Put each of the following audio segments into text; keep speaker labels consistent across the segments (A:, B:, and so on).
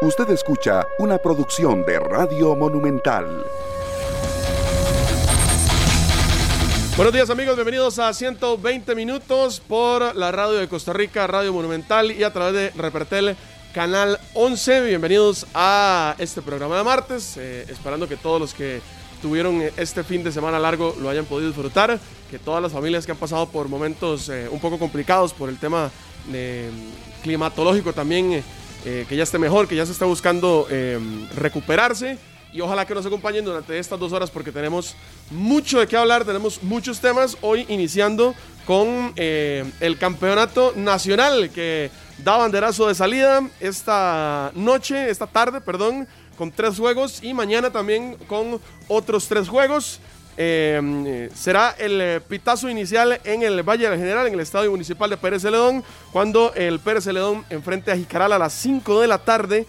A: Usted escucha una producción de Radio Monumental.
B: Buenos días amigos, bienvenidos a 120 minutos por la radio de Costa Rica, Radio Monumental y a través de Repertel Canal 11. Bienvenidos a este programa de martes, eh, esperando que todos los que tuvieron este fin de semana largo lo hayan podido disfrutar, que todas las familias que han pasado por momentos eh, un poco complicados por el tema eh, climatológico también, que ya esté mejor, que ya se está buscando recuperarse. Y ojalá que nos acompañen durante estas dos horas porque tenemos mucho de qué hablar, tenemos muchos temas, hoy iniciando con el campeonato nacional que da banderazo de salida esta noche, esta tarde, perdón, con tres juegos. Y mañana también con otros tres juegos. Eh, será el eh, pitazo inicial en el Valle del General, en el Estadio Municipal de Pérez Celedón, cuando el Pérez Celedón enfrente a Jicaral a las 5 de la tarde.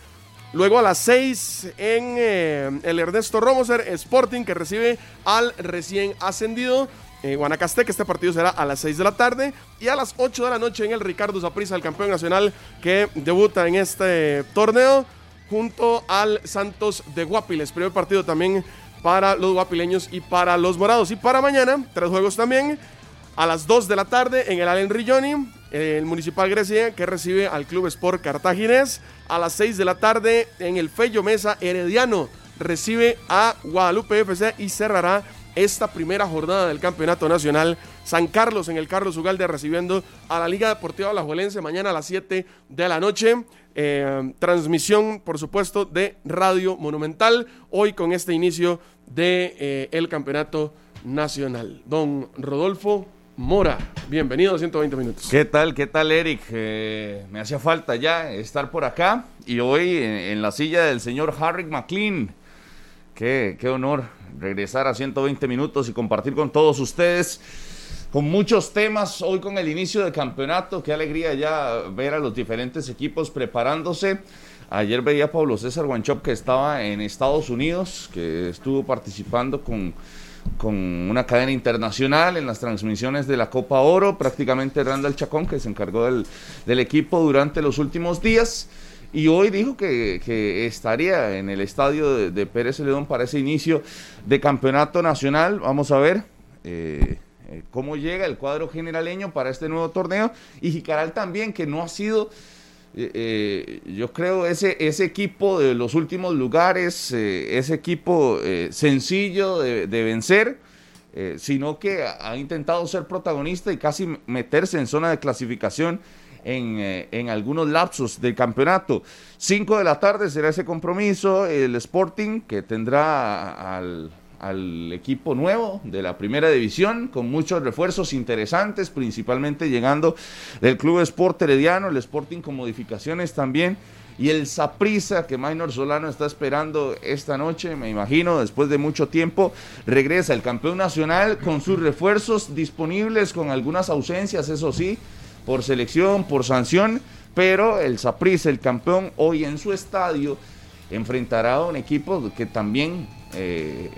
B: Luego a las 6 en eh, el Ernesto Romoser Sporting, que recibe al recién ascendido eh, Guanacaste, este partido será a las 6 de la tarde. Y a las 8 de la noche en el Ricardo Zaprisa, el campeón nacional que debuta en este torneo, junto al Santos de Guapiles. Primer partido también para los guapileños y para los morados. Y para mañana, tres juegos también. A las 2 de la tarde en el Allen Rilloni, el Municipal Grecia que recibe al Club Sport Cartaginés. A las 6 de la tarde en el Fello Mesa Herediano recibe a Guadalupe FC y cerrará esta primera jornada del Campeonato Nacional. San Carlos en el Carlos Ugalde recibiendo a la Liga Deportiva Alajuelense mañana a las 7 de la noche. Eh, transmisión, por supuesto, de Radio Monumental. Hoy con este inicio del de, eh, Campeonato Nacional. Don Rodolfo Mora, bienvenido a 120 minutos.
C: ¿Qué tal? ¿Qué tal, Eric? Eh, me hacía falta ya estar por acá y hoy en, la silla del señor Harry McLean. Qué, qué honor regresar a 120 minutos y compartir con todos ustedes con muchos temas hoy con el inicio del campeonato. Qué alegría ya ver a los diferentes equipos preparándose. Ayer veía a Pablo César Guanchop que estaba en Estados Unidos, que estuvo participando con, con una cadena internacional en las transmisiones de la Copa Oro. Prácticamente Randall Chacón, que se encargó del, del equipo durante los últimos días. Y hoy dijo que, estaría en el estadio de, Pérez Celedón para ese inicio de campeonato nacional. Vamos a ver eh, eh, cómo llega el cuadro generaleño para este nuevo torneo. Y Jicaral también, que no ha sido, eh, yo creo, ese, ese equipo de los últimos lugares, ese equipo sencillo de vencer. sino que ha intentado ser protagonista y casi meterse en zona de clasificación eh, en, algunos lapsos del campeonato. 5 de la tarde será ese compromiso, el Sporting que tendrá al, equipo nuevo de la primera división, con muchos refuerzos interesantes, principalmente llegando del Club Sport Herediano, el Sporting con modificaciones también. Y el Saprisa que Maynor Solano está esperando esta noche, me imagino, después de mucho tiempo, regresa el campeón nacional con sus refuerzos disponibles, con algunas ausencias, eso sí, por selección, por sanción, pero el Saprissa, el campeón, hoy en su estadio enfrentará a un equipo que también eh,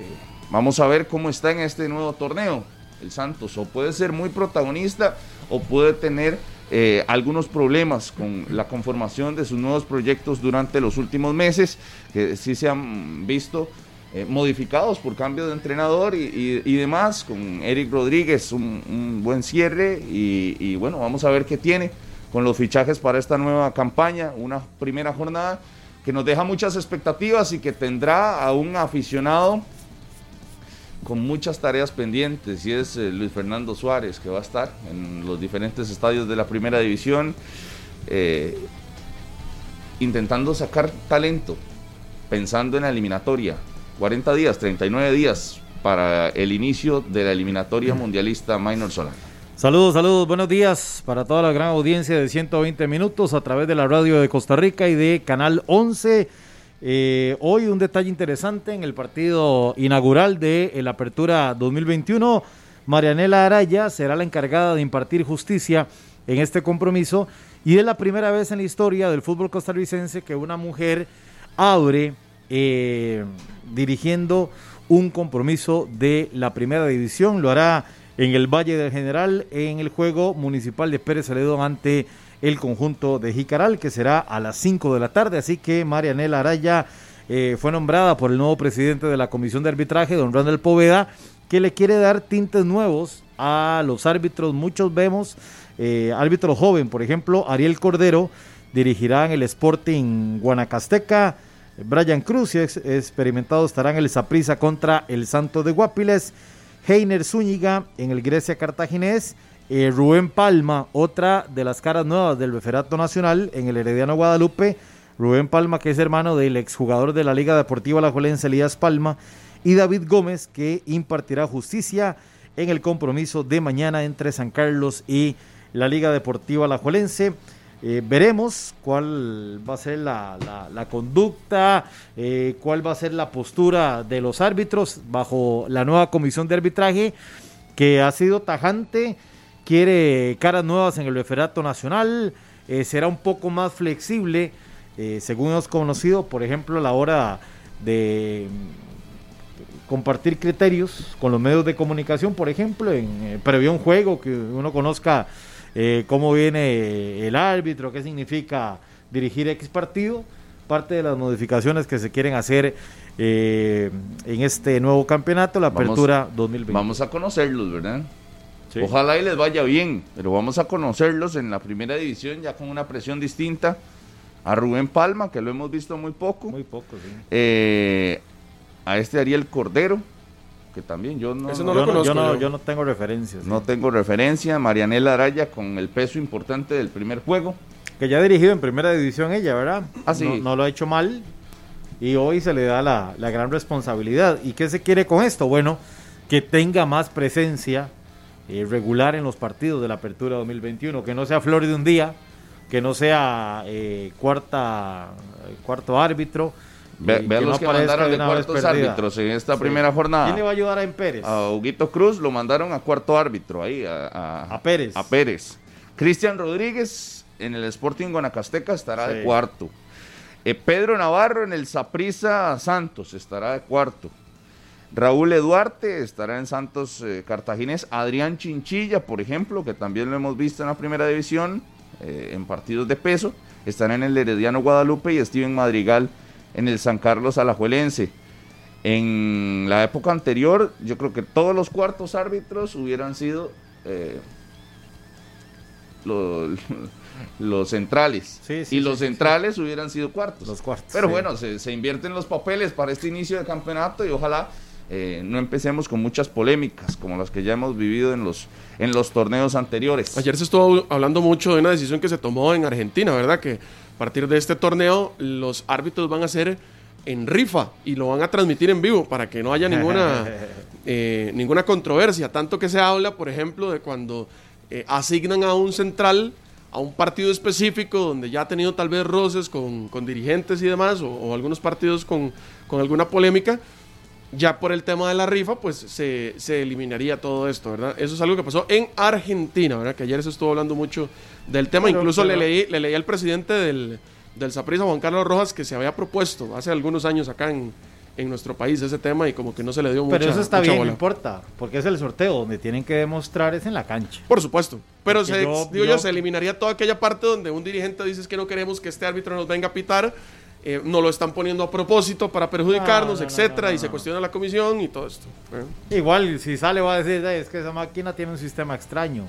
C: vamos a ver cómo está en este nuevo torneo. El Santos o puede ser muy protagonista o puede tener eh, algunos problemas con la conformación de sus nuevos proyectos durante los últimos meses, que sí se han visto eh, modificados por cambio de entrenador y, demás, con Eric Rodríguez un, buen cierre y, bueno, vamos a ver qué tiene con los fichajes para esta nueva campaña, una primera jornada que nos deja muchas expectativas y que tendrá a un aficionado con muchas tareas pendientes y es eh, Luis Fernando Suárez que va a estar en los diferentes estadios de la primera división eh, intentando sacar talento pensando en la eliminatoria 40 días, 39 días para el inicio de la eliminatoria mundialista Minor Solar.
D: Saludos, saludos, buenos días para toda la gran audiencia de 120 minutos a través de la radio de Costa Rica y de Canal 11. Eh, hoy un detalle interesante en el partido inaugural de la Apertura 2021. Marianela Araya será la encargada de impartir justicia en este compromiso y es la primera vez en la historia del fútbol costarricense que una mujer abre eh, dirigiendo un compromiso de la primera división. Lo hará en el Valle del General en el juego municipal de Pérez Celedón ante el conjunto de Jicaral, que será a las 5 de la tarde. Así que Marianela Araya eh, fue nombrada por el nuevo presidente de la Comisión de Arbitraje, don Randall Poveda, que le quiere dar tintes nuevos a los árbitros. Muchos vemos eh, árbitro joven, por ejemplo, Ariel Cordero dirigirá en el Sporting Guanacasteca. Brian Cruz, experimentado, estará en el Saprissa contra el Santo de Guapiles. Heiner Zúñiga en el Grecia Cartaginés. Eh, Rubén Palma, otra de las caras nuevas del Referato Nacional en el Herediano Guadalupe. Rubén Palma, que es hermano del exjugador de la Liga Deportiva La Jolense, Elías Palma. Y David Gómez, que impartirá justicia en el compromiso de mañana entre San Carlos y la Liga Deportiva La Jolense. Eh, veremos cuál va a ser la, conducta, eh, cuál va a ser la postura de los árbitros bajo la nueva comisión de arbitraje que ha sido tajante, quiere caras nuevas en el referato nacional, eh, será un poco más flexible, según hemos conocido, por ejemplo, a la hora de compartir criterios con los medios de comunicación, por ejemplo, en previo un juego que uno conozca eh, cómo viene el árbitro, qué significa dirigir X partido, parte de las modificaciones que se quieren hacer eh, en este nuevo campeonato, la apertura 2020.
C: Vamos a conocerlos, ¿verdad? Ojalá y les vaya bien, pero vamos a conocerlos en la primera división ya con una presión distinta. A Rubén Palma, que lo hemos visto muy poco.
D: Muy poco, sí.
C: Eh, a este Ariel Cordero, que también yo no,
D: yo, no, tengo referencias.
C: No tengo referencia. Marianela Araya con el peso importante del primer juego.
D: Que ya ha dirigido en primera división ella, ¿verdad?
C: Ah,
D: no, lo ha hecho mal y hoy se le da la, gran responsabilidad. ¿Y qué se quiere con esto? Bueno, que tenga más presencia eh, regular en los partidos de la Apertura 2021, que no sea flor de un día, que no sea eh, cuarta, eh, cuarto árbitro,
C: Ve, los que mandaron de cuartos árbitros en esta primera jornada.
D: ¿Quién le va a ayudar a en Pérez?
C: A Huguito Cruz lo mandaron a cuarto árbitro ahí, a,
D: Pérez.
C: A Pérez. Cristian Rodríguez en el Sporting Guanacasteca estará de cuarto. Eh, Pedro Navarro en el Saprisa Santos estará de cuarto. Raúl Eduarte estará en Santos eh, Cartaginés. Adrián Chinchilla, por ejemplo, que también lo hemos visto en la primera división, eh, en partidos de peso, estará en el Herediano Guadalupe y Steven Madrigal en el San Carlos Alajuelense. En la época anterior, yo creo que todos los cuartos árbitros hubieran sido eh, los, centrales. y los centrales hubieran sido cuartos.
D: Los cuartos.
C: Pero bueno, se, invierten los papeles para este inicio de campeonato y ojalá eh, no empecemos con muchas polémicas como las que ya hemos vivido en los, en los torneos anteriores.
B: Ayer se estuvo hablando mucho de una decisión que se tomó en Argentina, ¿verdad? Que a partir de este torneo, los árbitros van a ser en rifa y lo van a transmitir en vivo para que no haya ninguna, eh, ninguna controversia. Tanto que se habla, por ejemplo, de cuando eh, asignan a un central a un partido específico donde ya ha tenido tal vez roces con, dirigentes y demás, o, algunos partidos con, con, alguna polémica, ya por el tema de la rifa, pues se, se, eliminaría todo esto, ¿verdad? Eso es algo que pasó en Argentina, ¿verdad? Que ayer se estuvo hablando mucho del tema. Incluso le, leí, le leí al presidente del, del Saprissa, Juan Carlos Rojas, que se había propuesto hace algunos años acá en, en nuestro país ese tema y como que no se le dio mucha
D: Pero eso está bien, no importa, porque es el sorteo, donde tienen que demostrar es en la cancha.
B: Por supuesto, pero se, digo yo, se eliminaría toda aquella parte donde un dirigente dice que no queremos que este árbitro nos venga a pitar, eh, no lo están poniendo a propósito para perjudicarnos, etcétera, y se cuestiona la comisión y todo esto.
D: ¿eh? Igual, si sale va a decir, es que esa máquina tiene un sistema extraño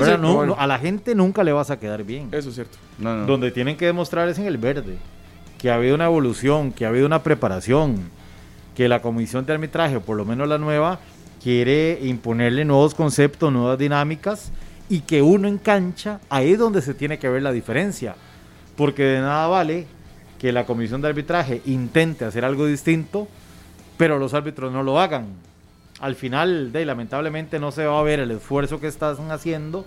D: a la gente nunca le vas a quedar bien.
B: Eso es cierto.
D: Donde tienen que demostrar es en el verde. Que ha habido una evolución, que ha habido una preparación, que la comisión de arbitraje, por lo menos la nueva, quiere imponerle nuevos conceptos, nuevas dinámicas y que uno en cancha, ahí es donde se tiene que ver la diferencia. Porque de nada vale que la comisión de arbitraje intente hacer algo distinto, pero los árbitros no lo hagan al final, de, lamentablemente, no se va a ver el esfuerzo que están haciendo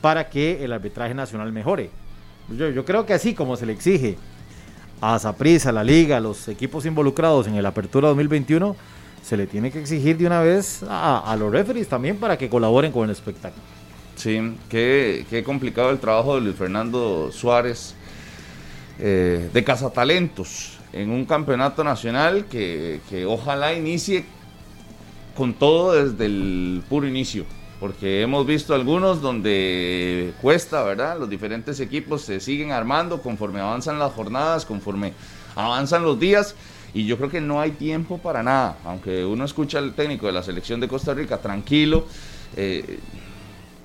D: para que el arbitraje nacional mejore. Yo, creo que así como se le exige a Zaprisa, a la Liga, a los equipos involucrados en el Apertura 2021, se le tiene que exigir de una vez a, los referees también para que colaboren con el espectáculo.
C: Sí, qué, complicado el trabajo de Luis Fernando Suárez eh, de Cazatalentos en un campeonato nacional que, que ojalá inicie con todo desde el puro inicio. porque hemos visto algunos donde cuesta, ¿verdad? Los diferentes equipos se siguen armando conforme avanzan las jornadas, conforme avanzan los días. Y yo creo que no hay tiempo para nada. Aunque uno escucha al técnico de la selección de Costa Rica tranquilo, eh,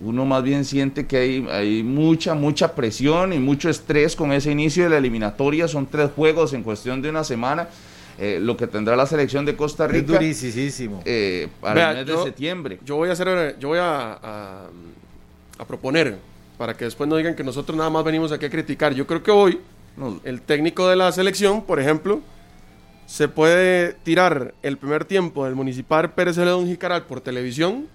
C: uno más bien siente que hay, hay mucha, mucha presión y mucho estrés con ese inicio de la eliminatoria. Son tres juegos en cuestión de una semana. Eh, lo que tendrá la selección de Costa Rica.
D: Es durísimo.
C: Eh, para
B: Vea,
C: el mes
B: yo-
C: de septiembre.
B: Yo voy a hacer, yo voy a, a- a proponer, para que después no digan que nosotros nada más venimos aquí a criticar. Yo creo que hoy
C: No,
B: el técnico de la selección, por ejemplo, se puede tirar el primer tiempo del Municipal Pérez Celedón Jicaral por televisión,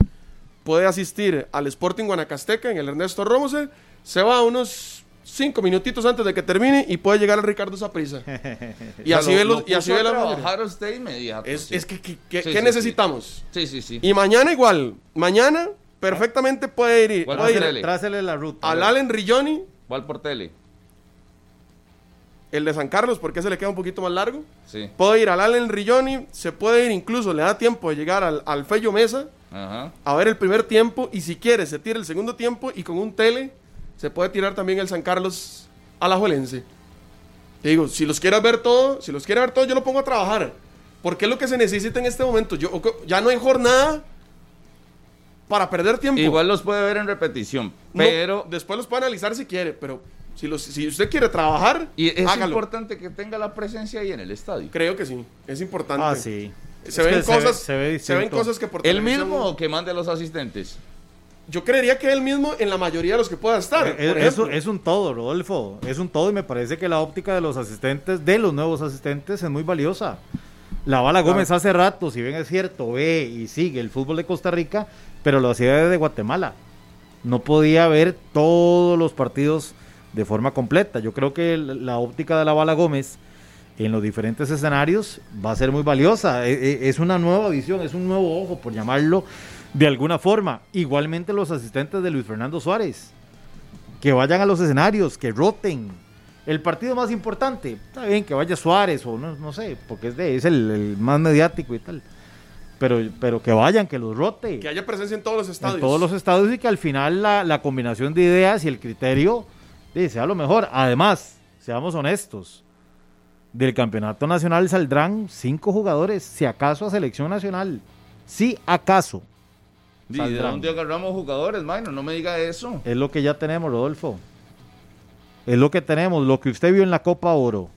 B: puede asistir al Sporting Guanacasteca en el Ernesto Romose, se va unos cinco minutitos antes de que termine y puede llegar al Ricardo Saprissa. y así
C: lo-
B: ve los- y así ve
C: a
B: la mayoría.
C: trabajar usted inmediato.
B: Es,
C: sí.
B: es que, que- que-
C: Sí,
B: ¿qué
C: sí,
B: necesitamos?
C: Sí, sí, sí.
B: Y mañana igual, mañana perfectamente puede ir,
C: ¿Cuál
B: puede ir
C: a
D: Trásele la ruta.
B: al Allen Rilloni,
C: ¿Cuál por tele?
B: el de San Carlos, porque se le queda un poquito más largo.
C: Sí.
B: Puede ir al Allen Rilloni, se puede ir incluso, le da tiempo de llegar al, al Fello Mesa
C: Ajá.
B: a ver el primer tiempo y si quiere se tira el segundo tiempo y con un tele se puede tirar también el San Carlos a la Juelense. Te digo, si los quieres ver todo, si los quiere ver todo, yo lo pongo a trabajar. Porque es lo que se necesita en este momento. Yo, ya no hay jornada para perder tiempo.
C: Igual los puede ver en repetición,
B: No,
C: pero...
B: después los puede analizar si quiere, pero si, los, si usted quiere trabajar,
C: Y es
B: hágalo.
C: importante que tenga la presencia ahí en el estadio.
B: Creo que sí, es importante.
D: Ah, sí.
B: Se
D: Es
B: ven
D: que se ve-
B: cosas,
D: se ve
B: se ven cosas que por
C: ¿El mismo o que mande a los asistentes?
B: Yo creería que él mismo en la mayoría de los que pueda estar.
D: Eh,
B: por
D: Es, es un-
B: ejemplo.
D: es un todo, Rodolfo. Es un todo y me parece que la óptica de los asistentes, de los nuevos asistentes, es muy valiosa. La Bala Gómez hace rato, si bien es cierto, ve y sigue el fútbol de Costa Rica, pero lo hacía desde Guatemala. No podía ver todos los partidos de forma completa. Yo creo que la óptica de la Bala Gómez en los diferentes escenarios va a ser muy valiosa. E- e- Es una nueva visión, es un nuevo ojo, por llamarlo de alguna forma. Igualmente los asistentes de Luis Fernando Suárez que vayan a los escenarios, que roten. El partido más importante, está bien que vaya Suárez o no, no sé, porque es, de, es el, el más mediático y tal. Pero, pero que vayan, que los rote
B: Que haya presencia en todos los estadios.
D: en todos los estadios y que al final la, la combinación de ideas y el criterio sea lo mejor. Además, seamos honestos, del campeonato nacional saldrán cinco jugadores, si acaso a selección nacional. Si acaso.
C: ¿Y de dónde agarramos jugadores, Maino? No me diga eso.
D: Es lo que ya tenemos, Rodolfo. Es lo que tenemos, lo que usted vio en la Copa Oro.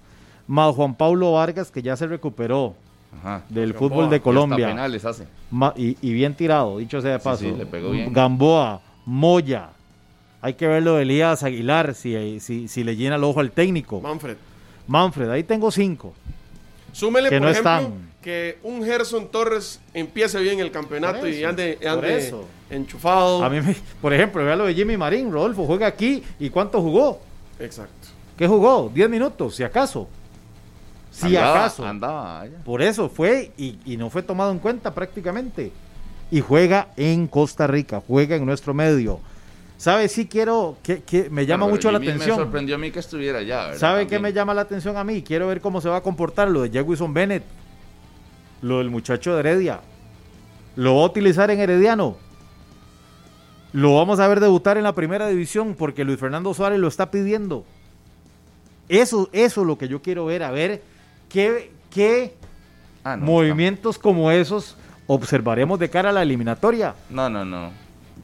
D: Más Juan Pablo Vargas, que ya se recuperó
C: Ajá.
D: del
B: Gamboa,
D: fútbol de Colombia.
C: penales hace.
D: Ma- y, y bien tirado, dicho sea de
C: Sí,
D: paso.
C: sí, le pegó bien.
D: Gamboa, Moya. Hay que ver lo de Elías Aguilar, si, si, si le llena el ojo al técnico.
B: Manfred.
D: Manfred, ahí tengo cinco.
B: Súmele,
D: Que
B: por
D: no
B: ejemplo,
D: están.
B: que un Gerson Torres empiece bien el campeonato y ande, ande
D: eso.
B: enchufado.
D: A mí, me- por ejemplo, vea lo de Jimmy Marín, Rodolfo, juega aquí. ¿Y cuánto jugó?
B: Exacto.
D: ¿Qué jugó? ¿10 minutos, si acaso? Si
C: Andaba-
D: acaso.
C: Andaba allá.
D: Por eso fue y, y no fue tomado en cuenta prácticamente. Y juega en Costa Rica, juega en nuestro medio. ¿Sabe? Sí quiero, que, que me llama
C: Bueno,
D: mucho la atención.
C: Me sorprendió a mí que estuviera allá. ¿verdad?
D: ¿Sabe qué me llama la atención a mí? Quiero ver cómo se va a comportar lo de Jewison Bennett, lo del muchacho de Heredia. Lo va a utilizar en Herediano. Lo vamos a ver debutar en la primera división porque Luis Fernando Suárez lo está pidiendo. Eso, eso es lo que yo quiero ver, a ver qué, qué
C: Ah, no,
D: movimientos como esos observaremos de cara a la eliminatoria.
C: No, no, no.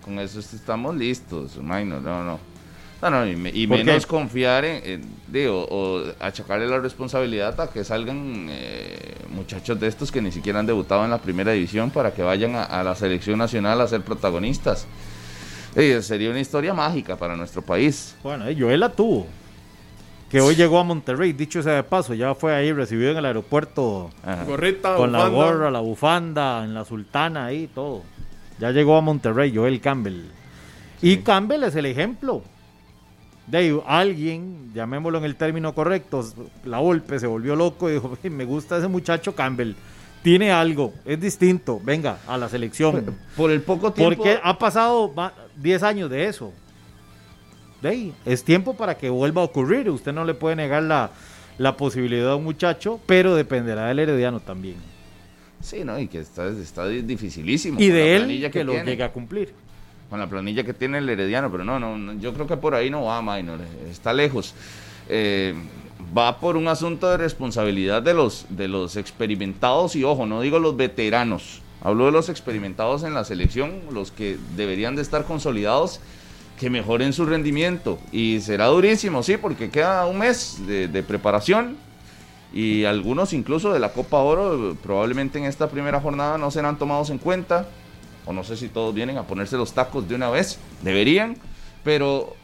C: Con eso est- estamos listos, Maino. No, no. No, no, y, me- y
D: ¿Por
C: menos
D: qué?
C: confiar en, en- digo, o achacarle la responsabilidad a que salgan eh, muchachos de estos que ni siquiera han debutado en la primera división para que vayan a, a la selección nacional a ser protagonistas. Eh, sería una historia mágica para nuestro país.
D: Bueno, eh, Joel la tuvo. Que hoy llegó a Monterrey, dicho sea de paso, ya fue ahí recibido en el aeropuerto.
B: Gorrita,
D: con la gorra, la bufanda, en la sultana ahí, todo. Ya llegó a Monterrey, Joel Campbell. Y Campbell es el ejemplo. De alguien, llamémoslo en el término correcto, la golpe se volvió loco y dijo, "Ve, me gusta ese muchacho Campbell. Tiene algo, es distinto, venga, a la selección.
C: Por el poco tiempo.
D: Porque ha pasado ma- 10 años de eso. De ahí, es tiempo para que vuelva a ocurrir. Usted no le puede negar la, la posibilidad a un muchacho, pero dependerá del herediano también.
C: Sí, ¿no? Y que está, está dificilísimo.
D: Y
C: con la
D: de él
C: planilla
D: que, lo
C: tiene.
D: llegue a cumplir.
C: con la planilla que tiene el Herediano, pero no, no, yo creo que por ahí no va, Minor, está lejos. Eh, va por un asunto de responsabilidad de los, de los experimentados y ojo, no digo los veteranos, hablo de los experimentados en la selección, los que deberían de estar consolidados, que mejoren su rendimiento. Y será durísimo, sí, porque queda un mes de, de preparación y algunos incluso de la Copa Oro probablemente en esta primera jornada no serán tomados en cuenta, o no sé si todos vienen a ponerse los tacos de una vez, deberían, pero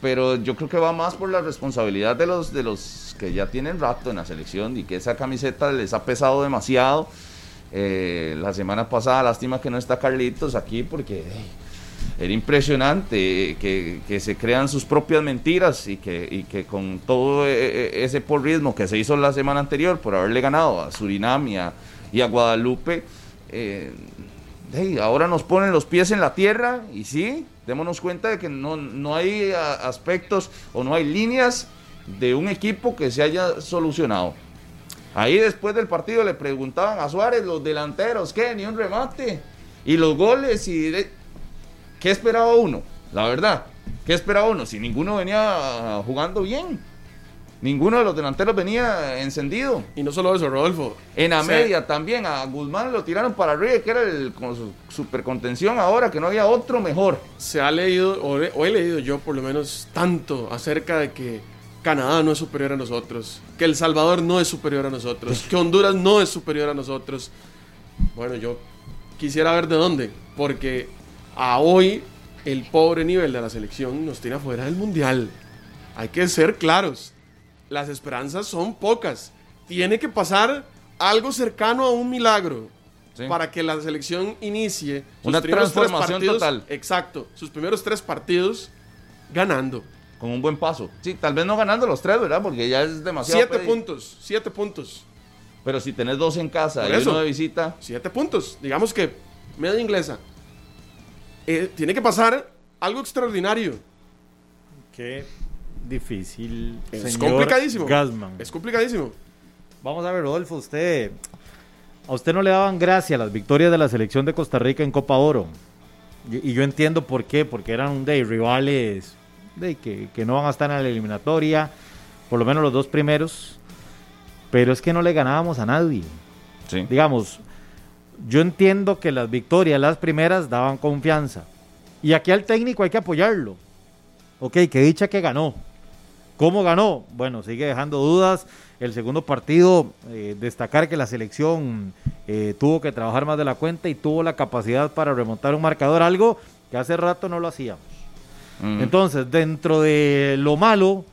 C: pero yo creo que va más por la responsabilidad de los, de los que ya tienen rato en la selección y que esa camiseta les ha pesado demasiado. Eh, la semana pasada, lástima que no está Carlitos aquí porque era impresionante que, que, se crean sus propias mentiras y que, y que con todo e, e, ese porrismo que se hizo la semana anterior por haberle ganado a Surinam y a, Guadalupe, eh, ahora nos ponen los pies en la tierra y sí, démonos cuenta de que no, no hay aspectos o no hay líneas de un equipo que se haya solucionado. Ahí después del partido le preguntaban a Suárez los delanteros, ¿qué? Ni un remate. Y los goles y... ¿Qué esperaba uno? La verdad, ¿qué esperaba uno? Si ninguno venía jugando bien. Ninguno de los delanteros venía encendido.
B: Y no solo eso, Rodolfo.
C: En la media también, a Guzmán lo tiraron para arriba, que era el, con su super contención ahora, que no había otro mejor.
B: Se ha leído, o he, leído yo por lo menos tanto acerca de que Canadá no es superior a nosotros, que El Salvador no es superior a nosotros, que Honduras no es superior a nosotros. Bueno, yo quisiera ver de dónde, porque a hoy el pobre nivel de la selección nos tiene afuera del Mundial. Hay que ser claros las esperanzas son pocas. Tiene que pasar algo cercano a un milagro para que la selección inicie
C: una transformación total.
B: Exacto, sus primeros tres partidos ganando.
C: Con un buen paso. Sí, tal vez no ganando los tres, ¿verdad? Porque ya es demasiado.
B: Siete puntos, siete puntos.
C: Pero si tenés dos en casa y uno de visita.
B: Siete puntos. Digamos que media inglesa. Eh, tiene que pasar algo extraordinario.
D: ¿Qué? difícil.
B: Es complicadísimo. Es complicadísimo.
D: Vamos a ver, Rodolfo, usted. A usted no le daban gracia las victorias de la selección de Costa Rica en Copa Oro. Y, yo entiendo por qué, porque eran de rivales de que, que no van a estar en la eliminatoria, por lo menos los dos primeros. Pero es que no le ganábamos a nadie.
C: Sí.
D: Digamos, yo entiendo que las victorias, las primeras, daban confianza. Y aquí al técnico hay que apoyarlo. Ok, que dicha que ganó. ¿Cómo ganó? Bueno, sigue dejando dudas. El segundo partido, eh, destacar que la selección eh, tuvo que trabajar más de la cuenta y tuvo la capacidad para remontar un marcador, algo que hace rato no lo hacíamos. Entonces, dentro de lo malo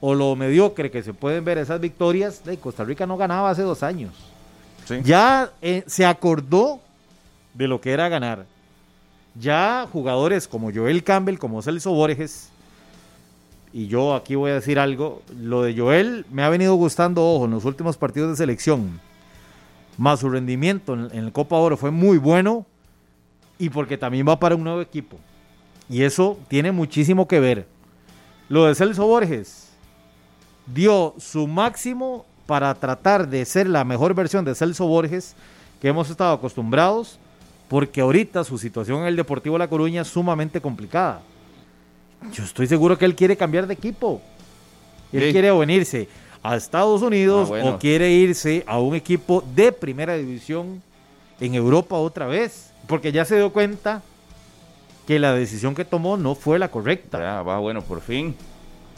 D: o lo mediocre que se pueden ver esas victorias, de Costa Rica no ganaba hace dos años. Ya eh, se acordó de lo que era ganar. Ya jugadores como Joel Campbell, como Celso Borges, y yo aquí voy a decir algo, lo de Joel me ha venido gustando, ojo, en los últimos partidos de selección, más su rendimiento en, el Copa Oro fue muy bueno y porque también va para un nuevo equipo. Y eso tiene muchísimo que ver. Lo de Celso Borges dio su máximo para tratar de ser la mejor versión de Celso Borges que hemos estado acostumbrados, porque ahorita su situación en el Deportivo La Coruña es sumamente complicada yo estoy seguro que él quiere cambiar de equipo. Él quiere venirse a Estados Unidos ah, o quiere irse a un equipo de primera división en Europa otra vez. Porque ya se dio cuenta que la decisión que tomó no fue la correcta.
C: Ya, va, bueno, por fin.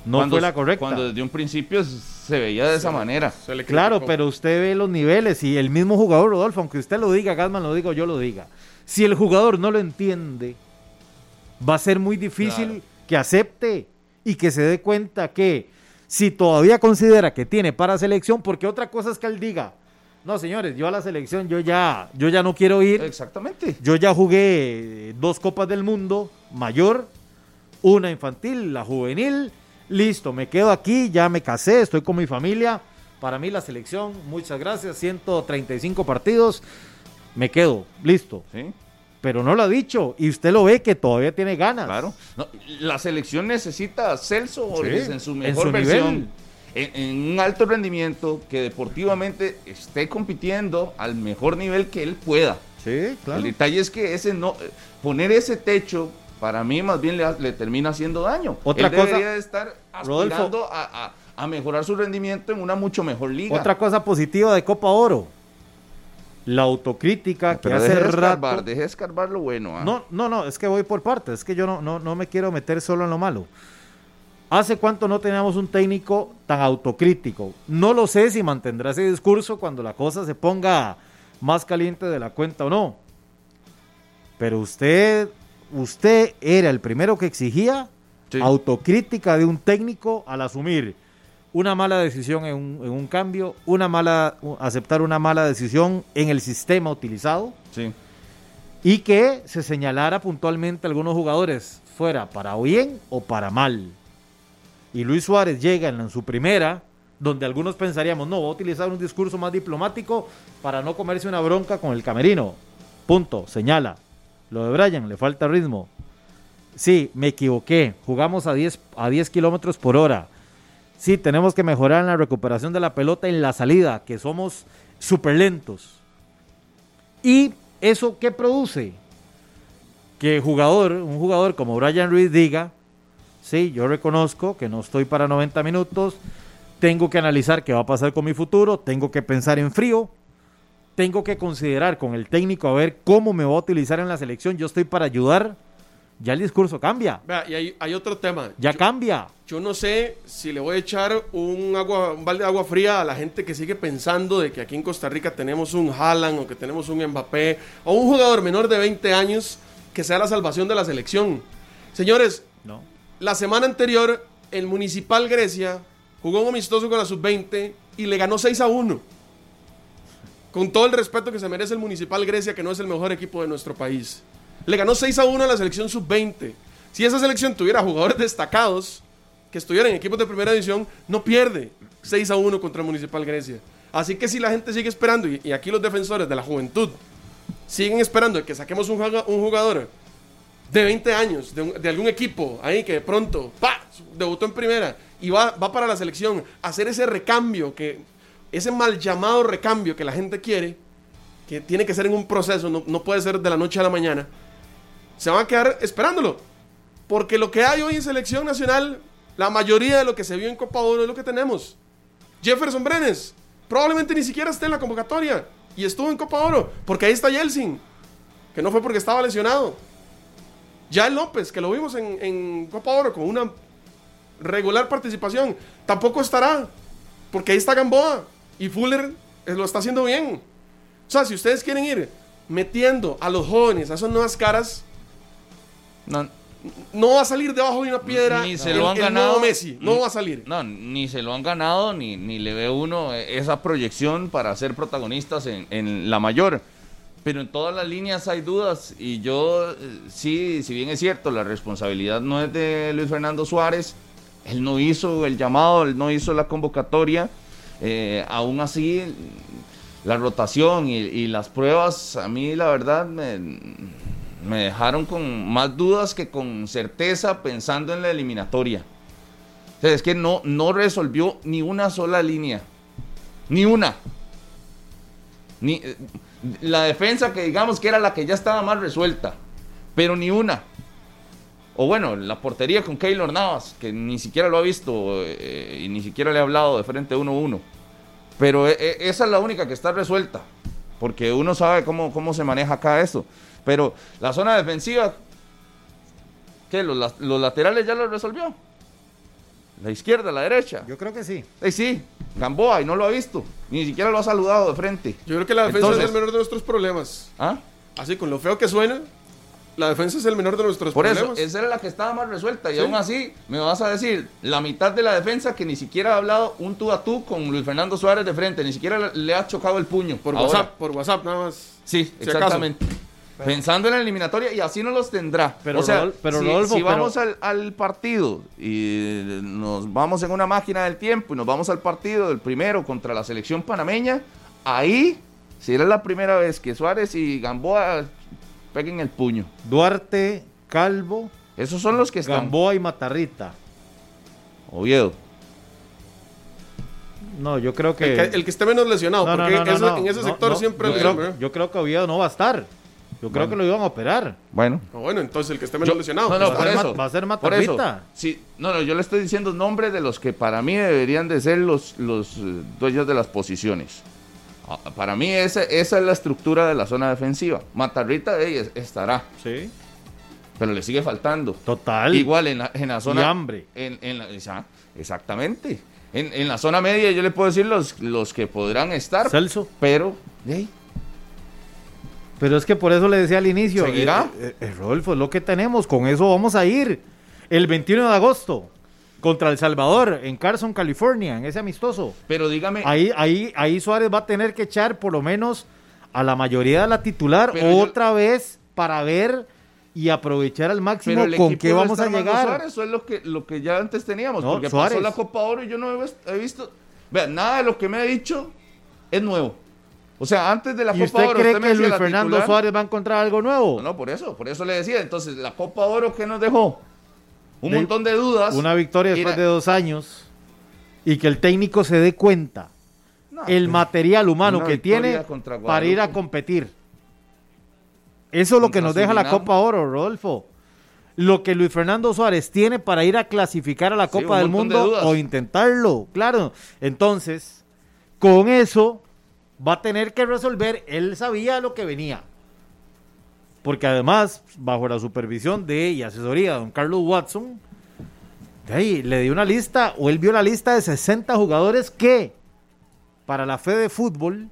D: No fue la correcta.
C: Cuando desde un principio se veía de esa manera.
D: Claro, pero usted ve los niveles y el mismo jugador, Rodolfo, aunque usted lo diga, Gasman lo diga o yo lo diga. Si el jugador no lo entiende, va a ser muy difícil que acepte y que se dé cuenta que si todavía considera que tiene para selección, porque otra cosa es que él diga, no señores, yo a la selección yo ya, yo ya no quiero ir.
C: Exactamente.
D: Yo ya jugué dos copas del mundo, mayor, una infantil, la juvenil, listo, me quedo aquí, ya me casé, estoy con mi familia. Para mí la selección, muchas gracias, 135 partidos, me quedo, listo. ¿Sí? pero no lo ha dicho y usted lo ve que todavía tiene ganas.
C: Claro. la selección necesita a Celso Borges en su mejor versión. En, un alto rendimiento, que deportivamente esté compitiendo al mejor nivel que él pueda.
D: Sí, claro.
C: El detalle es que ese no, poner ese techo para mí más bien le, le termina haciendo daño.
D: Otra
C: Él
D: cosa-
C: debería de estar
D: Rodolfo.
C: aspirando a, a- a mejorar su rendimiento en una mucho mejor liga.
D: Otra cosa positiva de Copa Oro. La autocrítica que hace
C: deje de escarbar,
D: rato.
C: deje de escarbar lo bueno. ¿ah?
D: No, no, no, es que voy por partes, es que yo no, no, no me quiero meter solo en lo malo. ¿Hace cuánto no teníamos un técnico tan autocrítico? No lo sé si mantendrá ese discurso cuando la cosa se ponga más caliente de la cuenta o no. Pero usted, usted era el primero que exigía
C: Sí.
D: autocrítica de un técnico al asumir una mala decisión en un, en un cambio, una mala, aceptar una mala decisión en el sistema utilizado
C: Sí.
D: y que se señalara puntualmente a algunos jugadores fuera para bien o para mal. Y Luis Suárez llega en su primera, donde algunos pensaríamos, no, va a utilizar un discurso más diplomático para no comerse una bronca con el camerino. Punto, señala. Lo de Brian, le falta ritmo. Sí, me equivoqué. Jugamos a 10, a 10 kilómetros por hora. Sí, tenemos que mejorar en la recuperación de la pelota en la salida, que somos súper lentos. ¿Y eso qué produce? Que jugador, un jugador como Brian Ruiz diga, sí, yo reconozco que no estoy para 90 minutos, tengo que analizar qué va a pasar con mi futuro, tengo que pensar en frío, tengo que considerar con el técnico a ver cómo me va a utilizar en la selección, yo estoy para ayudar, ya el discurso cambia,
B: Vea, y hay, hay otro tema.
D: ya
B: Yo-
D: cambia.
B: Yo no sé si le voy a echar un, agua, un balde de agua fría a la gente que sigue pensando de que aquí en Costa Rica tenemos un Haaland o que tenemos un Mbappé o un jugador menor de 20 años que sea la salvación de la selección. Señores,
D: No.
B: la semana anterior el Municipal Grecia jugó un amistoso con la sub-20 y le ganó 6 a 1. Con todo el respeto que se merece el Municipal Grecia, que no es el mejor equipo de nuestro país. Le ganó 6 a 1 a la selección sub-20. Si esa selección tuviera jugadores destacados que estuvieran en equipos de primera división, no pierde 6 a 1 contra el Municipal Grecia. Así que si la gente sigue esperando, y, aquí los defensores de la juventud siguen esperando que saquemos un, juga- un jugador de 20 años, de algún equipo ahí que de pronto, ¡pa! debutó en primera y va, va para la selección, hacer ese recambio, que ese mal llamado recambio que la gente quiere, que tiene que ser en un proceso, no, no puede ser de la noche a la mañana, se van a quedar esperándolo. Porque lo que hay hoy en selección nacional, la mayoría de lo que se vio en Copa Oro es lo que tenemos. Jefferson Brenes, probablemente ni siquiera esté en la convocatoria y estuvo en Copa Oro, porque ahí está Yeltsin, que no fue porque estaba lesionado. Ya López, que lo vimos en, en Copa Oro con una regular participación, tampoco estará, porque ahí está Gamboa y Fuller eh, lo está haciendo bien. O sea, si ustedes quieren ir metiendo a los jóvenes, a esas nuevas caras,
C: No,
B: no va a salir debajo de una piedra
C: Ni se
B: el-
C: lo han
B: el
C: ganado.
B: nuevo Messi, no
C: Ni-
B: va a salir.
C: No, ni se lo han ganado, ni, ni le ve uno eh, esa proyección para ser protagonistas en, en la mayor. Pero en todas las líneas hay dudas y yo eh, sí, si bien es cierto, la responsabilidad no es de Luis Fernando Suárez, él no hizo el llamado, él no hizo la convocatoria, eh, aún así la rotación y, las pruebas a mí la verdad me, me dejaron con más dudas que con certeza pensando en la eliminatoria. O sea, es que no, no resolvió ni una sola línea. Ni una. Ni, eh, la defensa que digamos que era la que ya estaba más resuelta. Pero ni una. O bueno, la portería con Keylor Navas, que ni siquiera lo ha visto eh, y ni siquiera le ha hablado de frente uno a uno. Pero eh, eh, esa es la única que está resuelta. Porque uno sabe cómo, cómo se maneja acá eso. Pero la zona defensiva, ¿qué? ¿Los, la- los laterales ya lo resolvió? La izquierda, la derecha.
D: Yo creo que sí.
C: Eh, sí, Gamboa, y no lo ha visto. Ni siquiera lo ha saludado de frente.
B: Yo creo que la defensa
C: Entonces-
B: es el menor de nuestros problemas.
C: ¿Ah?
B: Así, con lo feo que suena, la defensa es el menor de nuestros
C: Por eso,
B: problemas.
C: esa era la que estaba más resuelta. Y
B: Sí.
C: aún así, me vas a decir, la mitad de la defensa que ni siquiera ha hablado un tú a tú con Luis Fernando Suárez de frente, ni siquiera le- ha chocado el puño.
B: por
C: Ahora.
B: WhatsApp, por WhatsApp nada más.
C: Sí,
B: Si acaso.
C: exactamente. Pensando en la eliminatoria y así no los tendrá.
D: Pero
C: o sea,
D: pero
C: si,
D: Rodolfo,
C: si
D: pero-
C: vamos al, al partido y nos vamos en una máquina del tiempo y nos vamos al partido del primero contra la selección panameña, ahí si era la primera vez que Suárez y Gamboa peguen el puño.
D: Duarte, Calvo,
C: Esos son los que están.
D: Gamboa y Matarrita.
C: Oviedo.
D: No, yo creo que...
B: El, que, el que esté menos lesionado,
D: No,
B: porque
D: no, no,
B: eso-
D: no,
B: en ese sector
D: no,
B: siempre
D: yo
B: el-
D: creo, yo creo que Oviedo no va a estar. Yo creo que lo iban a operar.
C: Bueno.
B: Ah, bueno, entonces el que esté menos
C: Yo-
B: lesionado.
C: no, no, por
D: Va a ser
C: eso.
D: va a ser
C: por eso.
D: Matarrita.
C: Sí, no, no, yo le estoy diciendo nombres de los que para mí deberían de ser los, los eh, dueños de las posiciones. Ah, Para mí esa, esa es la estructura de la zona defensiva. Matarrita ey, es- estará,
D: Sí.
C: pero le sigue faltando.
D: Total.
C: Igual en la, en la zona...
D: Y hambre.
C: En, en la- esa- exactamente. En, en la zona media yo le puedo decir los, los que podrán estar,
D: Celso.
C: pero...
D: Pero es que por eso le decía al inicio.
C: ¿Seguirá?
D: eh, eh, eh, Rodolfo, es lo que tenemos. Con eso vamos a ir. El 21 de agosto. Contra El Salvador. En Carson, California. En ese amistoso.
C: pero dígame...
D: Ahí, ahí, ahí Suárez va a tener que echar por lo menos a la mayoría de la titular
C: yo-
D: otra vez para ver y aprovechar al máximo con qué vamos a llegar.
C: Suárez, eso es lo que, lo que ya antes teníamos,
D: No,
C: porque
D: Suárez.
C: pasó la Copa Oro y yo no he, vis- he visto... Vea, nada de lo que me ha dicho es nuevo. O sea, antes de la
D: ¿Y
C: Copa
D: usted
C: Oro...
D: cree
C: me
D: que Luis Fernando
C: titular.
D: Suárez va a encontrar algo nuevo?
C: No, no, por eso, por eso le decía. Entonces, la Copa Oro que nos dejó un
D: De-
C: montón de dudas.
D: Una victoria después de dos años y que el técnico se dé cuenta
C: no,
D: el
C: pues,
D: material humano que tiene para ir a competir. Eso es lo que nos deja la. Copa Oro, Rodolfo. Lo que Luis Fernando Suárez tiene para ir a clasificar a la Copa del
C: de
D: Mundo o intentarlo, claro. Entonces, con eso va a tener que resolver. Él sabía lo que venía. Porque además, bajo la supervisión de y asesoría de don Carlos Watson, de ahí le dio una lista, o él vio la lista de 60 jugadores que, para la fe de fútbol,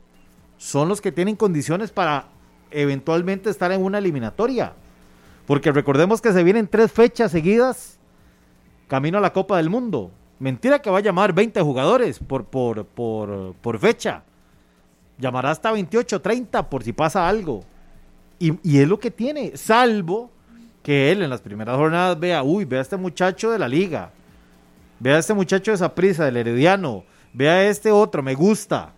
D: son los que tienen condiciones para eventualmente estar en una eliminatoria. Porque recordemos que se vienen tres fechas seguidas camino a la Copa del Mundo. Mentira que va a llamar 20 jugadores por, por, por, por fecha. Llamará hasta 28, 30 por si pasa algo. Y, y es lo que tiene, salvo que él en las primeras jornadas vea, uy, vea a este muchacho de la liga, vea a este muchacho de esa prisa, del Herediano, vea a este otro, me gusta.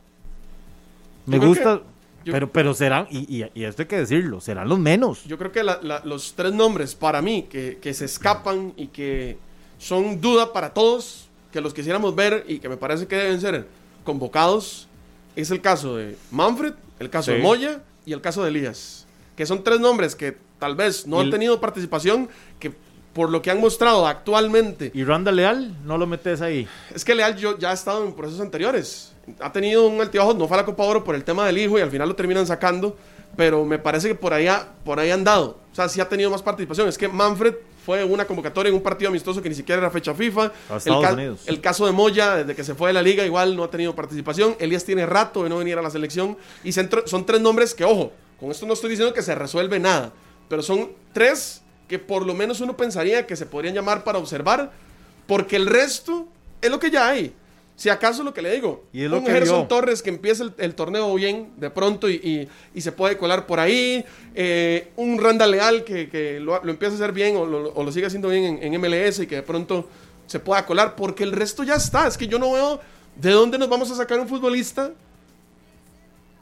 D: Me
B: Yo
D: gusta,
B: que- yo-
D: pero, pero serán, y, y- y esto hay que decirlo, serán los menos.
B: Yo creo que la- la- los tres nombres para mí que, que se escapan y que son duda para todos, que los quisiéramos ver y que me parece que deben ser convocados, es el caso de Manfred, el caso de. Moya y el caso de Elías. Que son tres nombres que tal vez no han tenido participación, que por lo que han mostrado actualmente
D: Y Randall Leal, no lo metes ahí.
B: Es que Leal yo, ya ha estado en procesos anteriores. Ha tenido un altibajo, no fue a la Copa Oro por el tema del hijo y al final lo terminan sacando. Pero me parece que por ahí, ha- por ahí han dado. O sea, sí ha tenido más participación. Es que Manfred fue una convocatoria en un partido amistoso que ni siquiera era fecha FIFA. El, ca-
D: Unidos.
B: el caso de Moya, desde que se fue de la liga, igual no ha tenido participación. Elías tiene rato de no venir a la selección. Y son tres nombres que, ojo, con esto no estoy diciendo que se resuelve nada. Pero son tres que por lo menos uno pensaría que se podrían llamar para observar. Porque el resto es lo que ya hay. Si acaso lo que le digo,
D: Y es lo
B: un
D: que
B: Gerson
D: vio.
B: Torres que empieza el, el torneo bien de pronto y, y- y se puede colar por ahí, eh, un Randa Leal que, que lo, lo empieza a hacer bien o lo, o lo sigue haciendo bien en, en MLS y que de pronto se pueda colar, porque el resto ya está. Es que yo no veo de dónde nos vamos a sacar un futbolista.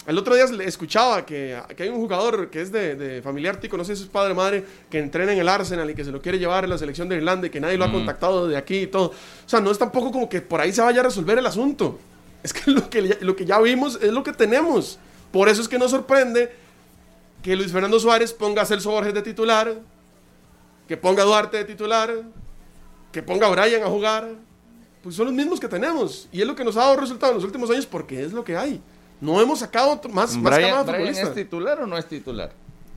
B: El otro día escuchaba que, que hay un jugador que es de, de familiar tico, no sé si es padre o madre, que entrena en el Arsenal y que se lo quiere llevar en la selección de Irlanda y que nadie lo ha contactado de aquí y todo. O sea, no es tampoco como que por ahí se vaya a resolver el asunto. Es que lo que, lo que ya vimos es lo que tenemos. Por eso es que nos sorprende que Luis Fernando Suárez ponga a Celso Borges de titular, que ponga a Duarte de titular, que ponga a Brian a jugar. Pues son los mismos que tenemos. Y es lo que nos ha dado resultado en los últimos años porque es lo que hay. No hemos sacado otro- más, más
C: Brian,
B: camada
C: Brian
B: futbolista.
C: es titular o no es titular?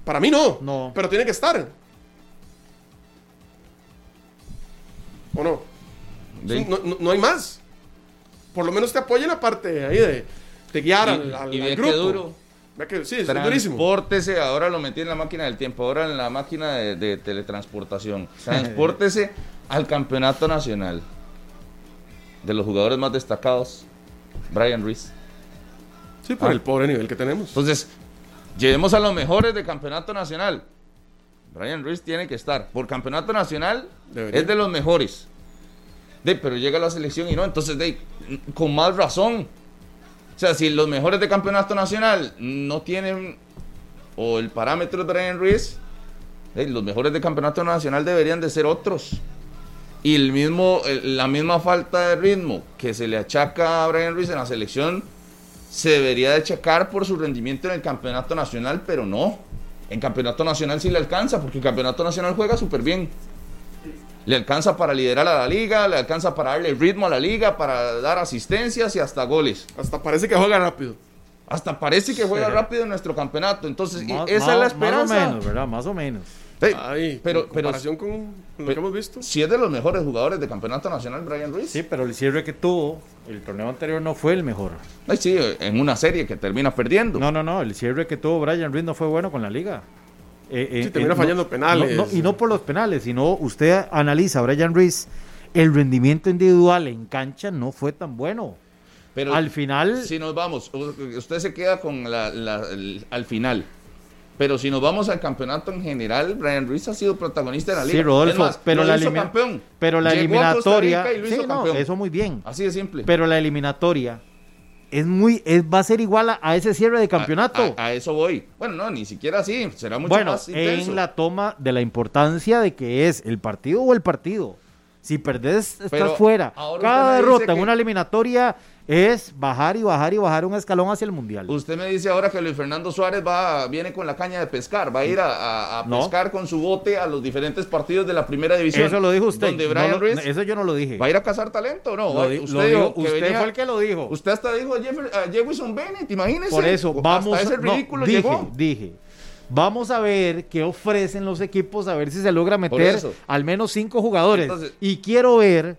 B: Para mí no.
D: No.
B: Pero tiene que estar. ¿O no? Sí, no, no- no hay más. Por lo menos te apoya la parte ahí de, de guiar
C: Y-
B: al, al-
C: y
B: al
C: ve
B: grupo.
C: qué duro.
B: Que- sí, es durísimo.
C: Transpórtese, ahora lo metí en la máquina del tiempo, ahora en la máquina de, de teletransportación. Transpórtese al campeonato nacional. De los jugadores más destacados, Brian Ruiz.
B: Sí, por
C: Ah.
B: el pobre nivel que tenemos.
C: Entonces, llevemos a los mejores de campeonato nacional. Brian Ruiz tiene que estar. Por campeonato nacional
B: Debería.
C: es de los mejores. De, pero llega a la selección y no, entonces de, con más razón. O sea, si los mejores de campeonato nacional no tienen o el parámetro de Brian Ruiz, de, los mejores de campeonato nacional deberían de ser otros. Y el mismo, el- la misma falta de ritmo que se le achaca a Brian Ruiz en la selección se debería de checar por su rendimiento en el campeonato nacional, pero no. En campeonato nacional sí le alcanza, porque el campeonato nacional juega súper bien. Le alcanza para liderar a la liga, le alcanza para darle ritmo a la liga, para dar asistencias y hasta goles.
B: Hasta parece que juega rápido.
C: Hasta parece que juega rápido en nuestro campeonato. Entonces,
D: Más-
C: esa
D: más-
C: es la esperanza.
D: Más o menos, ¿verdad? Más o menos.
C: Ey,
B: Ay,
C: pero,
B: en
C: pero
B: con lo que hemos visto.
C: si es de los mejores jugadores de campeonato nacional, Brian Ruiz.
D: Sí, pero el cierre que tuvo, el torneo anterior no fue el mejor.
C: Ay, sí, en una serie que termina perdiendo.
D: No, no, no, el cierre que tuvo Brian Ruiz no fue bueno con la liga. Eh, eh,
B: Sí, termina
D: eh,
B: fallando
D: no-
B: penales.
D: no- no, y no por los penales, sino usted analiza a Brian Ruiz, el rendimiento individual en cancha no fue tan bueno.
C: pero
D: Al final,
C: si nos vamos, usted se queda con la, la- el- al final. Pero si nos vamos al campeonato en general, Brian Ruiz ha sido protagonista de la liga.
D: sí, Rodolfo,
C: más,
D: pero, la
C: hizo campeón.
D: pero la
C: Llegó a Costa
D: eliminatoria,
C: Rica y lo
D: sí,
C: hizo
D: no,
C: campeón.
D: eso muy bien.
C: Así de simple.
D: Pero la eliminatoria es muy, es, va a ser igual a, a ese cierre de campeonato.
C: A, a- a eso voy. Bueno, no, ni siquiera así. Será mucho
D: bueno,
C: más intenso.
D: en la toma de la importancia de que es el partido o el partido. Si perdés, estás
C: Pero
D: fuera. Cada derrota en
C: que-
D: una eliminatoria es bajar y bajar y bajar un escalón hacia el mundial.
C: Usted me dice ahora que Luis Fernando Suárez va, viene con la caña de pescar, va a ir a, a- a
D: No.
C: pescar con su bote a los diferentes partidos de la primera división.
D: Eso lo dijo usted.
C: Donde
D: No
C: Brian
D: lo-
C: Ruiz
D: eso yo no lo dije.
C: va a ir a cazar talento, ¿no?
D: Lo
C: Va-
D: di-
C: usted
D: lo
C: dijo
D: usted
C: venía-
D: fue el que lo dijo.
C: Usted hasta dijo a, Jeff- a Jefferson Bennett, imagínese.
D: Por eso, vamos
C: Hasta ese
D: a- no, dije,
C: llegó.
D: dije. Vamos a ver qué ofrecen los equipos, a ver si se logra meter al menos cinco jugadores.
C: Entonces-
D: y quiero ver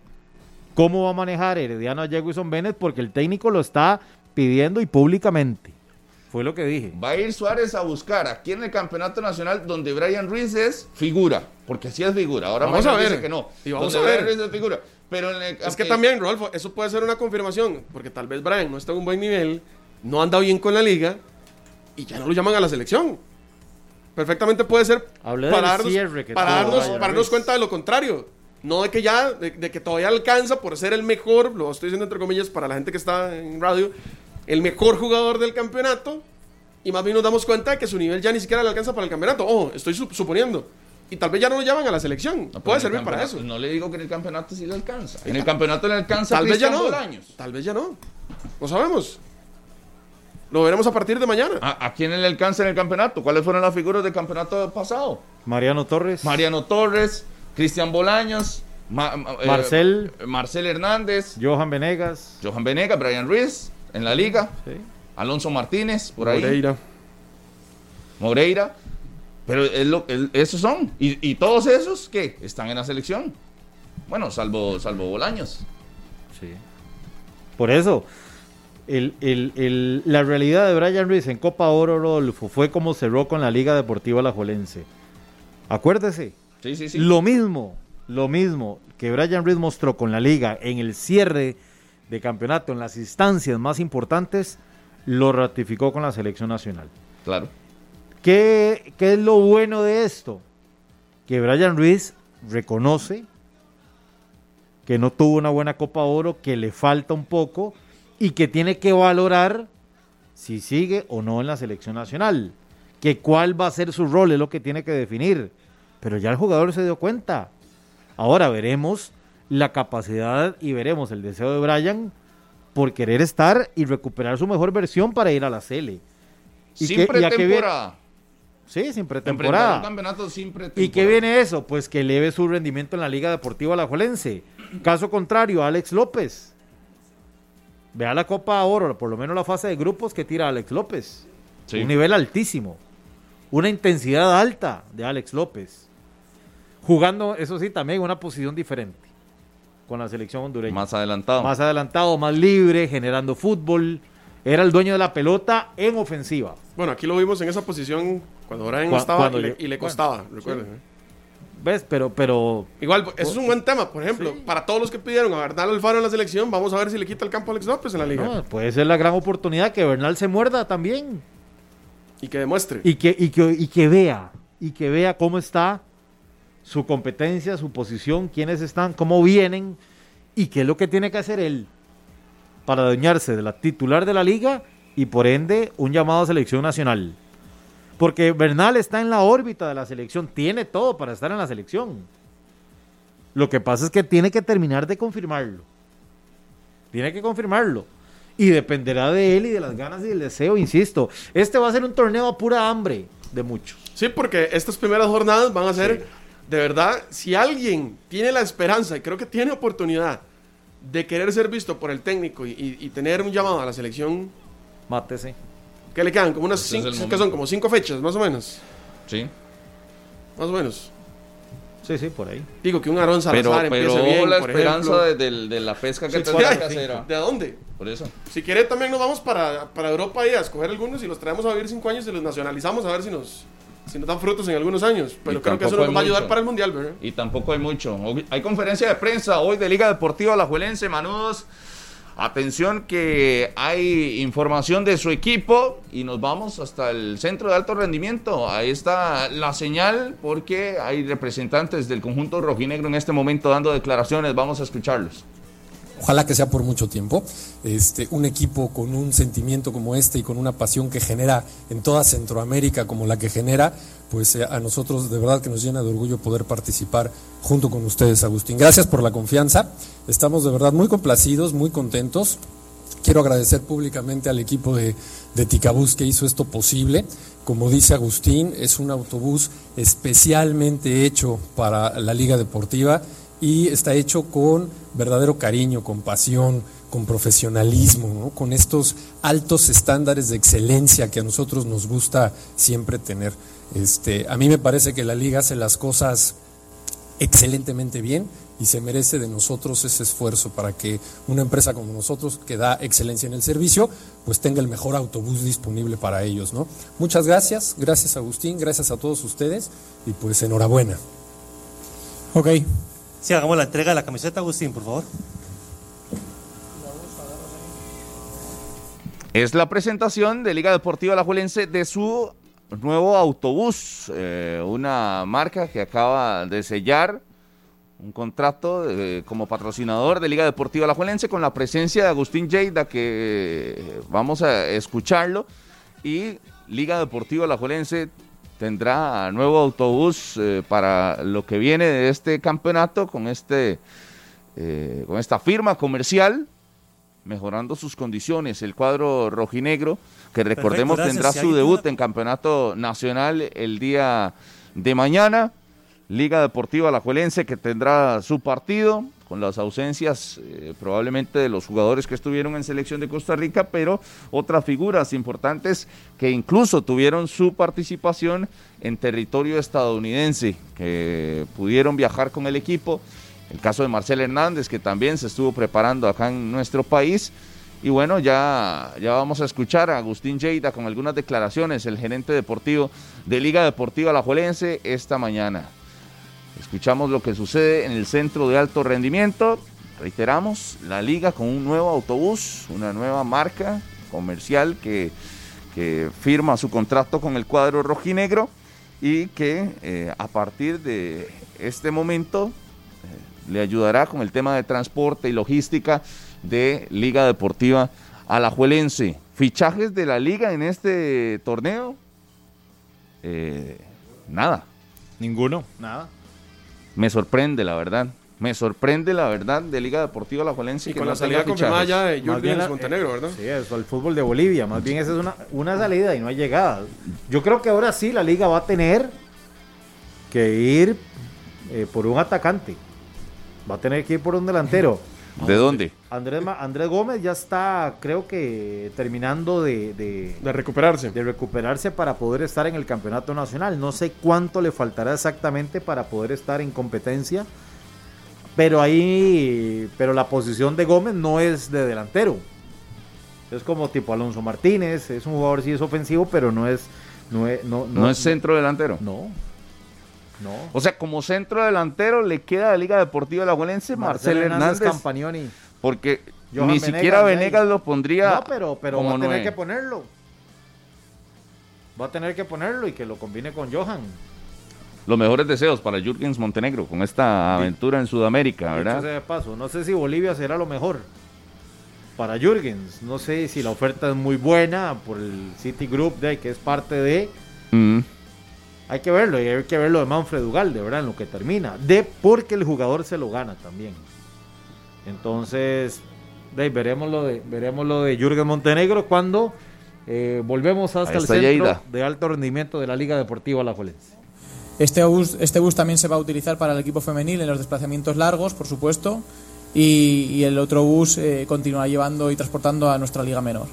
D: cómo va a manejar Herediano a Jefferson Bennett, porque el técnico lo está pidiendo y públicamente. Fue lo que dije.
C: Va a ir Suárez a buscar aquí en el campeonato nacional donde Brian Ruiz es figura, porque así es figura. Ahora
B: Vamos a ver.
C: dice que no.
B: Y vamos
C: donde
B: a ver.
C: Brian Ruiz es figura. Pero en el-
B: Es que
C: eh,
B: también, Rodolfo, eso puede ser una confirmación, porque tal vez Brian no está en un buen nivel, no anda bien con la liga y ya no lo llaman a la selección. Perfectamente puede ser
D: Hablé
B: para darnos, para darnos, para darnos cuenta de lo contrario. No de que ya, de, de que todavía alcanza por ser el mejor, lo estoy diciendo entre comillas para la gente que está en radio, el mejor jugador del campeonato. Y más bien nos damos cuenta de que su nivel ya ni siquiera le alcanza para el campeonato. Ojo, estoy sup- suponiendo. Y tal vez ya no lo llaman a la selección.
C: No,
B: puede servir para eso.
C: No le digo que en el campeonato sí le alcanza. En el campeonato le alcanza
B: Tal vez ya no.
C: Bolaños.
B: Tal vez ya no. No sabemos. Lo veremos a partir de mañana.
C: ¿A, a quién le alcanza en el campeonato? ¿Cuáles fueron las figuras del campeonato pasado?
D: Mariano Torres.
C: Mariano Torres, Cristian Bolaños, Ma- ma- eh,
D: Marcel.
C: Marcel Hernández,
D: Johan Venegas.
C: Johan Venegas, Brian Ruiz en la liga,
D: Sí.
C: Alonso Martínez, por ahí,
B: Moreira.
C: Moreira. Pero es lo- el- esos son. Y, y todos esos, ¿qué? Están en la selección. Bueno, salvo, salvo Bolaños.
D: Sí. Por eso, el- el- el- la realidad de Brian Ruiz en Copa Oro, Rodolfo, fue como cerró con la Liga Deportiva Alajuelense. Acuérdese,
C: Sí, sí, sí.
D: lo mismo, lo mismo que Brian Ruiz mostró con la Liga en el cierre de campeonato, en las instancias más importantes, lo ratificó con la selección nacional.
C: Claro.
D: ¿Qué, qué es lo bueno de esto? Que Brian Ruiz reconoce que no tuvo una buena Copa Oro, que le falta un poco y que tiene que valorar si sigue o no en la selección nacional. Que cuál va a ser su rol es lo que tiene que definir. Pero ya el jugador se dio cuenta. Ahora veremos la capacidad y veremos el deseo de Brian por querer estar y recuperar su mejor versión para ir a la Cele. ¿Y
C: Sin
D: qué- y a qué viene?
C: pretemporada.
D: Sí, sin pretemporada.
C: campeonato sin pretemporada.
D: ¿Y qué viene eso? Pues que eleve su rendimiento en la Liga Deportiva Alajuelense. Caso contrario, Alex López. Vea la Copa Oro, por lo menos la fase de grupos que tira Alex López.
C: Sí.
D: Un nivel altísimo. Una intensidad alta de Alex López. Jugando, eso sí, también una posición diferente con la selección hondureña.
C: Más adelantado.
D: Más adelantado, más libre, generando fútbol. Era el dueño de la pelota en ofensiva.
B: Bueno, aquí lo vimos en esa posición cuando Brian
D: Cu-
B: estaba
D: cuando
B: y, le, y le
D: bueno,
B: costaba, recuerden. ¿eh?
D: ¿Ves? Pero, pero
B: Igual, eso es un buen tema. Por ejemplo, para todos los que pidieron a Bernal Alfaro en la selección, vamos a ver si le quita el campo a Alex López en la liga.
D: no, puede ser la gran oportunidad que Bernal se muerda también.
B: Y que demuestre.
D: y que, y que, y que vea, y que vea cómo está su competencia, su posición, quiénes están, cómo vienen y qué es lo que tiene que hacer él para adueñarse de la titular de la liga y por ende un llamado a selección nacional. Porque Bernal está en la órbita de la selección, tiene todo para estar en la selección. Lo que pasa es que tiene que terminar de confirmarlo. Tiene que confirmarlo. Y dependerá de él y de las ganas y del deseo, insisto. Este va a ser un torneo a pura hambre. de muchos.
B: Sí, porque estas primeras jornadas van a ser, de verdad, si alguien tiene la esperanza, y creo que tiene oportunidad, de querer ser visto por el técnico y, y- y tener un llamado a la selección,
D: Mátese.
B: que le quedan como unas
C: Este es
B: cinco, que son como cinco fechas, más o menos.
C: Sí.
B: Más o menos.
D: Sí, sí, por ahí.
B: Digo que un
C: Pero,
B: Salazar
C: pero
B: empiece bien,
C: la
B: por
C: esperanza de, la pesca que
B: Sí,
C: tendrá ah.
B: ¿De dónde?
C: Por eso.
B: Si quiere también nos vamos para, para Europa y a escoger algunos y los traemos a vivir cinco años y los nacionalizamos a ver si nos, si nos dan frutos en algunos años. Pero
C: Y
B: creo que eso nos va a ayudar para el Mundial, ¿verdad?
C: Y tampoco hay mucho. Hoy- Hay conferencia de prensa hoy de Liga Deportiva Alajuelense, Manudos. Atención que hay información de su equipo y nos vamos hasta el centro de alto rendimiento. Ahí está la señal porque hay representantes del conjunto rojinegro en este momento dando declaraciones. Vamos a escucharlos.
E: Ojalá que sea por mucho tiempo. Este, un equipo con un sentimiento como este y con una pasión que genera en toda Centroamérica como la que genera, pues eh, a nosotros de verdad que nos llena de orgullo poder participar junto con ustedes, Agustín. Gracias por la confianza. Estamos de verdad muy complacidos, muy contentos. Quiero agradecer públicamente al equipo de, de Ticabús que hizo esto posible. Como dice Agustín, es un autobús especialmente hecho para la Liga Deportiva y está hecho con verdadero cariño, con pasión, con profesionalismo, con estos altos estándares de excelencia que a nosotros nos gusta siempre tener. Este, a mí me parece que la liga hace las cosas excelentemente bien y se merece de nosotros ese esfuerzo para que una empresa como nosotros que da excelencia en el servicio pues tenga el mejor autobús disponible para ellos, ¿no? Muchas gracias, gracias Agustín, gracias a todos ustedes y pues enhorabuena.
F: Ok. Sí, hagamos la entrega de la camiseta, Agustín, por favor.
C: Es la presentación de Liga Deportiva Alajuelense de su nuevo autobús, eh, una marca que acaba de sellar un contrato eh, como patrocinador de Liga Deportiva Alajuelense con la presencia de Agustín Lleida que eh, vamos a escucharlo y Liga Deportiva Alajuelense tendrá nuevo autobús eh, para lo que viene de este campeonato con este eh, con esta firma comercial mejorando sus condiciones. El cuadro rojinegro, que recordemos tendrá
F: Si
C: su debut
F: duda-
C: en campeonato nacional el día de mañana. Liga Deportiva Alajuelense que tendrá su partido con las ausencias eh, probablemente de los jugadores que estuvieron en selección de Costa Rica, pero otras figuras importantes que incluso tuvieron su participación en territorio estadounidense, que pudieron viajar con el equipo. El caso de Marcel Hernández, que también se estuvo preparando acá en nuestro país. Y bueno, ya, ya vamos a escuchar a Agustín Lleida con algunas declaraciones, el gerente deportivo de Liga Deportiva Alajuelense, esta mañana. Escuchamos lo que sucede en el centro de alto rendimiento. Reiteramos, la liga con un nuevo autobús, una nueva marca comercial que, que firma su contrato con el cuadro rojinegro y que eh, a partir de este momento eh, le ayudará con el tema de transporte y logística de Liga Deportiva Alajuelense. Fichajes de la liga en este torneo, eh, nada.
D: Ninguno. Nada.
C: Me sorprende, la verdad. Me sorprende, la verdad, de Liga Deportiva Alajuelense.
B: Y
C: que
B: con
C: no
B: la salida confirmada ya de
D: Más bien
B: Jürgen
D: la-
B: Montenegro, ¿verdad?
D: Sí, eso, el fútbol de Bolivia. Más bien esa es una, una salida y no hay llegada. Yo creo que ahora sí la liga va a tener que ir eh, por un atacante. Va a tener que ir por un delantero.
C: ¿De dónde?
D: Andrés, Andrés Gómez ya está, creo que, terminando de, de-
B: De recuperarse.
D: de recuperarse para poder estar en el campeonato nacional. No sé cuánto le faltará exactamente para poder estar en competencia. Pero ahí, pero la posición de Gómez no es de delantero. Es como tipo Alonso Martínez, es un jugador sí es ofensivo, pero no es no es, no,
C: No, es centro delantero.
D: No. No.
C: O sea, como centro delantero le queda a Liga Deportiva Alajuelense Marcel Hernández.
D: Campagnoni.
C: porque
D: Johan
C: ni
D: Venegas,
C: siquiera. Venegas lo pondría.
D: No, pero, pero va a tener que ponerlo. Va a tener que ponerlo y que lo combine con Johan.
C: Los mejores deseos para Jürgens Montenegro con esta aventura en Sudamérica, ¿verdad?
D: de paso, no sé si Bolivia será lo mejor para Jürgens. No sé si la oferta es muy buena por el City Group de que es parte de.
C: Mm.
D: Hay que verlo, y hay que verlo de Manfred Ugalde, ¿verdad? En lo que termina. De porque el jugador se lo gana también. Entonces, de ahí veremos lo de, veremos lo de Jürgen Montenegro cuando Eh, volvemos hasta el centro
C: Lleida.
D: de alto rendimiento de la Liga Deportiva Alajuelense.
G: Este bus, este bus también se va a utilizar para el equipo femenil en los desplazamientos largos, por supuesto, y, y el otro bus eh, continuará llevando y transportando a nuestra liga menor.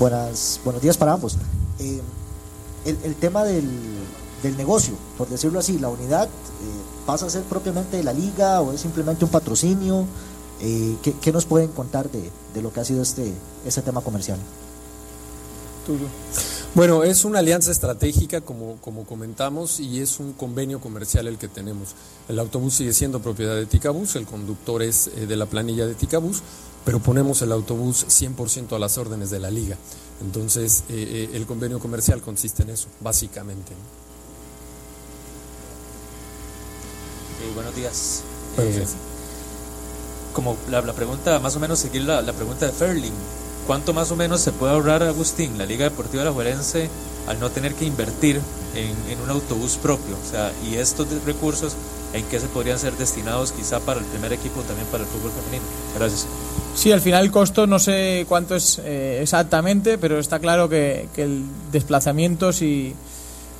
H: Buenas, buenos días para ambos. Eh, el, el tema del, del negocio, por decirlo así, la unidad eh, pasa a ser propiamente de la liga o es simplemente un patrocinio. Eh, ¿qué, qué nos pueden contar de, de lo que ha sido este, este tema comercial?
E: Bueno, es una alianza estratégica, como, como comentamos, y es un convenio comercial el que tenemos. El autobús sigue siendo propiedad de Ticabús, el conductor es eh, de la planilla de Ticabús, pero ponemos el autobús 100% a las órdenes de la liga. Entonces, eh, eh, el convenio comercial consiste en eso, básicamente.
I: Eh, buenos días.
E: Buenos
I: Eh. Como la, la pregunta, más o menos seguir la, la pregunta de Ferling, ¿cuánto más o menos se puede ahorrar Agustín, la Liga Deportiva Alajuelense, al no tener que invertir en, en un autobús propio? O sea, y estos recursos, ¿en qué se podrían ser destinados quizá para el primer equipo, también para el fútbol femenino? Gracias.
G: Sí, al final el costo no sé cuánto es eh, exactamente, pero está claro que, que el desplazamientos y,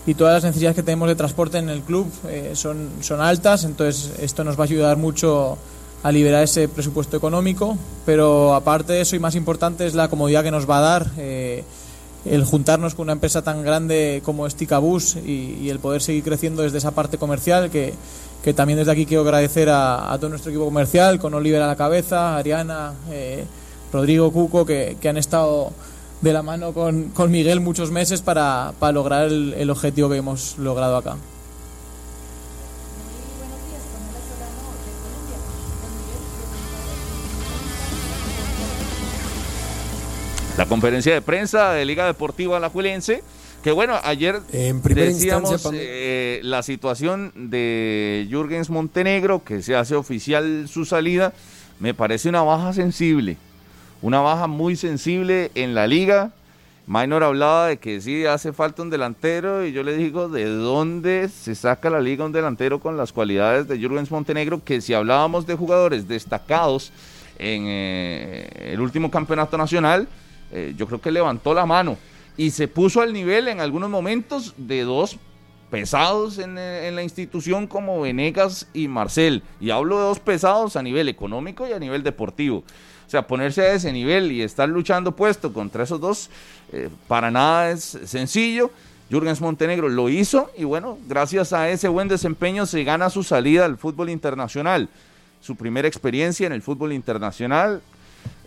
G: y todas las necesidades que tenemos de transporte en el club eh, son, son altas, entonces esto nos va a ayudar mucho a liberar ese presupuesto económico, pero aparte de eso y más importante es la comodidad que nos va a dar eh, el juntarnos con una empresa tan grande como es Ticabús y, y el poder seguir creciendo desde esa parte comercial que, que también desde aquí quiero agradecer a, a todo nuestro equipo comercial, con Oliver a la cabeza, Ariana, eh, Rodrigo Cuco, que, que han estado de la mano con, con Miguel muchos meses para, para lograr el, el objetivo que hemos logrado acá.
C: La conferencia de prensa de Liga Deportiva Alajuelense, que bueno, ayer
E: En
C: decíamos eh, la situación de Jürgens Montenegro, que se hace oficial su salida, me parece una baja sensible, una baja muy sensible en la liga. Minor hablaba de que sí hace falta un delantero y yo le digo de dónde se saca la liga un delantero con las cualidades de Jürgens Montenegro, que si hablábamos de jugadores destacados en eh, el último campeonato nacional, eh, yo creo que levantó la mano y se puso al nivel en algunos momentos de dos pesados en, eh, en la institución como Venegas y Marcel. Y hablo de dos pesados a nivel económico y a nivel deportivo. O sea, ponerse a ese nivel y estar luchando puesto contra esos dos, eh, para nada es sencillo. Jürgens Montenegro lo hizo y bueno, gracias a ese buen desempeño se gana su salida al fútbol internacional. Su primera experiencia en el fútbol internacional.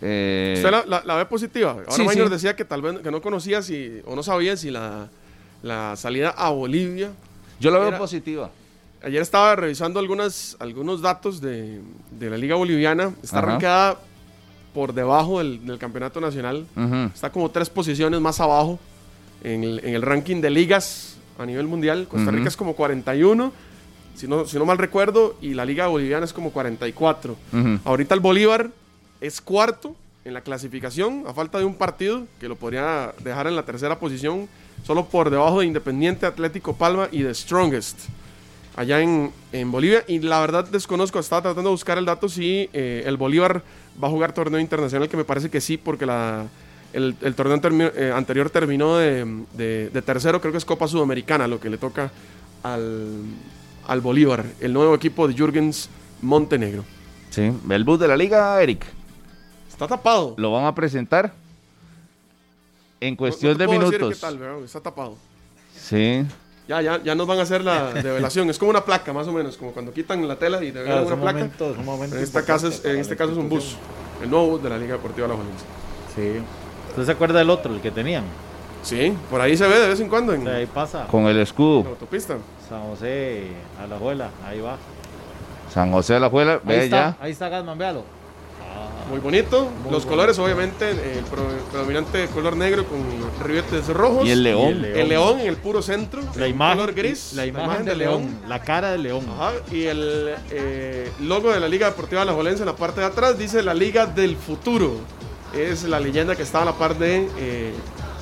C: Eh,
B: ¿Usted la, la- la ve positiva? Ahora
C: Sí, sí.
B: decía que tal vez que no conocía si, o no sabía si la, la salida a Bolivia.
C: yo la veo
B: era-
C: positiva.
B: Ayer estaba revisando algunas, algunos datos de, de la Liga Boliviana. Está
C: Ajá.
B: arrancada por debajo del, del campeonato nacional. Está como tres posiciones más abajo en el, en el ranking de ligas a nivel mundial. Costa Rica
C: Ujú.
B: es como 41, si no, si no mal recuerdo, y la Liga Boliviana es como 44.
C: Ujú.
B: Ahorita el Bolívar es cuarto en la clasificación, a falta de un partido que lo podría dejar en la tercera posición, solo por debajo de Independiente, Atlético Palma y de Strongest, allá en, en Bolivia. Y la verdad desconozco, estaba tratando de buscar el dato si eh, el Bolívar va a jugar torneo internacional, que me parece que sí, porque la, el, torneo eh, anterior terminó de, de- de tercero, creo que es Copa Sudamericana, lo que le toca al, al Bolívar, el nuevo equipo de Jürgens Montenegro.
C: Sí, el bus de la liga, Eric.
B: Está tapado.
C: Lo van a presentar en cuestión
B: No- no te
C: de
B: puedo decir
C: minutos.
B: qué tal, ¿verdad? Está tapado.
C: Sí.
B: Ya, ya, ya nos van a hacer la develación. Es como una placa, más o menos, como cuando quitan la tela y develan
D: Claro, es
B: una
D: un
B: placa.
D: momento- es un momento
B: en, esta caso es, en este caso es un bus. El nuevo bus de la Liga Deportiva La Juelense.
D: Sí. ¿Usted se acuerda del otro, el que tenían?
B: Sí, por ahí se ve de vez en cuando en,
D: O sea, ahí pasa.
C: Con el
B: en la
C: escudo.
B: autopista.
D: San José a la abuela, ahí va.
C: San José de la Juela,
D: Ahí
C: ve
D: está,
C: ya.
D: ahí está Gasman, véalo.
B: Muy bonito.
D: Muy
B: Los
D: bonito.
B: colores, obviamente, el predominante color negro con ribetes rojos.
C: Y el león.
D: Y el león.
B: El león en el puro centro.
D: La
B: en
D: imagen,
B: color gris.
D: la imagen del león, la cara del león.
B: Ajá, y el eh, logo de la Liga Deportiva Alajuelense en la parte de atrás dice la Liga del Futuro. Es la leyenda que está a la par de eh,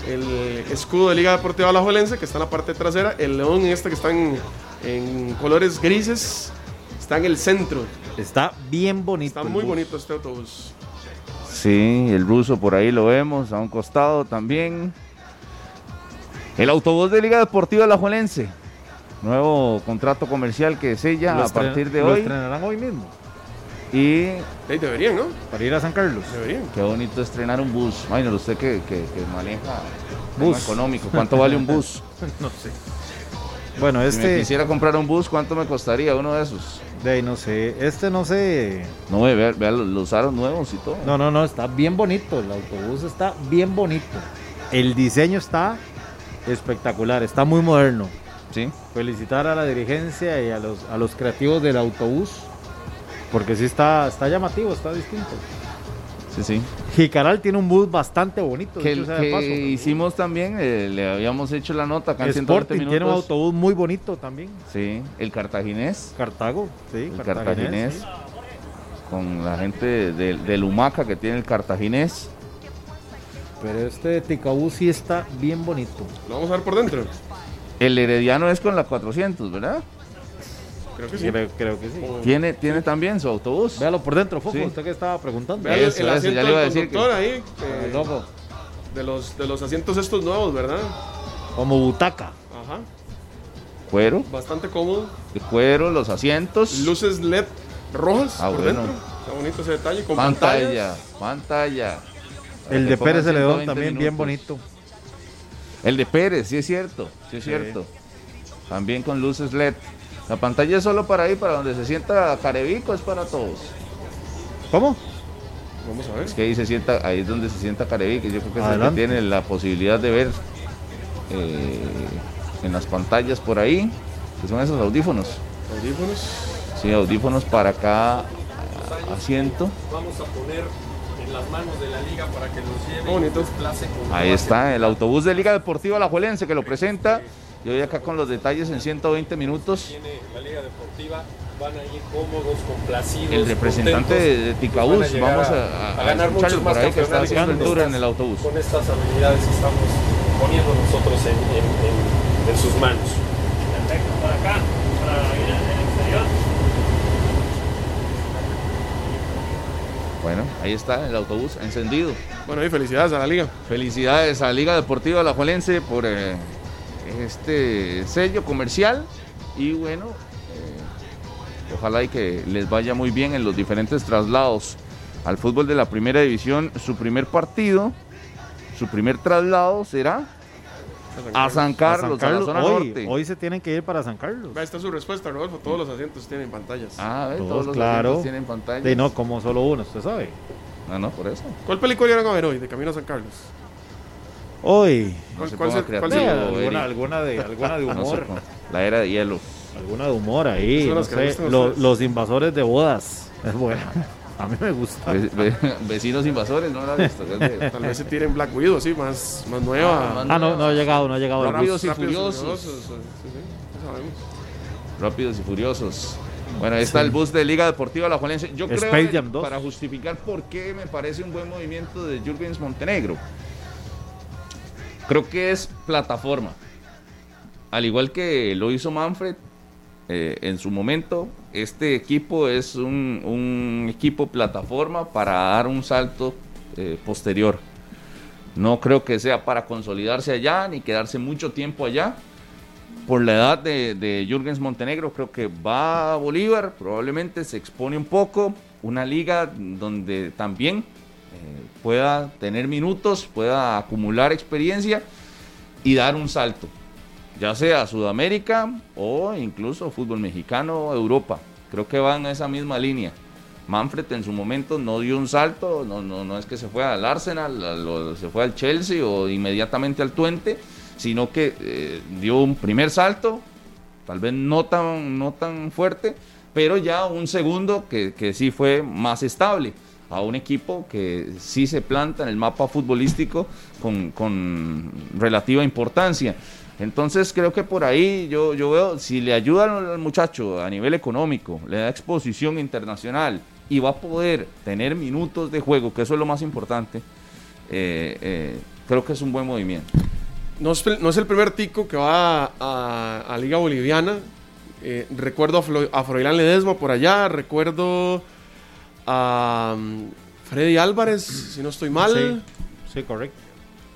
B: el escudo de Liga Deportiva Alajuelense, que está en la parte trasera. El león este que está en, en colores grises está en el centro.
D: Está bien bonito.
B: Está muy bonito este autobús.
C: Sí, el ruso por ahí lo vemos, a un costado también. El autobús de Liga Deportiva La Juelense. Nuevo contrato comercial que sella
D: Lo
C: a partir de
D: lo
C: hoy.
D: estrenarán hoy mismo.
C: Y
B: Ahí deberían, ¿no?
D: Para ir a San Carlos.
B: Deberían.
C: qué bonito estrenar un bus. Bueno, usted que, que- que maneja
D: Bus.
C: económico. ¿Cuánto vale un bus?
D: No sé. Bueno,
C: Si me
D: este.
C: quisiera comprar un bus, ¿cuánto me costaría uno de esos?
D: De ahí no sé. Este no sé.
C: No, ve, vea, vea los aros nuevos y todo.
D: No, no, no. Está bien bonito. El autobús está bien bonito. El diseño está espectacular. Está muy moderno.
C: Sí.
D: Felicitar a la dirigencia y a los, a los creativos del autobús. Porque sí está, está llamativo, está distinto.
C: Sí, sí.
D: Jicaral tiene un bus bastante bonito.
C: Que,
D: dicho sea de
C: que
D: paso.
C: hicimos también, eh, le habíamos hecho la nota acá en 120
D: Sporting
C: minutos.
D: tiene un autobús muy bonito también.
C: Sí, el cartaginés.
D: Cartago, sí,
C: El cartaginés. Con la gente del Humaca que tiene el cartaginés.
D: Pero este de Ticabú sí está bien bonito.
B: Lo vamos a ver por dentro.
C: El herediano es con la 400, ¿verdad?
B: Creo que sí.
D: Creo, creo que sí.
C: Tiene, tiene también su autobús.
D: Véalo por dentro, Fofo.
C: Sí.
D: Usted que estaba preguntando.
B: Vean el-
C: Eso,
B: el
C: eso,
B: asiento
C: ya le iba a decir que-
B: ahí.
D: El
B: eh,
D: logo.
B: de, los, de los asientos estos nuevos, ¿verdad?
D: Como butaca.
B: Ajá.
C: Cuero,
B: Bastante cómodo.
C: de cuero, los asientos.
B: Luces LED rojas
C: Ah,
B: por
C: bueno.
B: dentro. Está bonito ese detalle. Con
C: pantalla,
B: pantallas.
C: pantalla.
D: El de Pérez Celedón
C: 120
D: también bien bonito.
C: El de Pérez, sí es cierto, sí es
D: Sí.
C: cierto. También con luces LED. La pantalla es solo para ahí, para donde se sienta Carevico, es para todos.
D: ¿Cómo?
B: Vamos a ver.
C: Es que ahí se sienta, ahí es donde se sienta Carevico. Yo creo que es el que
D: Adelante.
C: tiene la posibilidad de ver eh, en las pantallas por ahí, que son esos audífonos.
B: Audífonos.
C: Sí, audífonos para cada asiento.
J: Vamos a poner en las manos de la liga para que nos lleve
B: bonito.
C: Ahí está, el autobús de Liga Deportiva La Juelense que lo presenta. Y hoy acá con los detalles en 120 minutos.
J: tiene la liga deportiva, van a ir cómodos, complacidos.
C: El representante
J: contentos,
C: de,
J: pues
C: Ticabús,
J: a llegar
C: vamos
J: a-
C: a,
J: ganar
C: escucharlo
J: muchos
C: por
J: más
C: ahí que está
J: campeonatos
C: haciendo el
J: con
C: tour
J: estas-
C: en el autobús.
J: Con estas habilidades que estamos poniendo nosotros en, en- en- en sus manos. Perfecto, por acá, para ir al exterior.
C: Bueno, ahí está el autobús encendido.
B: Bueno, y felicidades a la liga.
C: Felicidades a Liga Deportiva La Juelense por eh, este sello comercial. Y bueno, eh, ojalá y que les vaya muy bien en los diferentes traslados al fútbol de la primera división. Su primer partido, su primer traslado será a San Carlos, a,
D: San
C: la zona
D: hoy,
C: norte.
D: hoy se tienen que ir para San Carlos.
B: Ahí está su respuesta, Rodolfo. Todos los asientos tienen pantallas.
C: Ah,
D: Todos,
C: todos los
D: claro.
C: asientos tienen pantalla.
D: De no, como solo uno, usted sabe.
C: No, no, por eso.
B: ¿Cuál película iban a ver hoy de Camino a San Carlos?
D: Hoy.
C: No
B: ¿Cuál,
C: se
B: cuál
C: ponga creativo,
D: alguna, de, alguna de humor.
C: ponga. La era de hielo.
D: alguna de humor ahí.
B: Son
D: no sé,
B: gustan a
D: lo-
B: ustedes.
D: los invasores de bodas. Es buena. A mí me gusta.
C: Ve- ve- vecinos invasores, ¿no la visto?
B: Tal vez se tiren Black Widow, así, más, más nueva.
C: Ah,
D: Ah, no, no ha llegado, no ha llegado.
C: Rápidos y Furiosos.
B: sí, sí, sí.
C: Rápidos y furiosos. Bueno, ahí está el bus de Liga Deportiva La Juelense. Yo
D: Space
C: creo, que
D: Jam 2.
C: para justificar por qué me parece un buen movimiento de Jürgens Montenegro, creo que es plataforma. Al igual que lo hizo Manfred eh, en su momento, este equipo es un, equipo plataforma para dar un salto eh, posterior. No creo que sea para consolidarse allá ni quedarse mucho tiempo allá. Por la edad de, de Jürgens Montenegro, creo que va a Bolívar, probablemente se expone un poco. Una liga donde también pueda tener minutos, pueda acumular experiencia y dar un salto, ya sea Sudamérica o incluso fútbol mexicano, Europa. Creo que van a esa misma línea. Manfred en su momento no dio un salto, no, no, no es que se fue al Arsenal, se fue al Chelsea o inmediatamente al Twente, sino que eh, dio un primer salto, tal vez no tan, no tan fuerte, pero ya un segundo que, que sí fue más estable a un equipo que sí se planta en el mapa futbolístico con, con relativa importancia. Entonces creo que por ahí yo, yo veo, si le ayudan al muchacho a nivel económico, le da exposición internacional y va a poder tener minutos de juego, que eso es lo más importante, eh, eh, creo que es un buen movimiento.
B: No es, no es el primer tico que va a, a- Liga Boliviana. Eh, recuerdo a, Flo- a Froilán Ledesma por allá. Recuerdo a. Freddy Álvarez, si no estoy mal.
D: Sí, sí, correcto.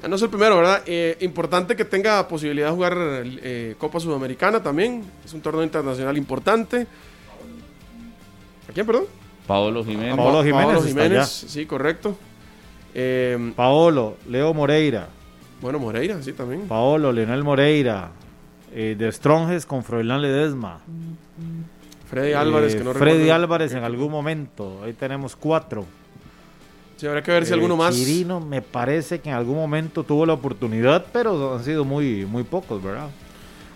B: Ya no es el primero, ¿verdad? Eh, importante que tenga posibilidad de jugar eh, Copa Sudamericana también. Es un torneo internacional importante. ¿A quién, perdón?
C: Paolo Jiménez.
D: Paolo Jiménez
B: Paolo Jiménez, sí, correcto. Eh,
D: Paolo, Leo Moreira,
B: bueno, Moreira, sí, también.
D: Paolo, Leonel Moreira, eh, de Stronges con Froilán Ledesma.
B: Freddy Álvarez,
D: Eh,
B: que no
D: Freddy
B: recuerdo.
D: Álvarez en algún momento. Ahí tenemos cuatro.
B: Sí, habrá que ver si
D: Eh,
B: alguno más.
D: Chirino me parece que en algún momento tuvo la oportunidad, pero han sido muy, muy pocos, ¿verdad?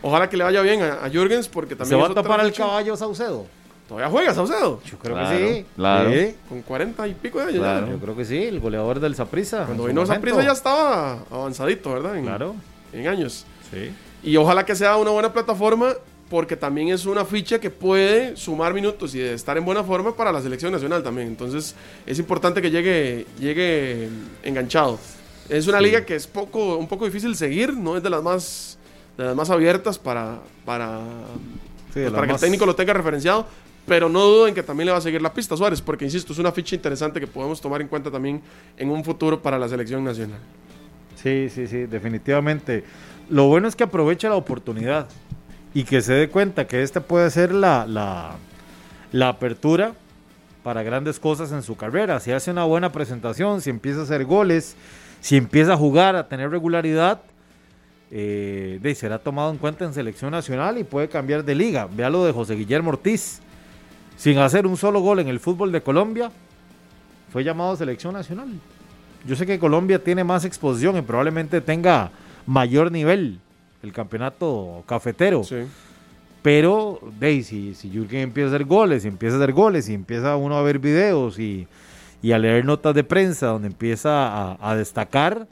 B: Ojalá que le vaya bien a, a Jürgens, porque también.
D: ¿Se va a tapar
B: ficha.
D: caballo Saucedo?
B: ¿Todavía juega Saucedo?
D: Yo creo
C: Claro,
D: que sí.
C: claro.
D: Sí,
B: Con 40 y pico de años
C: Claro.
B: ya.
D: Yo creo que sí, el goleador del Saprissa.
B: Cuando vino esa prisa ya estaba avanzadito, ¿verdad? En,
D: Claro,
B: En años.
D: sí.
B: Y ojalá que sea una buena plataforma, porque también es una ficha que puede sumar minutos y de estar en buena forma para la selección nacional también. Entonces es importante que llegue, llegue enganchado. Es una liga que es poco, un poco difícil seguir, no es de las más, de las más abiertas para, para,
D: Sí,
B: pues, para que
D: más-
B: el técnico lo tenga referenciado. Pero no dudo en que también le va a seguir la pista a Suárez, porque insisto, es una ficha interesante que podemos tomar en cuenta también en un futuro para la selección nacional.
D: Sí, sí, sí, definitivamente. Lo bueno es que aproveche la oportunidad y que se dé cuenta que esta puede ser la, la, apertura para grandes cosas en su carrera. Si hace una buena presentación, si empieza a hacer goles, si empieza a jugar, a tener regularidad, eh, será tomado en cuenta en selección nacional y puede cambiar de liga. Vea lo de José Guillermo Ortiz. Sin hacer un solo gol en el fútbol de Colombia, fue llamado a selección nacional. Yo sé que Colombia tiene más exposición y probablemente tenga mayor nivel el campeonato cafetero.
B: Sí.
D: Pero, de, si, si Jürgen empieza a hacer goles, y empieza a hacer goles, y empieza uno a ver videos y, y a leer notas de prensa donde empieza a, a destacar,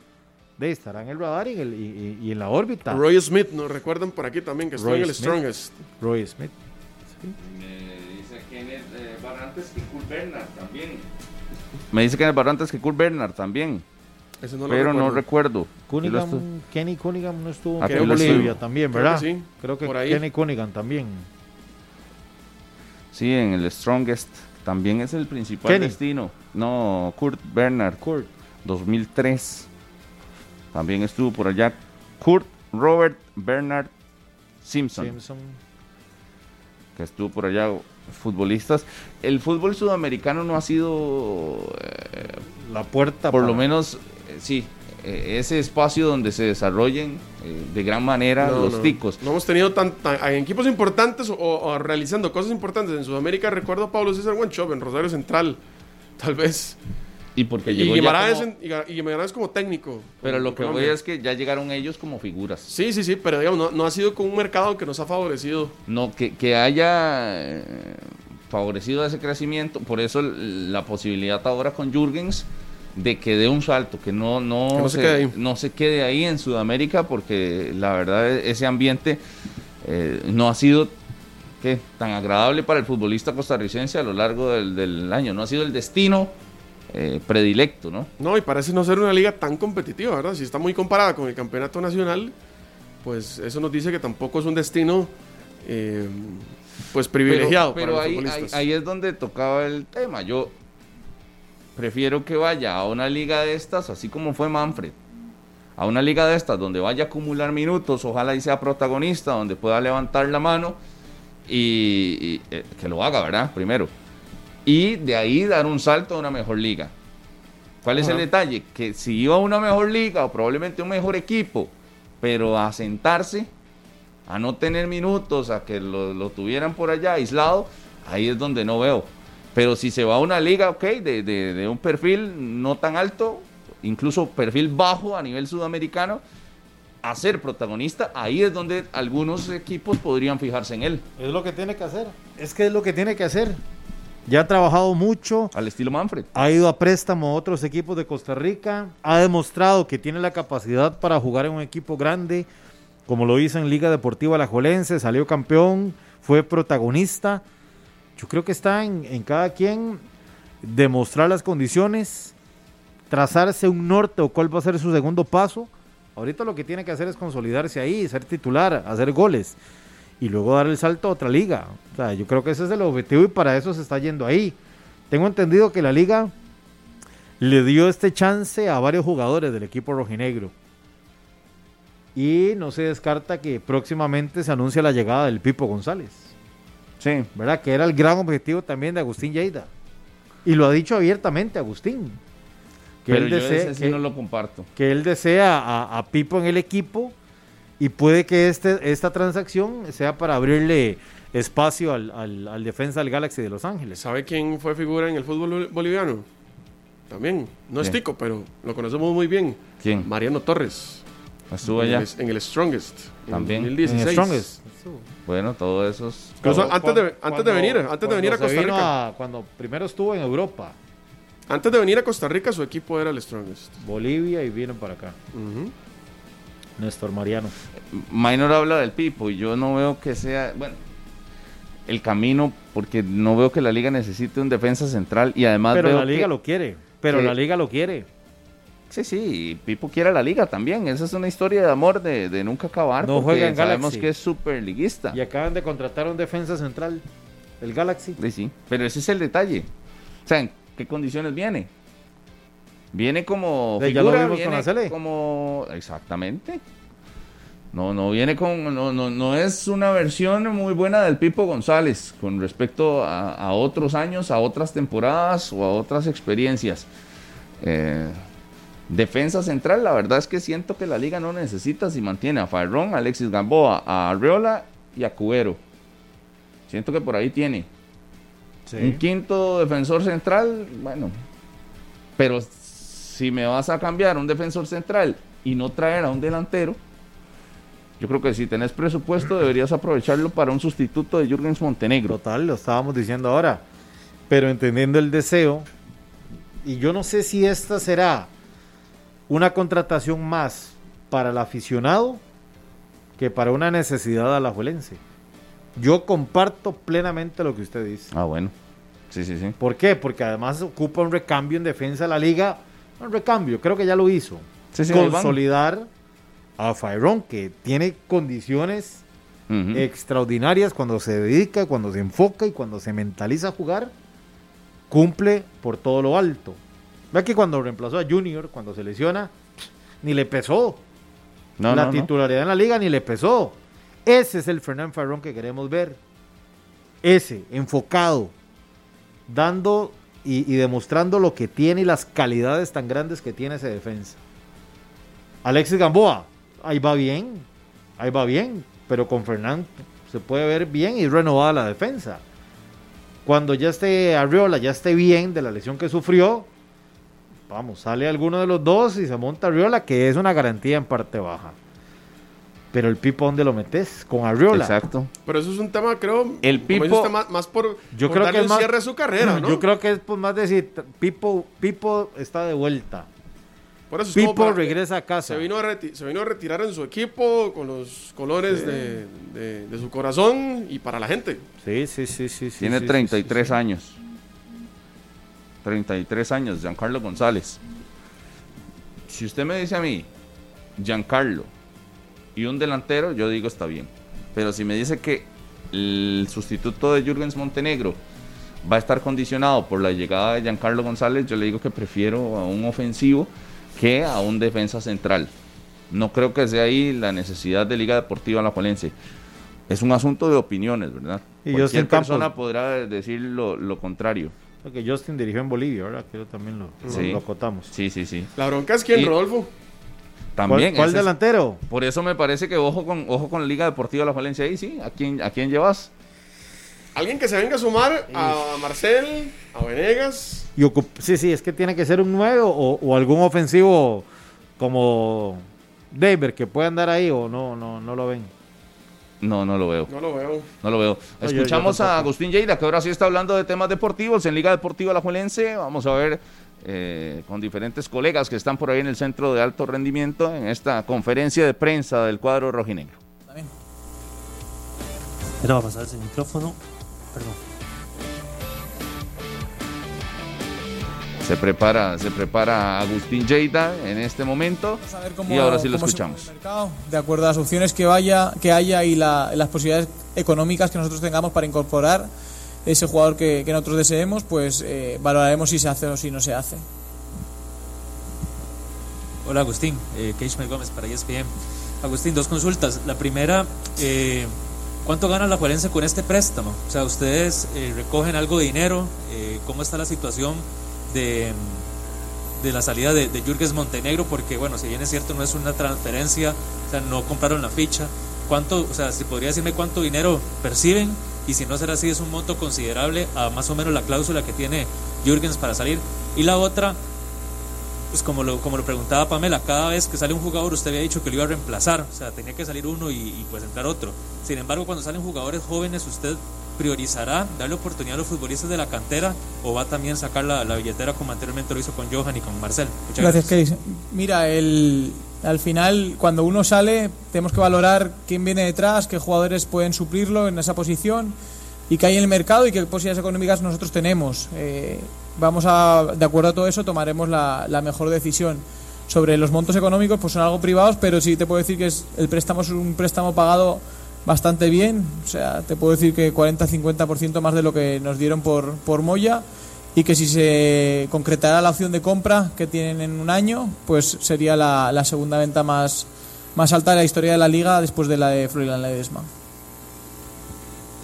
D: de, estará en el radar y en, el- y- y- y en la órbita. Roy,
B: Roy Smith, nos recuerdan por aquí también que
D: Roy
B: en el
D: Smith.
B: Strongest.
D: Smith.
C: Me dice Kenneth eh, Barrantes que Kurt Bernard también. Me dice Kenneth Barrantes que Kurt Bernard también.
B: Ese no lo
C: pero no
B: recuerdo.
C: recuerdo. Estu-
D: Cunningham, Kenny Cunningham no estuvo en
C: lo
D: Bolivia también,
B: Creo
D: ¿verdad?
B: que sí,
D: Creo que
B: por ahí.
D: Kenny Cunningham también.
C: Sí, en el Strongest. También es el principal
D: Kenny.
C: destino. No, Kurt Bernard.
D: Kurt.
C: 2003. También estuvo por allá. Kurt Robert Bernard Simpson.
D: Simpson.
C: que estuvo por allá, futbolistas. El fútbol sudamericano no ha sido, eh,
D: La puerta.
C: por lo menos, sí, eh, ese espacio donde se desarrollen eh, de gran manera
B: No,
C: los
B: no.
C: ticos.
B: No hemos tenido tan, tan- en equipos importantes o, o realizando cosas importantes en Sudamérica. Recuerdo a Pablo César Guanchop en Rosario Central, tal vez.
C: Y porque
B: Y
C: llegó ya
B: Guimaraes,
C: como-
B: en- y y Guimaraes como técnico.
C: Pero lo que voy
B: Colombia.
C: es que ya llegaron ellos como figuras.
B: Sí, sí, sí, pero digamos, no, no ha sido con un mercado que nos ha favorecido.
C: No, que, que haya eh, favorecido ese crecimiento. Por eso la posibilidad ahora con Jürgens de que dé un salto, que no, no,
B: Que no se quede ahí.
C: no se quede ahí en Sudamérica, porque la verdad e- ese ambiente eh, no ha sido ¿qué? tan agradable para el futbolista costarricense a lo largo del, del año. No ha sido el destino eh, predilecto, ¿no?
B: No, y parece no ser una liga tan competitiva, ¿verdad? Si está muy comparada con el campeonato nacional, pues eso nos dice que tampoco es un destino eh, pues privilegiado
C: Pero,
B: para
C: ahí,
B: los
C: ahí,
B: futbolistas.
C: ahí es donde tocaba el tema. Yo prefiero que vaya a una liga de estas, así como fue Manfred. A una liga de estas donde vaya a acumular minutos, ojalá y sea protagonista, donde pueda levantar la mano y, y, eh, que lo haga, ¿verdad? Primero. Y de ahí dar un salto a una mejor liga. ¿Cuál es el detalle? Que si iba a una mejor liga o probablemente un mejor equipo, pero a sentarse, a no tener minutos, a que lo, lo tuvieran por allá aislado, ahí es donde no veo. Pero si se va a una liga, ok, de, de- de un perfil no tan alto, incluso perfil bajo a nivel sudamericano, a ser protagonista, ahí es donde algunos equipos podrían fijarse en él,
D: Es lo que tiene que hacer. Es que es lo que tiene que hacer. Ya ha trabajado mucho,
C: al estilo Manfred.
D: ha ido a préstamo a otros equipos de Costa Rica, ha demostrado que tiene la capacidad para jugar en un equipo grande, como lo hizo en Liga Deportiva Alajuelense, salió campeón, fue protagonista. Yo creo que está en, cada quien demostrar las condiciones, trazarse un norte o cuál va a ser su segundo paso. Ahorita lo que tiene que hacer es consolidarse ahí, ser titular, hacer goles y luego dar el salto a otra liga. O sea, yo creo que ese es el objetivo y para eso se está yendo ahí. Tengo entendido que la liga le dio este chance a varios jugadores del equipo rojinegro. Y no se descarta que próximamente se anuncie la llegada del Pipo González.
C: Sí.
D: ¿Verdad? Que era el gran objetivo también de Agustín Lleida. Y lo ha dicho abiertamente Agustín. Que
C: Pero
D: él
C: yo
D: desea,
C: ese sí
D: que-
C: no lo comparto.
D: que él desea a, a Pipo en el equipo y puede que este, esta transacción sea para abrirle espacio al, al- al defensa del Galaxy de Los Ángeles.
B: ¿Sabe quién fue figura en el fútbol bol- boliviano? También. No es tico, pero lo conocemos muy bien.
C: ¿Quién?
B: Mariano Torres.
C: Estuvo allá.
B: El, en el Strongest. en
C: También.
B: el
D: En
B: 2016.
D: Strongest.
C: Bueno, todo eso es...
B: Incluso
D: Cuando-
B: antes de,
D: cuando-
B: antes de venir, antes de venir a Costa Rica.
D: a- cuando primero estuvo en Europa,
B: Antes de venir a Costa Rica, su equipo era el Strongest.
D: Bolivia y vino para acá.
B: Ujú.
D: Néstor Mariano.
C: Minor habla del Pipo y yo no veo que sea, bueno, el camino, porque no veo que la liga necesite un defensa central y además
D: Pero
C: veo
D: la liga
C: que-
D: lo quiere. Pero
C: que-
D: la liga lo quiere.
C: Sí, sí, y Pipo quiere la liga también. Esa es una historia de amor de, de nunca acabar.
D: No
C: porque
D: juega en
C: sabemos
D: Galaxy.
C: que es súper liguista.
D: Y acaban de contratar a un defensa central, el Galaxy.
C: Sí, sí, pero ese es el detalle. O sea, ¿en qué condiciones viene? Viene como
D: De- ya lo
C: figura,
D: vimos con la Sele.
C: como exactamente. No, no viene con, no, no, no es una versión muy buena del Pipo González con respecto a, a otros años, a otras temporadas o a otras experiencias. Eh, defensa central, la verdad es que siento que la liga no necesita si mantiene a Farrón, a Alexis Gamboa, a Arreola y a Cubero. Siento que por ahí tiene. Un quinto defensor central, bueno. Pero si me vas a cambiar un defensor central y no traer a un delantero, yo creo que si tenés presupuesto deberías aprovecharlo para un sustituto de Jürgens Montenegro.
D: Total, lo estábamos diciendo ahora. Pero entendiendo el deseo, y yo no sé si esta será una contratación más para el aficionado que para una necesidad alajuelense. Yo comparto plenamente lo que usted dice.
C: Ah, bueno. Sí, sí, sí.
D: ¿Por qué? Porque además ocupa un recambio en defensa de la liga. Un recambio, creo que ya lo hizo.
C: Sí, sí.
D: Consolidar a Fairon, que tiene condiciones extraordinarias cuando se dedica, cuando se enfoca y cuando se mentaliza a jugar, cumple por todo lo alto. Vea que cuando reemplazó a Junior, cuando se lesiona, ni le pesó.
C: No,
D: la
C: no, no.
D: titularidad en la liga ni le pesó. Ese es el Fernán Farrón que queremos ver. Ese, enfocado, dando y, y demostrando lo que tiene y las calidades tan grandes que tiene ese defensa. Alexis Gamboa, ahí va bien, ahí va bien, pero con Fernán se puede ver bien y renovada la defensa. Cuando ya esté Arriola, ya esté bien de la lesión que sufrió, vamos, sale alguno de los dos y se monta Arriola, que es una garantía en parte baja. Pero el Pipo, ¿dónde lo metes? Con Arriola.
C: Exacto.
B: Pero eso es un tema, creo.
C: El Pipo-
B: más, más por,
D: Yo
B: por
D: creo
B: darle
D: que es
B: un
D: más-
B: cierre a su carrera, ¿no?
D: Yo creo que es pues, más decir, Pipo, Pipo está de vuelta.
B: Por eso
D: Pipo
B: para-
D: regresa a casa.
B: Se vino, a reti- se vino a retirar en su equipo con los colores de, de- de su corazón y para la gente.
D: Sí, sí, sí, sí.
C: Tiene
D: sí, sí,
C: 33
D: sí, sí.
C: años. 33 años, Giancarlo González. Si usted me dice a mí, Giancarlo y un delantero, yo digo está bien. Pero si me dice que el sustituto de Jürgens Montenegro va a estar condicionado por la llegada de Giancarlo González, yo le digo que prefiero a un ofensivo que a un defensa central. No creo que sea ahí la necesidad de Liga Deportiva La Juelense. Es un asunto de opiniones, ¿verdad?
D: Y
C: Cualquier
D: Campos.
C: persona podrá decir lo, lo contrario.
D: Porque Justin dirigió en Bolivia, ¿verdad? Que yo también lo, lo-
C: Sí.
D: lo acotamos.
C: Sí, sí, sí.
B: La bronca es quién,
C: Y-
B: Rodolfo.
C: También.
D: ¿Cuál, cuál
C: es-
D: delantero?
C: por eso me parece que ojo con, ojo con la Liga Deportiva La Valencia ahí, sí. ¿A quién, ¿A quién llevas?
B: Alguien que se venga a sumar a Marcel, a Venegas.
D: Y ocup- sí, sí, es que tiene que ser un 9 o, o algún ofensivo como David que pueda andar ahí o no, no, no lo ven.
C: No, no lo veo.
B: No lo veo.
C: No lo veo.
D: No,
C: Escuchamos
D: yo
C: a. Agustín Lleida, que ahora sí está hablando de temas deportivos en Liga Deportiva La Juelense. Vamos a ver eh, con diferentes colegas que están por ahí en el centro de alto rendimiento en esta conferencia de prensa del cuadro rojinegro.
F: Pero va a pasar ese micrófono. Perdón.
C: Se prepara, se prepara Agustín Lleida en este momento.
G: Vamos a ver cómo-
C: Y ahora sí lo escuchamos.
G: mercado, de acuerdo a las opciones que vaya que haya y la- las posibilidades económicas que nosotros tengamos para incorporar ese jugador que, que nosotros deseemos, pues eh, valoraremos si se hace o si no se hace.
I: hola Agustín, eh, Gómez para ESPN. Agustín, dos consultas. La primera, eh, ¿cuánto gana la Juelense con este préstamo? O sea, ustedes eh, recogen algo de dinero, eh, ¿cómo está la situación de, de la salida de, de Jürgens Montenegro? Porque, bueno, si bien es cierto, no es una transferencia, o sea, no compraron la ficha. ¿Cuánto, o sea, si podría decirme cuánto dinero perciben? Y si no será así, es un monto considerable a más o menos la cláusula que tiene Jürgens para salir. Y la otra, pues como lo, como lo preguntaba Pamela, cada vez que sale un jugador usted había dicho que lo iba a reemplazar, o sea, tenía que salir uno y, pues entrar otro. Sin embargo, cuando salen jugadores jóvenes, usted priorizará darle oportunidad a los futbolistas de la cantera o va también a sacar la, billetera como anteriormente lo hizo con Johan y con Marcel.
G: Muchas gracias, gracias. Mira, el, al final, cuando uno sale, tenemos que valorar quién viene detrás, qué jugadores pueden suplirlo en esa posición y qué hay en el mercado y qué posibilidades económicas nosotros tenemos. Eh, vamos a, de acuerdo a todo eso, tomaremos la, mejor decisión. Sobre los montos económicos, pues son algo privados, pero sí te puedo decir que es, el préstamo es un préstamo pagado bastante bien. O sea, te puedo decir que 40-50% más de lo que nos dieron por, por Moya y que si se concretara la opción de compra que tienen en un año, pues sería la, la segunda venta más, más alta de la historia de la liga después de la de Florian Ledesma.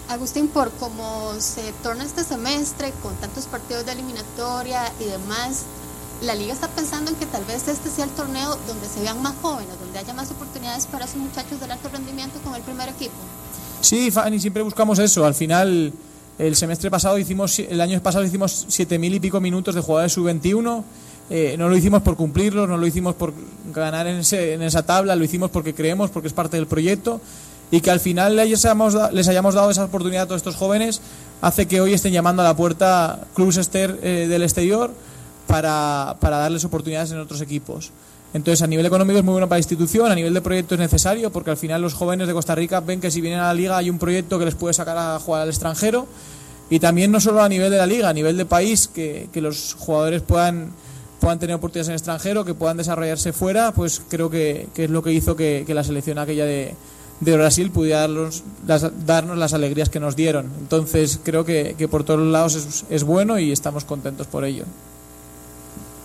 K: Agustín, por cómo se torna este semestre con tantos partidos de eliminatoria y demás, la liga está pensando en que tal vez este sea el torneo donde se vean más jóvenes, donde haya más oportunidades para esos muchachos del alto rendimiento con el primer equipo.
G: Sí, Fanny, siempre buscamos eso. Al final, el semestre pasado hicimos, el año pasado hicimos siete mil y pico minutos de jugadores sub-21. Eh, no lo hicimos por cumplirlo, no lo hicimos por ganar en, esa tabla, lo hicimos porque creemos, porque es parte del proyecto y que al final les hayamos, les hayamos dado esa oportunidad a todos estos jóvenes hace que hoy estén llamando a la puerta clubes eh, del exterior para, darles oportunidades en otros equipos. Entonces, a nivel económico es muy bueno para la institución, a nivel de proyecto es necesario, porque al final los jóvenes de Costa Rica ven que si vienen a la liga hay un proyecto que les puede sacar a jugar al extranjero. Y también no solo a nivel de la liga, a nivel de país, que, los jugadores puedan, tener oportunidades en el extranjero, que puedan desarrollarse fuera, pues creo que, es lo que hizo que, la selección aquella de, Brasil pudiera darnos las, darnos las alegrías que nos dieron. Entonces creo que, por todos lados es, es, bueno y estamos contentos por ello.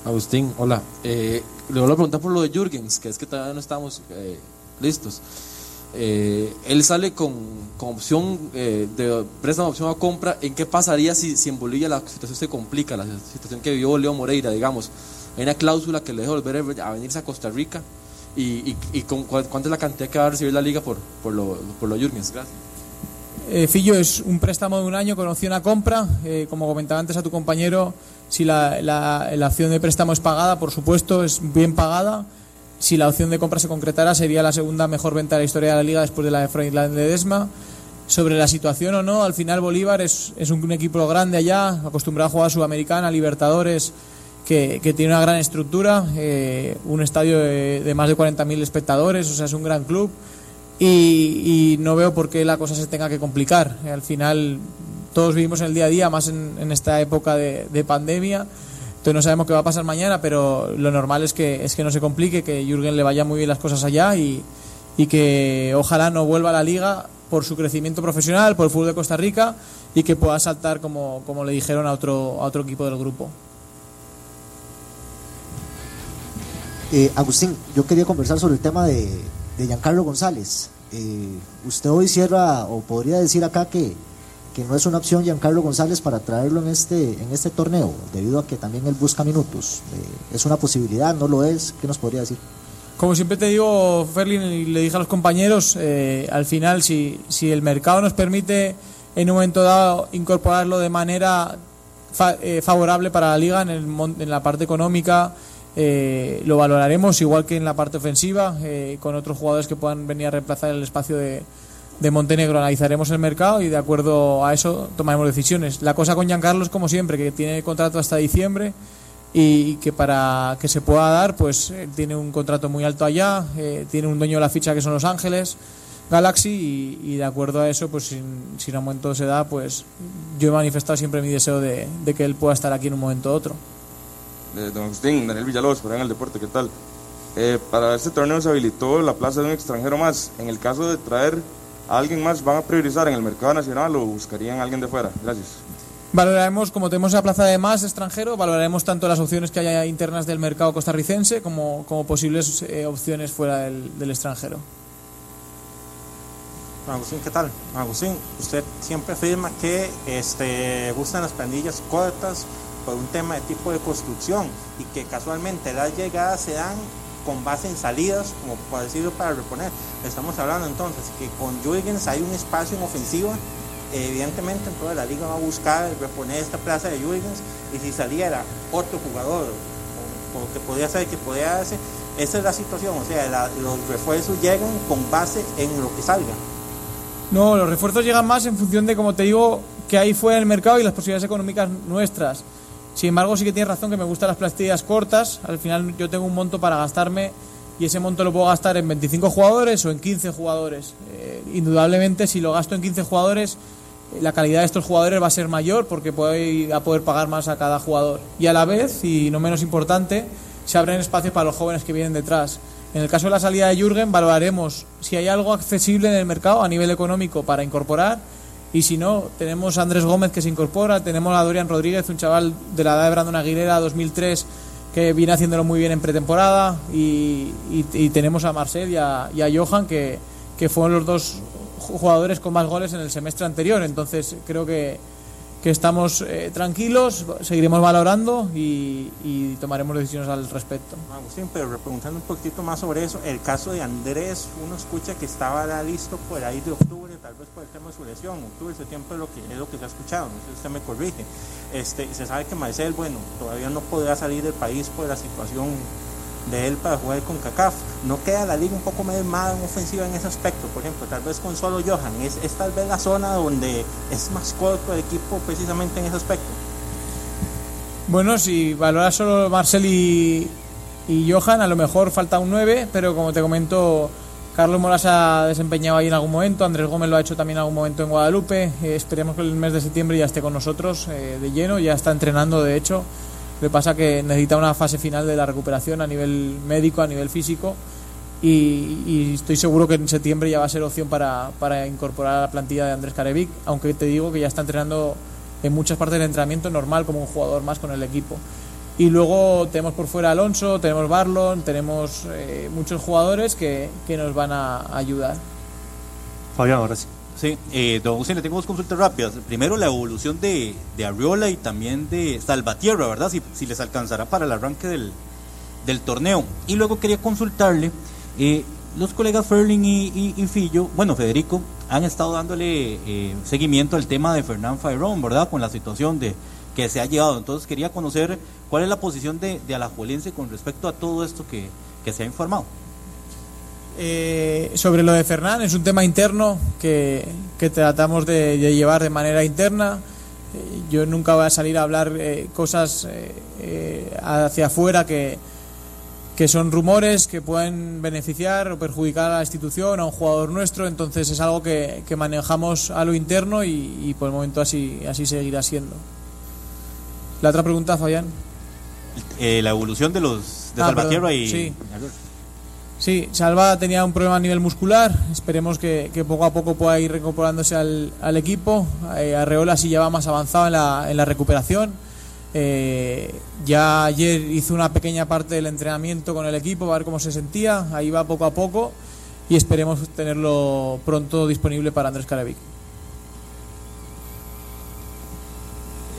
L: Agustín, hola. Eh, le voy a preguntar por lo de Jürgens, que es que todavía no estamos eh, listos. Eh, él sale con, con opción eh, de préstamo, opción a compra. ¿En qué pasaría si, si en Bolivia la situación se complica, la situación que vivió Leo Moreira, digamos? Hay una cláusula que le deja volver a venirse a Costa Rica y, con, cuánto es la cantidad que va a recibir la liga por, por lo, por lo Jürgens. Gracias.
G: Eh, Fillo es un préstamo de un año con opción a compra. Como comentaba antes a tu compañero, si la, la, de préstamo es pagada, por supuesto, es bien pagada. Si la opción de compra se concretara, sería la segunda mejor venta de la historia de la liga después de la de Freudland de Desma. Sobre la situación o no, al final Bolívar es, es un, equipo grande allá, acostumbrado a jugar a Sudamericana, Libertadores, que, tiene una gran estructura, eh, un estadio de, más de 40.000 espectadores, o sea, es un gran club y, no veo por qué la cosa se tenga que complicar. Al final todos vivimos en el día a día, más en, esta época de, pandemia. Entonces no sabemos qué va a pasar mañana, pero lo normal es que, es que no se complique, que Jürgen le vaya muy bien las cosas allá y, y que ojalá no vuelva a la liga por su crecimiento profesional, por el fútbol de Costa Rica y que pueda saltar como, como le dijeron a otro, a otro equipo del grupo.
H: Eh, Agustín, yo quería conversar sobre el tema de, de Giancarlo González. Eh, usted hoy cierra, o podría decir acá que, que no es una opción Giancarlo González para traerlo en este, en este torneo, debido a que también él busca minutos. Eh, ¿Es una posibilidad? ¿No lo es? ¿Qué nos podría decir?
G: Como siempre te digo, Ferlin, y le dije a los compañeros, al final, si, si el mercado nos permite en un momento dado incorporarlo de manera favorable para la liga en, el, en la parte económica, eh, lo valoraremos igual que en la parte ofensiva, eh, con otros jugadores que puedan venir a reemplazar el espacio de, Montenegro. Analizaremos el mercado y de acuerdo a eso tomaremos decisiones. La cosa con Giancarlo es como siempre, que tiene contrato hasta diciembre y que para que se pueda dar, pues tiene un contrato muy alto allá, eh, tiene un dueño de la ficha que son Los Ángeles. Galaxy y, de acuerdo a eso, pues si, si en un momento se da, pues yo he manifestado siempre mi deseo de, de que él pueda estar aquí en un momento u otro
M: de Don Agustín, Daniel Villalobos, por en el deporte, ¿qué tal? Eh, para este torneo se habilitó la plaza de un extranjero más. En el caso de traer a alguien más, ¿van a priorizar en el mercado nacional o buscarían a alguien de fuera? Gracias.
G: Valoraremos, como tenemos esa plaza de más extranjero, valoraremos tanto las opciones que haya internas del mercado costarricense como, como posibles eh, opciones fuera del, del extranjero.
N: Agustín, ¿qué tal? Agustín, usted siempre afirma que este, gustan las planillas cortas por un tema de tipo de construcción y que casualmente las llegadas se dan con base en salidas, como por decirlo, para reponer. Estamos hablando entonces que con Jürgens hay un espacio en ofensiva evidentemente en toda la liga va a buscar reponer esta plaza de Jürgens y si saliera otro jugador o, o que podría ser que podría darse, esa es la situación, o sea, los refuerzos llegan con base en lo que salga.
G: No, los refuerzos llegan más en función de, como te digo, que hay fuera del mercado y las posibilidades económicas nuestras. Sin embargo, sí que tienes razón que me gustan las plantillas cortas. Al final yo tengo un monto para gastarme y ese monto lo puedo gastar en 25 jugadores o en 15 jugadores. Eh, indudablemente, si lo gasto en 15 jugadores, eh, la calidad de estos jugadores va a ser mayor porque voy a poder pagar más a cada jugador. Y a la vez, y no menos importante, se abren espacios para los jóvenes que vienen detrás. En el caso de la salida de Jürgen, valoraremos si hay algo accesible en el mercado a nivel económico para incorporar. Y si no, tenemos a Andrés Gómez que se incorpora, tenemos a Dorian Rodríguez, un chaval de la edad de Brandon Aguilera, 2003, que viene haciéndolo muy bien en pretemporada. Y, tenemos a Marcel y a, y a Johan, que, que fueron los dos jugadores con más goles en el semestre anterior. Entonces, creo que, que estamos eh, tranquilos, seguiremos valorando y, y tomaremos decisiones al respecto.
N: Agustín, pero preguntando un poquito más sobre eso, el caso de Andrés, uno escucha que estaba listo por ahí de octubre, tal vez por el tema de su lesión, octubre, septiembre es lo que, es lo que se ha escuchado, no sé si usted me corrige. Este, se sabe que Marcel, bueno, todavía no podrá salir del país por la situación de él para jugar con CACAF. ¿No queda la liga un poco mermada en ofensiva en ese aspecto? Por ejemplo, tal vez con solo Johan, es, es tal vez la zona donde es más corto el equipo precisamente en ese aspecto.
G: Bueno, si valoras solo Marcel y, Johan, a lo mejor falta un 9, pero como te comento, Carlos Moras ha desempeñado ahí en algún momento, Andrés Gómez lo ha hecho también en algún momento en Guadalupe, eh, esperemos que el mes de septiembre ya esté con nosotros eh, de lleno, ya está entrenando de hecho, que pasa que necesita una fase final de la recuperación a nivel médico, a nivel físico, y, estoy seguro que en septiembre ya va a ser opción para, para incorporar a la plantilla de Andrés Carevic, aunque te digo que ya está entrenando en muchas partes del entrenamiento normal como un jugador más con el equipo. Y luego tenemos por fuera Alonso, tenemos Barlon, tenemos eh, muchos jugadores que, que nos van a ayudar.
O: Fabián, ahora sí. Sí, eh, don le tengo dos consultas rápidas. Primero, la evolución de, de Arriola y también de Salvatierra, ¿verdad? Si, si les alcanzará para el arranque del, del torneo. Y luego quería consultarle, eh, los colegas Ferling y, y- y Fillo, bueno, Federico, han estado dándole eh, seguimiento al tema de Fernán Fairón, ¿verdad? Con la situación de que se ha llevado. Entonces quería conocer cuál es la posición de, de Alajuelense con respecto a todo esto que, que se ha informado.
G: Eh, sobre lo de Fernán, es un tema interno que, que tratamos de, de llevar de manera interna. Eh, yo nunca voy a salir a hablar eh, cosas eh, eh, hacia afuera que, que son rumores que pueden beneficiar o perjudicar a la institución, a un jugador nuestro. Entonces es algo que, que manejamos a lo interno y, y por el momento así, así seguirá siendo. La otra pregunta, Fabián.
O: La evolución de los de
G: Ah,
O: Salvatierra
G: perdón,
O: y
G: sí. Sí, Salva tenía un problema a nivel muscular. Esperemos que, que poco a poco pueda ir reincorporándose al, al equipo. Eh, Arreola sí ya va más avanzado en la, en la recuperación. Eh, ya ayer hizo una pequeña parte del entrenamiento con el equipo, a ver cómo se sentía. Ahí va poco a poco y esperemos tenerlo pronto disponible para Andrés Carevic.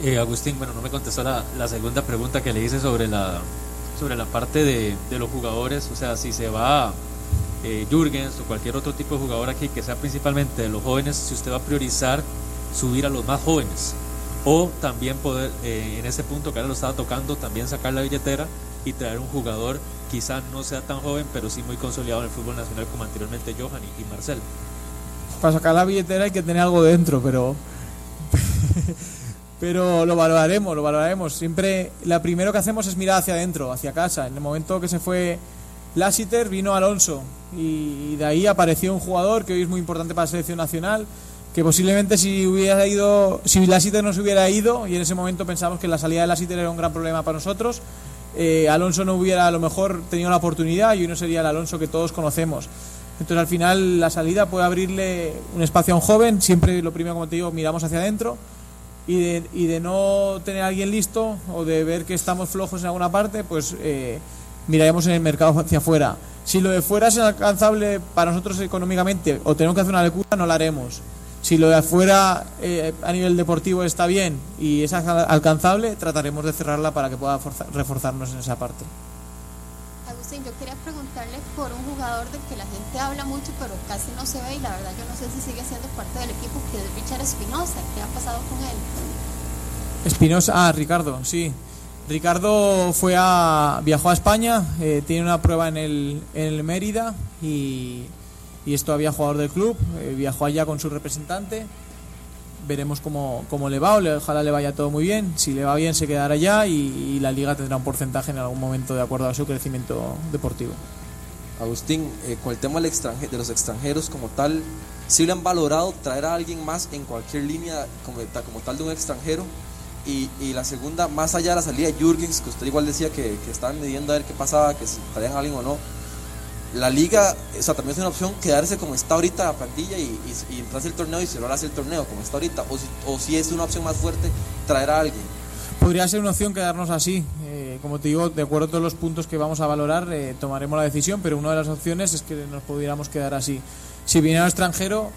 I: Eh, Agustín, bueno, no me contestó la, la segunda pregunta que le hice sobre la, sobre la parte de, de los jugadores, o sea, si se va eh, Jürgens o cualquier otro tipo de jugador aquí que sea principalmente de los jóvenes, si usted va a priorizar subir a los más jóvenes o también poder, eh, en ese punto que ahora lo estaba tocando, también sacar la billetera y traer un jugador quizá no sea tan joven, pero sí muy consolidado en el fútbol nacional como anteriormente Johan y, y Marcel.
G: Para sacar la billetera hay que tener algo dentro, pero pero lo valoraremos, lo valoraremos. Siempre la primero que hacemos es mirar hacia adentro, hacia casa. En el momento que se fue Lassiter vino Alonso y de ahí apareció un jugador que hoy es muy importante para la selección nacional, que posiblemente si hubiera ido, si Lassiter no se hubiera ido y en ese momento pensamos que la salida de Lassiter era un gran problema para nosotros, eh, Alonso no hubiera a lo mejor tenido la oportunidad y hoy no sería el Alonso que todos conocemos. Entonces al final la salida puede abrirle un espacio a un joven, siempre lo primero como te digo miramos hacia adentro y de, y de no tener a alguien listo o de ver que estamos flojos en alguna parte, pues eh, miraremos en el mercado hacia afuera. Si lo de fuera es alcanzable para nosotros económicamente o tenemos que hacer una locura, no la haremos. Si lo de afuera eh, a nivel deportivo está bien y es alca- alcanzable, trataremos de cerrarla para que pueda forza- reforzarnos en esa parte.
K: Agustín, yo quería preguntarle por un jugador del que la habla mucho, pero casi no se ve y la verdad yo no sé si sigue siendo parte del equipo, que es Richard Espinosa. ¿Qué ha pasado con él?
G: Espinosa, ah, Ricardo, sí. Ricardo fue a, viajó a España, eh, tiene una prueba en el, en el Mérida y, y es todavía jugador del club. eh, viajó allá con su representante. Veremos cómo, cómo le va, ojalá le vaya todo muy bien. Si le va bien, se quedará allá y la liga tendrá un porcentaje en algún momento de acuerdo a su crecimiento deportivo.
L: Agustín, eh, con el tema de los extranjeros como tal, ¿sí le han valorado traer a alguien más en cualquier línea como, ta- como tal de un extranjero? Y, la segunda, más allá de la salida de Jürgens, que usted igual decía que, estaban midiendo a ver qué pasaba, que si traían a alguien o no, la liga, o sea, también es una opción quedarse como está ahorita la plantilla y, y, y entrarse el torneo y cerrarse el torneo como está ahorita, o si, o si es una opción más fuerte traer a alguien.
G: Podría ser una opción quedarnos así. Eh, como te digo, de acuerdo a todos los puntos que vamos a valorar, eh, tomaremos la decisión, pero una de las opciones es que nos pudiéramos quedar así. Si viniera un extranjero,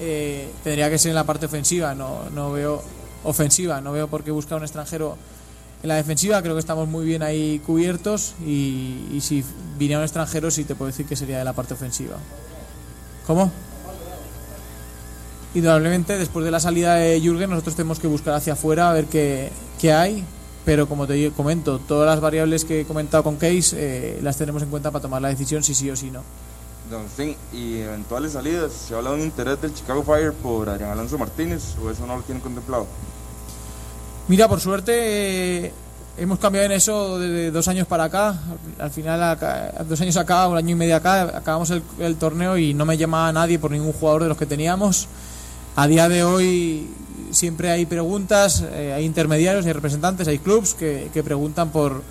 G: eh, tendría que ser en la parte ofensiva. No, no veo ofensiva, no veo por qué buscar un extranjero en la defensiva. Creo que estamos muy bien ahí cubiertos y, si viniera un extranjero, sí te puedo decir que sería de la parte ofensiva. ¿Cómo? Indudablemente, después de la salida de Jürgen, nosotros tenemos que buscar hacia afuera a ver qué, qué hay. Pero como te comento, todas las variables que he comentado con Case eh, las tenemos en cuenta para tomar la decisión si sí o si no.
M: Don Agustín, y eventuales salidas, ¿se ha hablado de un interés del Chicago Fire por Adrián Alonso Martínez o eso no lo tienen contemplado?
G: Mira, por suerte eh, hemos cambiado en eso de dos años para acá. Al final, acá- dos años acá, un año y medio acá, acabamos el, el torneo y no me llamaba nadie por ningún jugador de los que teníamos. A día de hoy siempre hay preguntas, eh, hay intermediarios, hay representantes, hay clubs que, que preguntan por,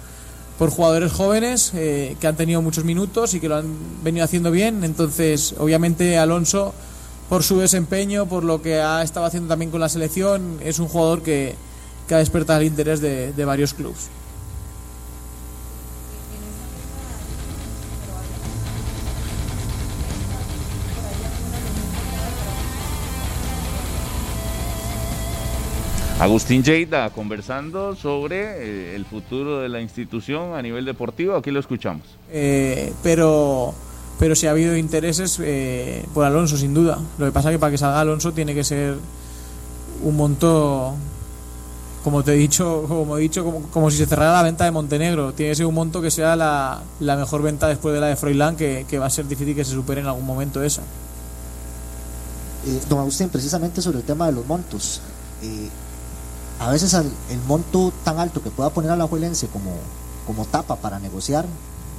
G: por jugadores jóvenes eh, que han tenido muchos minutos y que lo han venido haciendo bien. Entonces, obviamente Alonso, por su desempeño, por lo que ha estado haciendo también con la selección, es un jugador que, que ha despertado el interés de, de varios clubes.
C: Agustín Lleida conversando sobre eh, el futuro de la institución a nivel deportivo. Aquí lo escuchamos.
G: Eh, pero pero si ha habido intereses eh, por Alonso sin duda lo que pasa es que para que salga Alonso tiene que ser un monto como te he dicho como he dicho como, como si se cerrara la venta de Montenegro tiene que ser un monto que sea la, la mejor venta después de la de Froilán que, que va a ser difícil que se supere en algún momento esa
H: Eh, don Agustín, precisamente sobre el tema de los montos. eh, a veces al- el monto tan alto que pueda poner a la Juelense como, como tapa para negociar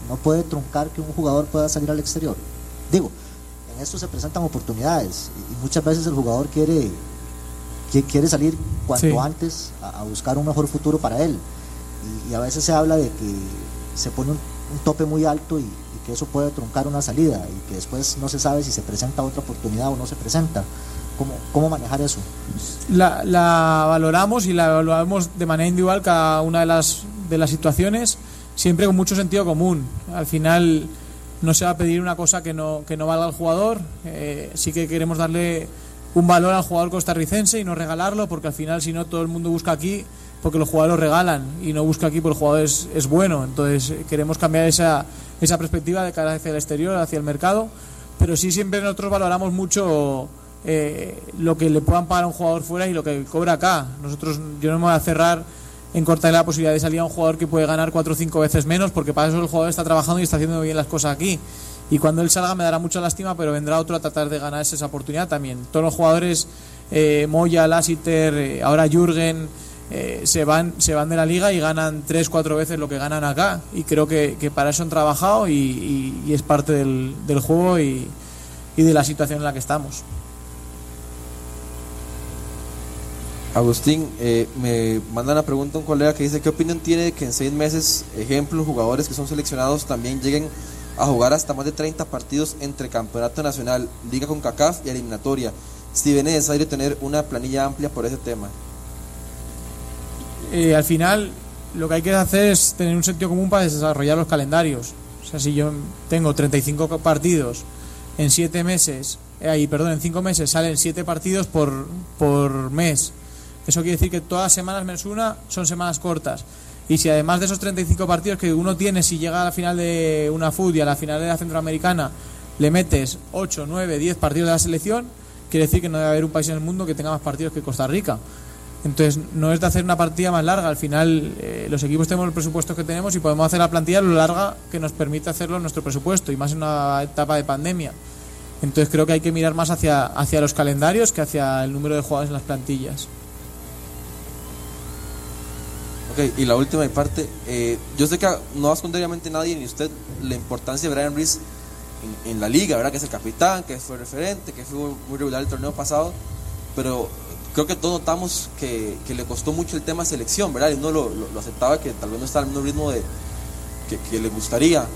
H: no puede truncar que un jugador pueda salir al exterior. Digo, en esto se presentan oportunidades y, muchas veces el jugador quiere, qui- quiere salir cuanto
G: Sí.
H: antes a, a buscar un mejor futuro para él. Y, y a veces se habla de que se pone un, un tope muy alto y, y que eso puede truncar una salida y que después no se sabe si se presenta otra oportunidad o no se presenta. ¿Cómo, cómo manejar eso?
G: la, la valoramos y la evaluamos de manera individual cada una de las, de las situaciones, siempre con mucho sentido común. Al final no se va a pedir una cosa que no, que no valga al jugador, eh, sí que queremos darle un valor al jugador costarricense y no regalarlo, porque al final si no todo el mundo busca aquí porque los jugadores regalan y no busca aquí porque el jugador es, es bueno. Entonces eh, queremos cambiar esa, esa perspectiva de cara hacia el exterior, hacia el mercado, pero sí siempre nosotros valoramos mucho eh, lo que le puedan pagar a un jugador fuera y lo que cobra acá. Nosotros, yo no me voy a cerrar en cortar la posibilidad de salir a un jugador que puede ganar cuatro o cinco veces menos, porque para eso el jugador está trabajando y está haciendo bien las cosas aquí. Y cuando él salga me dará mucha lástima, pero vendrá otro a tratar de ganarse esa oportunidad también. Todos los jugadores, eh, Moya, Lassiter, eh, ahora Jürgen, eh, se van se van de la liga y ganan tres, cuatro veces lo que ganan acá. Y creo que, para eso han trabajado y, es parte del, juego y de la situación en la que estamos.
L: Agustín, eh, me manda una pregunta un colega que dice, ¿qué opinión tiene de que en seis meses, ejemplo, jugadores que son seleccionados también lleguen a jugar hasta más de 30 partidos entre Campeonato Nacional, Liga con CACAF y eliminatoria? Si ve necesario tener una planilla amplia por ese tema.
G: eh, al final lo que hay que hacer es tener un sentido común para desarrollar los calendarios. O sea, si yo tengo 35 partidos en 7 meses, eh, ahí, perdón, en 5 meses salen 7 partidos por, por mes. Eso quiere decir que todas las semanas menos una son semanas cortas. Y si además de esos 35 partidos que uno tiene, si llega a la final de una FUT y a la final de la Centroamericana, le metes 8, 9, 10 partidos de la selección, quiere decir que no debe haber un país en el mundo que tenga más partidos que Costa Rica. Entonces, no es de hacer una partida más larga. Al final, eh, los equipos tenemos el presupuesto que tenemos y podemos hacer la plantilla lo larga que nos permite hacerlo en nuestro presupuesto, y más en una etapa de pandemia. Entonces, creo que hay que mirar más hacia, hacia los calendarios que hacia el número de jugadores en las plantillas.
L: Ok, y la última parte, eh, yo sé que no va a esconder obviamente nadie ni usted la importancia de Brian Reese en, en la liga, ¿verdad? Que es el capitán, que fue referente, que fue muy regular el torneo pasado, pero creo que todos notamos que, que le costó mucho el tema selección, ¿verdad? Y uno lo, lo- lo aceptaba que tal vez no está al mismo ritmo de, que, que le gustaría.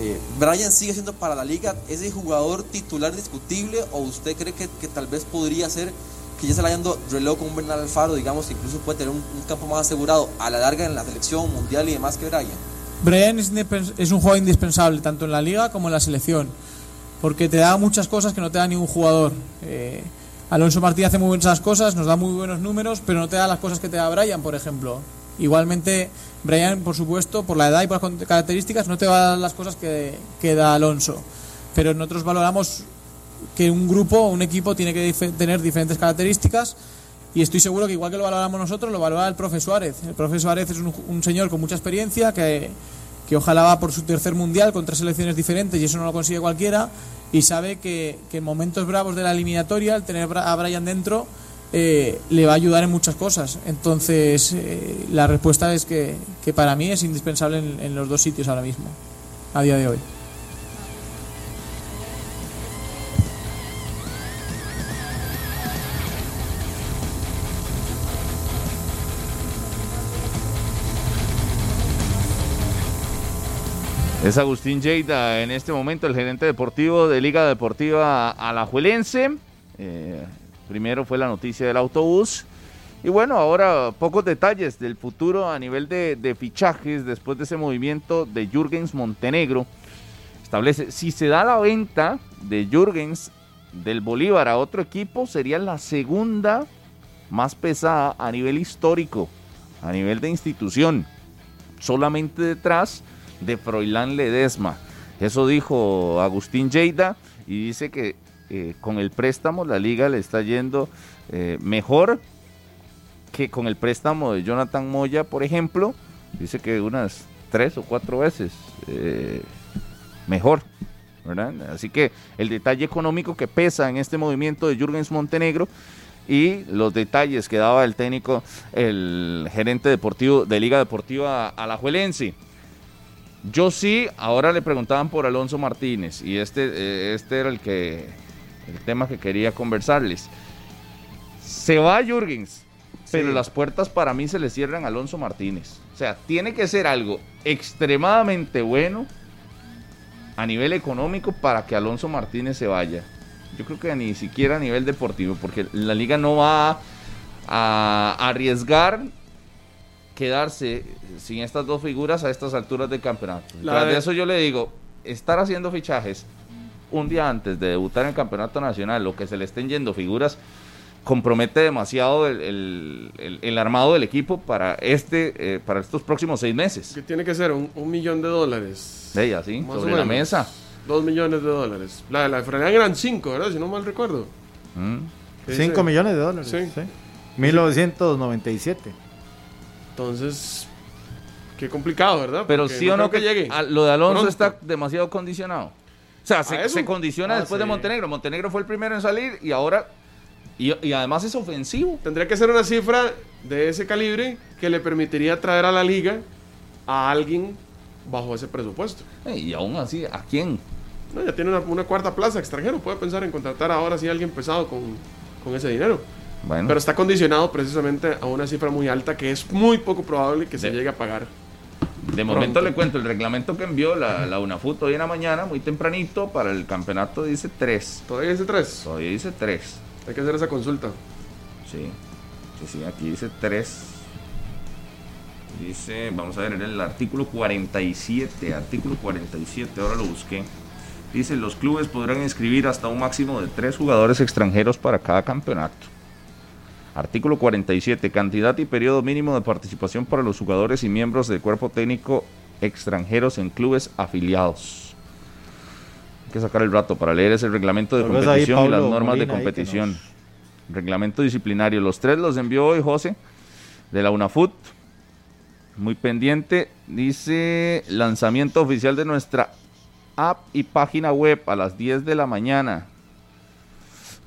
L: Eh, ¿Brian sigue siendo para la liga ese jugador titular discutible o usted cree que, que tal vez podría ser que ya se le hayan reloj con Bernal Alfaro, digamos, que incluso puede tener un, campo más asegurado a la larga en la selección mundial y demás que Brian?
G: Brian es, un jugador indispensable tanto en la liga como en la selección, porque te da muchas cosas que no te da ningún jugador. Eh, Alonso Martí hace muy buenas cosas, nos da muy buenos números, pero no te da las cosas que te da Brian, por ejemplo. Igualmente, Brian, por supuesto, por la edad y por las características, no te va las cosas que, que da Alonso. Pero nosotros valoramos que un grupo, un equipo, tiene que tener diferentes características y estoy seguro que igual que lo valoramos nosotros, lo valora el profe Suárez. El profe Suárez es un, un señor con mucha experiencia que, que ojalá va por su tercer mundial con tres selecciones diferentes y eso no lo consigue cualquiera y sabe que, que en momentos bravos de la eliminatoria, el tener a Brian dentro eh, le va a ayudar en muchas cosas. Entonces, eh, la respuesta es que, que para mí es indispensable en, en los dos sitios ahora mismo, a día de hoy.
C: Es Agustín Lleida en este momento el gerente deportivo de Liga Deportiva Alajuelense. Eh, primero fue la noticia del autobús. Y bueno, ahora pocos detalles del futuro a nivel de, de fichajes después de ese movimiento de Jürgens Montenegro. Establece, si se da la venta de Jürgens del Bolívar a otro equipo, sería la segunda más pesada a nivel histórico, a nivel de institución. Solamente detrás de Froilán Ledesma. Eso dijo Agustín Lleida y dice que eh, con el préstamo la liga le está yendo eh, mejor que con el préstamo de Jonathan Moya, por ejemplo. Dice que unas tres o cuatro veces eh, mejor. Así que el detalle económico que pesa en este movimiento de Jürgens Montenegro y los detalles que daba el técnico, el gerente deportivo de Liga Deportiva Alajuelense. Yo sí, ahora le preguntaban por Alonso Martínez y este, eh, este era el que el tema que quería conversarles. Se va Jürgens, pero las puertas para mí se le cierran a Alonso Martínez. O sea, tiene que ser algo extremadamente bueno a nivel económico para que Alonso Martínez se vaya. Yo creo que ni siquiera a nivel deportivo, porque la liga no va a arriesgar quedarse sin estas dos figuras a estas alturas del campeonato.
B: La
C: Tras de
B: de-
C: eso yo le digo, estar haciendo fichajes un día antes de debutar en el campeonato nacional, lo que se le estén yendo figuras, compromete demasiado el, el- el- el armado del equipo para este eh, para estos próximos seis meses.
B: Que tiene que ser un, un millón de dólares.
C: De ella, sí,
B: Más o
C: sobre la mesa.
B: Dos millones de dólares. La de la de eran cinco, ¿verdad? Si no mal recuerdo.
C: Mm.
B: ¿Qué dice?
D: 5 millones de dólares.
B: Sí.
D: sí. 1997.
B: Entonces, qué complicado, ¿verdad?
C: Pero
B: Porque
C: sí o no que
B: llegue.
C: a- lo de Alonso
B: Pronto.
C: está demasiado condicionado. O sea,
B: ¿A
C: se, condiciona
B: Ah,
C: después de. Montenegro. Montenegro fue el primero en salir y ahora. Y, y además es ofensivo.
B: Tendría que ser una cifra de ese calibre que le permitiría traer a la liga a alguien bajo ese presupuesto.
C: Y aún así, ¿a quién?
B: No, ya tiene una, una cuarta plaza extranjero. Puede pensar en contratar ahora sí a alguien pesado con, con ese dinero.
C: Bueno.
B: Pero está condicionado precisamente a una cifra muy alta que es muy poco probable que se
C: De-
B: llegue a pagar.
C: De momento le cuento el reglamento que envió la, la UNAFUT hoy en la mañana, muy tempranito, para el campeonato dice 3.
B: ¿Todavía dice 3?
C: Todavía dice 3.
B: Hay que hacer esa consulta.
C: Sí, sí, sí, aquí dice 3. Dice, vamos a ver, el artículo 47, artículo 47, ahora lo busqué. Dice, los clubes podrán inscribir hasta un máximo de tres jugadores extranjeros para cada campeonato. Artículo 47, cantidad y periodo mínimo de participación para los jugadores y miembros del cuerpo técnico extranjeros en clubes afiliados. Hay que sacar el rato para leer ese reglamento de
D: ahí
C: competición y las normas de
D: Molina
C: competición. Reglamento disciplinario. Los tres los envió hoy José de la UNAFUT. Muy pendiente. Dice lanzamiento oficial de nuestra app y página web a las 10 de la mañana.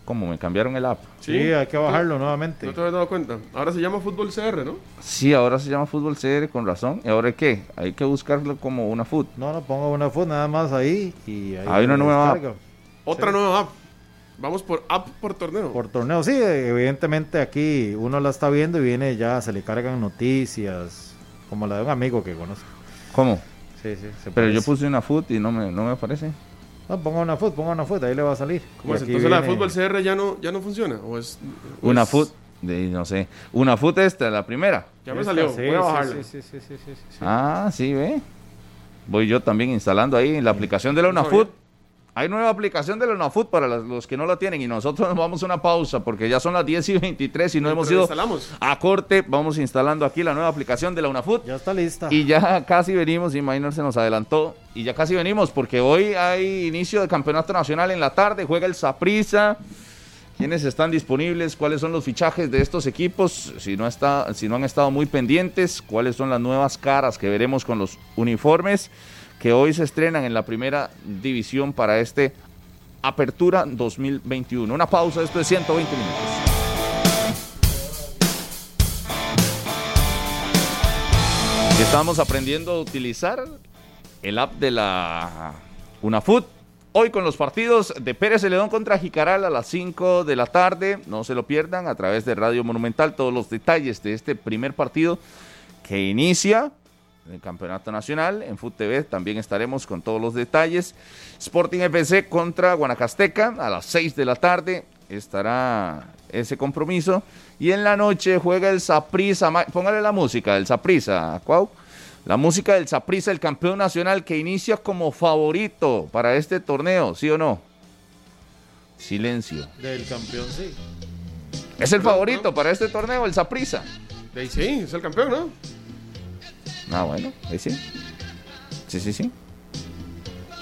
C: ¿Cómo? ¿Me cambiaron el app?
D: Sí, hay que bajarlo nuevamente.
B: ¿No te habías dado cuenta? Ahora se llama Fútbol CR, ¿no?
C: Sí, ahora se llama Fútbol CR con razón. ¿Y ahora qué? Hay que buscarlo como una foot.
D: No, no, pongo una foto nada más ahí y ahí
C: Hay una nueva
D: descarga.
B: Otra nueva app. Vamos por app por torneo.
D: Por torneo, sí, evidentemente aquí uno la está viendo y viene ya, se le cargan noticias, como la de un amigo que conozco.
C: ¿Cómo?
D: Sí, sí. se
C: Pero yo puse una foot y no me, no me aparece.
D: No, ponga una foto, ponga una foto, ahí le va a salir.
B: ¿Cómo es? Entonces la de
D: viene-
B: Fútbol CR ya no, ya no funciona. ¿O es, o
C: Una
B: es-
C: foot, de, no sé. Una foot esta, la primera.
B: Ya me
D: Esta,
B: salió.
D: sí,
B: Voy a
D: sí,
B: bajarla.
D: sí, sí, sí, sí, sí, sí.
C: Ah, sí, ve. Voy yo también instalando ahí la aplicación de la
B: No
C: UNAFUT. Hay nueva aplicación de la UNAFUT para los, los que no la tienen y nosotros nos vamos a una pausa porque ya son las 10 y 23 y no hemos ido
B: instalamos.
C: a corte. Vamos instalando aquí la nueva aplicación de la UNAFUT.
D: Ya está lista.
C: Y ya casi venimos, y Minor se nos adelantó, y ya casi venimos, porque hoy hay inicio de campeonato nacional en la tarde, juega el Saprissa. ¿Quiénes están disponibles? ¿Cuáles son los fichajes de estos equipos? Si no, está, si no han estado muy pendientes, ¿cuáles son las nuevas caras que veremos con los uniformes que hoy se estrenan en la primera división para este Apertura 2021? Una pausa, esto es 120 minutos. Estamos aprendiendo a utilizar el app de la UNAFUT. Hoy con los partidos de Pérez Celedón contra Jicaral a las 5 de la tarde. No se lo pierdan a través de Radio Monumental. Todos los detalles de este primer partido que inicia el Campeonato Nacional. En FUT TV también estaremos con todos los detalles. Sporting FC contra Guanacasteca a las 6 de la tarde. Estará ese compromiso. Y en la noche juega el Saprissa. Póngale la música del Saprissa, Cuau. La música del Saprissa, el campeón nacional que inicia como favorito para este torneo, ¿sí o no? Silencio.
D: Del campeón, sí.
C: Es el favorito para este torneo, el
B: ahí sí, es el campeón, ¿no?
C: Ah, bueno, ahí sí. Sí, sí, sí.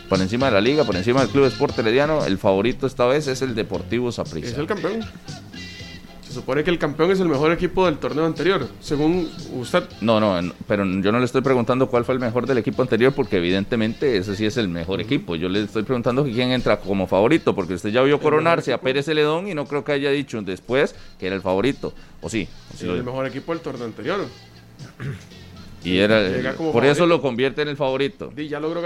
C: Por encima de la liga, por encima del Club Sport Herediano, el favorito esta vez es el Deportivo Saprissa.
B: Es el campeón. Se supone que el campeón es el mejor equipo del torneo anterior, según usted.
C: No, no, pero yo no le estoy preguntando cuál fue el mejor del equipo anterior, porque evidentemente ese sí es el mejor equipo. Yo le estoy preguntando quién entra como favorito, porque usted ya vio coronarse a Pérez Celedón y no creo que haya dicho después que era el favorito. ¿O sí? ¿O sí
B: el mejor equipo del torneo anterior.
C: Y era, por eso
B: favorito.
C: lo convierte en el favorito.
B: Di, ya logró,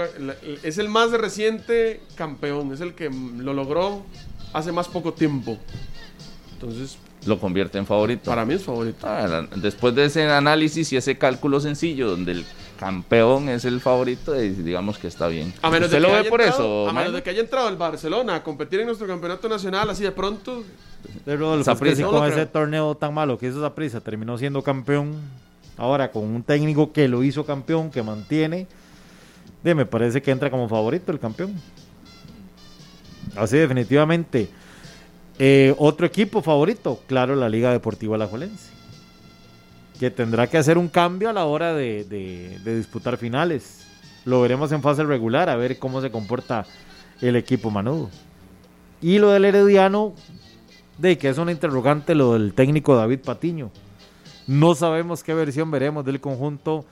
B: es el más reciente campeón, es el que lo logró hace más poco tiempo. Entonces,
C: Lo convierte en favorito.
B: para mí es favorito.
C: Ah, después de ese análisis y ese cálculo sencillo donde el campeón es el favorito, digamos que está bien.
B: A menos
C: ¿Usted
B: de
C: lo
B: que
C: ve por
B: entrado-
C: eso,
B: A menos de que haya entrado el Barcelona a competir en nuestro campeonato nacional así de pronto.
D: De Rodolfo, es que si
B: No
D: con ese torneo tan malo que hizo esa prisa terminó siendo campeón, ahora con un técnico que lo hizo campeón, que mantiene, me parece que entra como favorito el campeón. Así definitivamente. Eh, otro equipo favorito, claro, la Liga Deportiva Alajuelense, que tendrá que hacer un cambio a la hora de, de- de disputar finales. Lo veremos en fase regular, a ver cómo se comporta el equipo manudo. Y lo del Herediano, de que es una interrogante lo del técnico David Patiño. No sabemos qué versión veremos del conjunto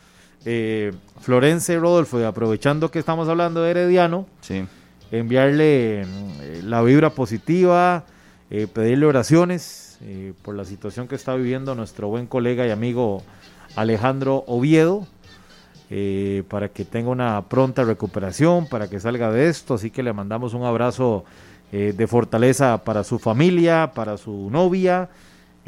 D: eh, Florense Rodolfo. Y aprovechando que estamos hablando de Herediano,
C: Sí.
D: enviarle eh, la vibra positiva, eh, pedirle oraciones eh, por la situación que está viviendo nuestro buen colega y amigo Alejandro Oviedo, eh, para que tenga una pronta recuperación, para que salga de esto. Así que le mandamos un abrazo eh, de fortaleza para su familia, para su novia,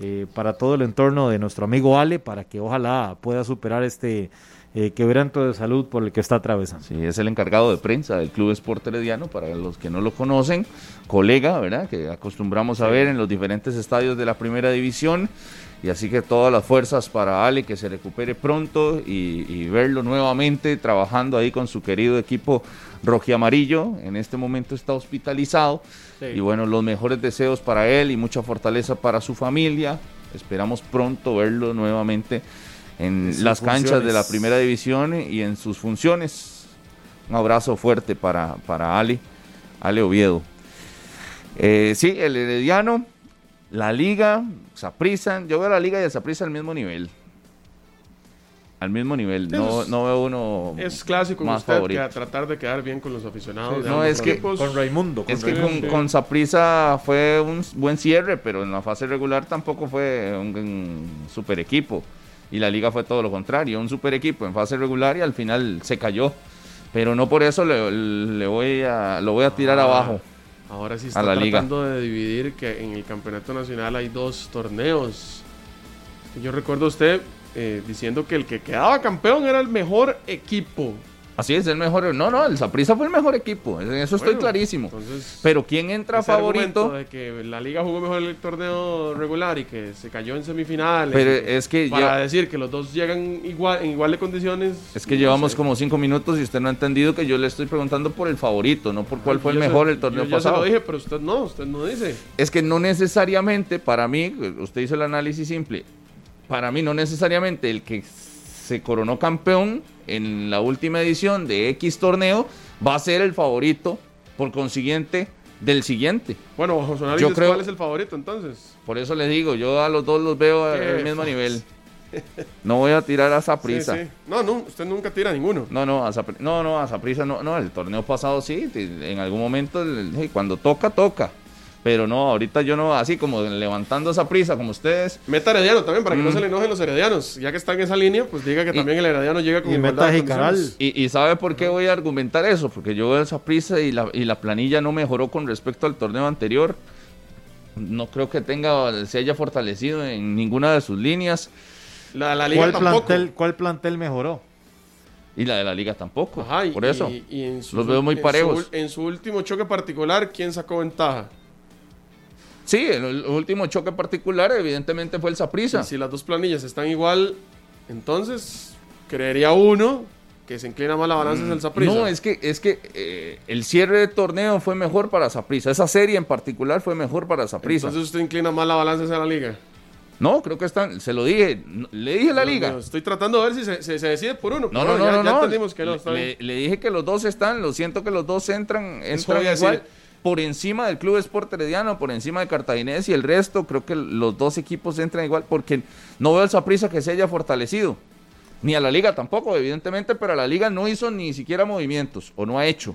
D: eh, para todo el entorno de nuestro amigo Ale, para que ojalá pueda superar este eh, quebranto de salud por el que está atravesando.
C: Sí, es el encargado de prensa del Club Sport Herediano, para los que no lo conocen, colega, ¿verdad? Que acostumbramos a ver en los diferentes estadios de la primera división. Y así que todas las fuerzas para Ale que se recupere pronto y, y verlo nuevamente trabajando ahí con su querido equipo rojiamarillo. En este momento está hospitalizado.
B: Sí.
C: Y bueno, los mejores deseos para él y mucha fortaleza para su familia. Esperamos pronto verlo nuevamente en las canchas de la primera división y en sus funciones. Un abrazo fuerte para, para Ale, Ale Oviedo. Eh, sí, el Herediano, la Liga, Saprissa, yo veo a la Liga y a Saprissa al mismo nivel. Al mismo nivel, no, no veo uno
B: Es clásico
C: más
B: usted
C: favorito.
B: que a tratar de quedar bien con los aficionados. de
C: No, es que
B: equipos.
C: es que
B: Raimundo.
C: con, con Saprissa fue un buen cierre, pero en la fase regular tampoco fue un, un super equipo. Y la liga fue todo lo contrario, un super equipo en fase regular y al final se cayó. Pero no por eso le, le voy a, lo voy a tirar
B: Ah,
C: abajo.
B: Ahora sí está
C: a la liga.
B: tratando de dividir que en el campeonato nacional hay dos torneos. Yo recuerdo a usted eh, diciendo que el que quedaba campeón era el mejor equipo.
C: Así es, el mejor. No, no, el Saprissa fue el mejor equipo. En eso estoy
B: Bueno,
C: clarísimo.
B: entonces,
C: Pero ¿quién entra favorito?
B: de que la liga jugó mejor el torneo regular y que se cayó en semifinales.
C: Pero es que
B: para
C: ya-
B: decir que los dos llegan igual en igual de condiciones.
C: Es que
B: no
C: llevamos
B: sé.
C: como cinco minutos y usted no ha entendido que yo le estoy preguntando por el favorito, no por cuál fue el
B: Yo se-
C: mejor el torneo
B: yo ya
C: pasado.
B: se lo dije, pero usted no, usted no dice.
C: Es que no necesariamente, para mí, usted hizo el análisis simple, para mí no necesariamente el que se coronó campeón en la última edición de X torneo va a ser el favorito, por consiguiente, del siguiente.
B: Bueno, bajo su análisis,
C: Yo creo,
B: ¿cuál es el favorito entonces?
C: por eso les digo, yo a los dos los veo al mismo nivel. No voy a tirar a
B: Sí,
C: Saprissa.
B: sí. No, no, usted nunca tira ninguno.
C: No, no, a Sapri- no, no, a Saprissa no, no, el torneo pasado sí, en algún momento, el- cuando toca, toca. Pero no, ahorita yo no, así como levantando esa prisa como ustedes.
B: Meta Herediano también, para que no
C: Mm.
B: se le enojen los heredianos. Ya que está en esa línea, pues diga que también el herediano llega con
C: Y
B: igualdad de
C: meta
B: condiciones.
C: Y, y sabe por qué voy a argumentar eso, porque yo veo esa prisa y la, y la planilla no mejoró con respecto al torneo anterior. No creo que tenga, se haya fortalecido en ninguna de sus líneas.
B: La, la
D: ¿Cuál plantel, ¿Cuál plantel mejoró?
C: Y la de la liga tampoco.
B: Ajá, y-
C: por eso.
B: y- y en su-
C: los veo muy
B: en su
C: parejos.
B: En su, último choque particular, ¿quién sacó ventaja?
C: Sí, el, el último choque particular evidentemente fue el Saprissa.
B: Y si las dos planillas están igual, entonces creería uno que se inclina más la balanza es el Saprissa.
C: Mm, No, es que, es que eh, el cierre de torneo fue mejor para Saprissa. Esa serie en particular fue mejor para Saprissa.
B: Entonces usted inclina más la balanza hacia la liga.
C: No, creo que están, se lo dije, le dije la
B: No,
C: liga.
B: no, estoy tratando de ver si se, se- se decide por uno.
C: No, no, no,
B: ya,
C: no,
B: ya entendimos que
C: le, le dije que los dos están, lo siento que los dos entran, entran
B: a
C: igual.
B: decir.
C: Por encima del Club Sport Herediano, por encima de Cartaginés y el resto, creo que los dos equipos entran igual porque no veo el Saprissa que se haya fortalecido. Ni a la liga tampoco, evidentemente, pero a la liga no hizo ni siquiera movimientos, o no ha hecho.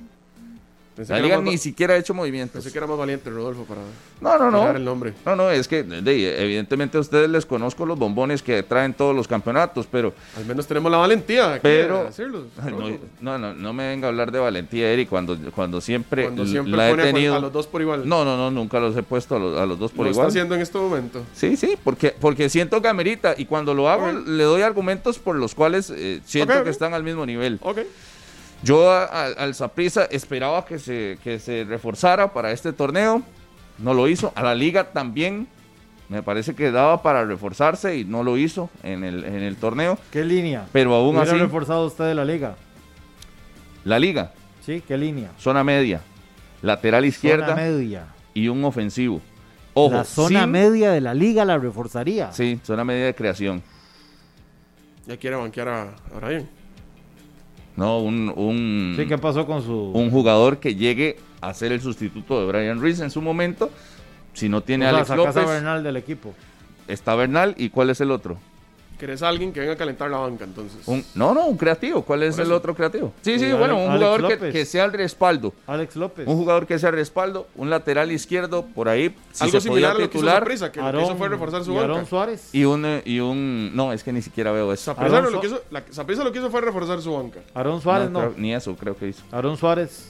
B: Pensé
C: la
B: que
C: liga
B: era más
C: ni siquiera ha hecho movimientos.
B: Pensé que era más valiente Rodolfo para
C: No, no, no.
B: el nombre.
C: No, no, es que de- evidentemente a ustedes les conozco los bombones que traen todos los campeonatos, pero...
B: Al menos tenemos la valentía
C: Pero...
B: de decirlo.
C: No, no, no, me venga a hablar de valentía, Eric, cuando, cuando siempre,
B: Cuando siempre
C: la he tenido...
B: a los dos por igual.
C: No, no, no, nunca los he puesto a los, a los dos por
B: Lo
C: igual.
B: está haciendo en este momento.
C: Sí, sí, porque, porque siento que amerita y cuando lo hago le doy argumentos por los cuales eh, siento que están al mismo nivel.
B: Ok.
C: Yo a- a- al Saprissa esperaba que se, que se reforzara para este torneo, no lo hizo. A la liga también me parece que daba para reforzarse y no lo hizo en el, en el torneo.
D: ¿Qué línea?
C: Pero aún
D: ¿Hubiera
C: así,
D: reforzado usted de la liga?
C: la liga,
D: Sí, ¿qué línea?
C: zona media, lateral izquierda
D: Zona media.
C: y un ofensivo. Ojo,
D: la zona
C: sin-
D: media de la liga la reforzaría.
C: Sí, zona media de creación.
B: Ya quiere banquear a, a Brian.
C: No, un, un,
D: Sí, ¿qué pasó con su...?
C: un jugador que llegue a ser el sustituto de Brian Reese en su momento. Si no tiene
D: O sea,
C: Alex
D: Bernal del equipo.
C: está Bernal. ¿Y cuál es el otro?
B: ¿Querés a alguien que venga a calentar la banca entonces?
C: Un- no, no, un creativo. ¿Cuál es el otro creativo? Sí, sí, bueno,
D: Alex-
C: un jugador que, sea el respaldo.
D: Alex López.
C: Un jugador que sea el respaldo, un lateral izquierdo por ahí. Si
B: Algo
C: se podía
B: similar a lo que hizo que lo que hizo fue reforzar su
D: y
B: banca.
D: Aarón Suárez.
C: Y un, y un. No, es que ni siquiera veo eso.
B: Saprissa
D: Aarón
B: lo, que hizo, la, Saprissa lo que hizo fue reforzar su banca.
D: Aarón Suárez no.
C: creo- ni eso creo que hizo.
D: Aarón Suárez.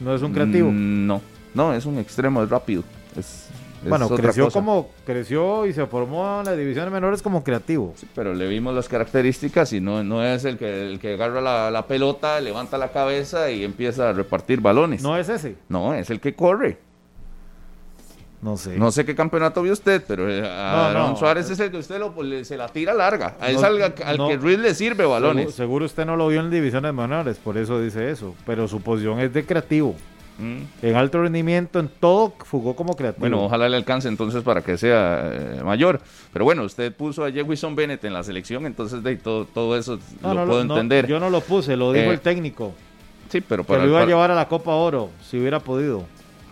D: No es un creativo.
C: Mm, no, no, es un extremo, es rápido. Es, es
D: bueno, creció
C: cosa.
D: como creció y se formó en las divisiones menores como creativo.
C: Pero le vimos las características y no, no es el que, el que agarra la, la pelota, levanta la cabeza y empieza a repartir balones.
D: No es ese.
C: No, es el que corre.
D: No sé.
C: No sé qué campeonato vio usted, pero eh, a
D: No,
C: Suárez es el que usted lo- le- se la tira larga. A
D: No,
C: es al, que Ruiz le sirve balones.
D: Seguro, seguro usted no lo vio en divisiones menores, por eso dice eso. Pero su posición es de creativo.
C: Mm.
D: En alto rendimiento, en todo, jugó como creativo.
C: Bueno, ojalá le alcance entonces para que sea eh, mayor. Pero bueno, usted puso a Jefferson Bennett en la selección, entonces de todo, todo eso
D: No,
C: lo
D: no,
C: puedo
D: no,
C: entender.
D: yo no lo puse, lo dijo
C: Eh,
D: el técnico.
C: Sí, pero para
D: lo iba a llevar a la Copa Oro, si hubiera podido.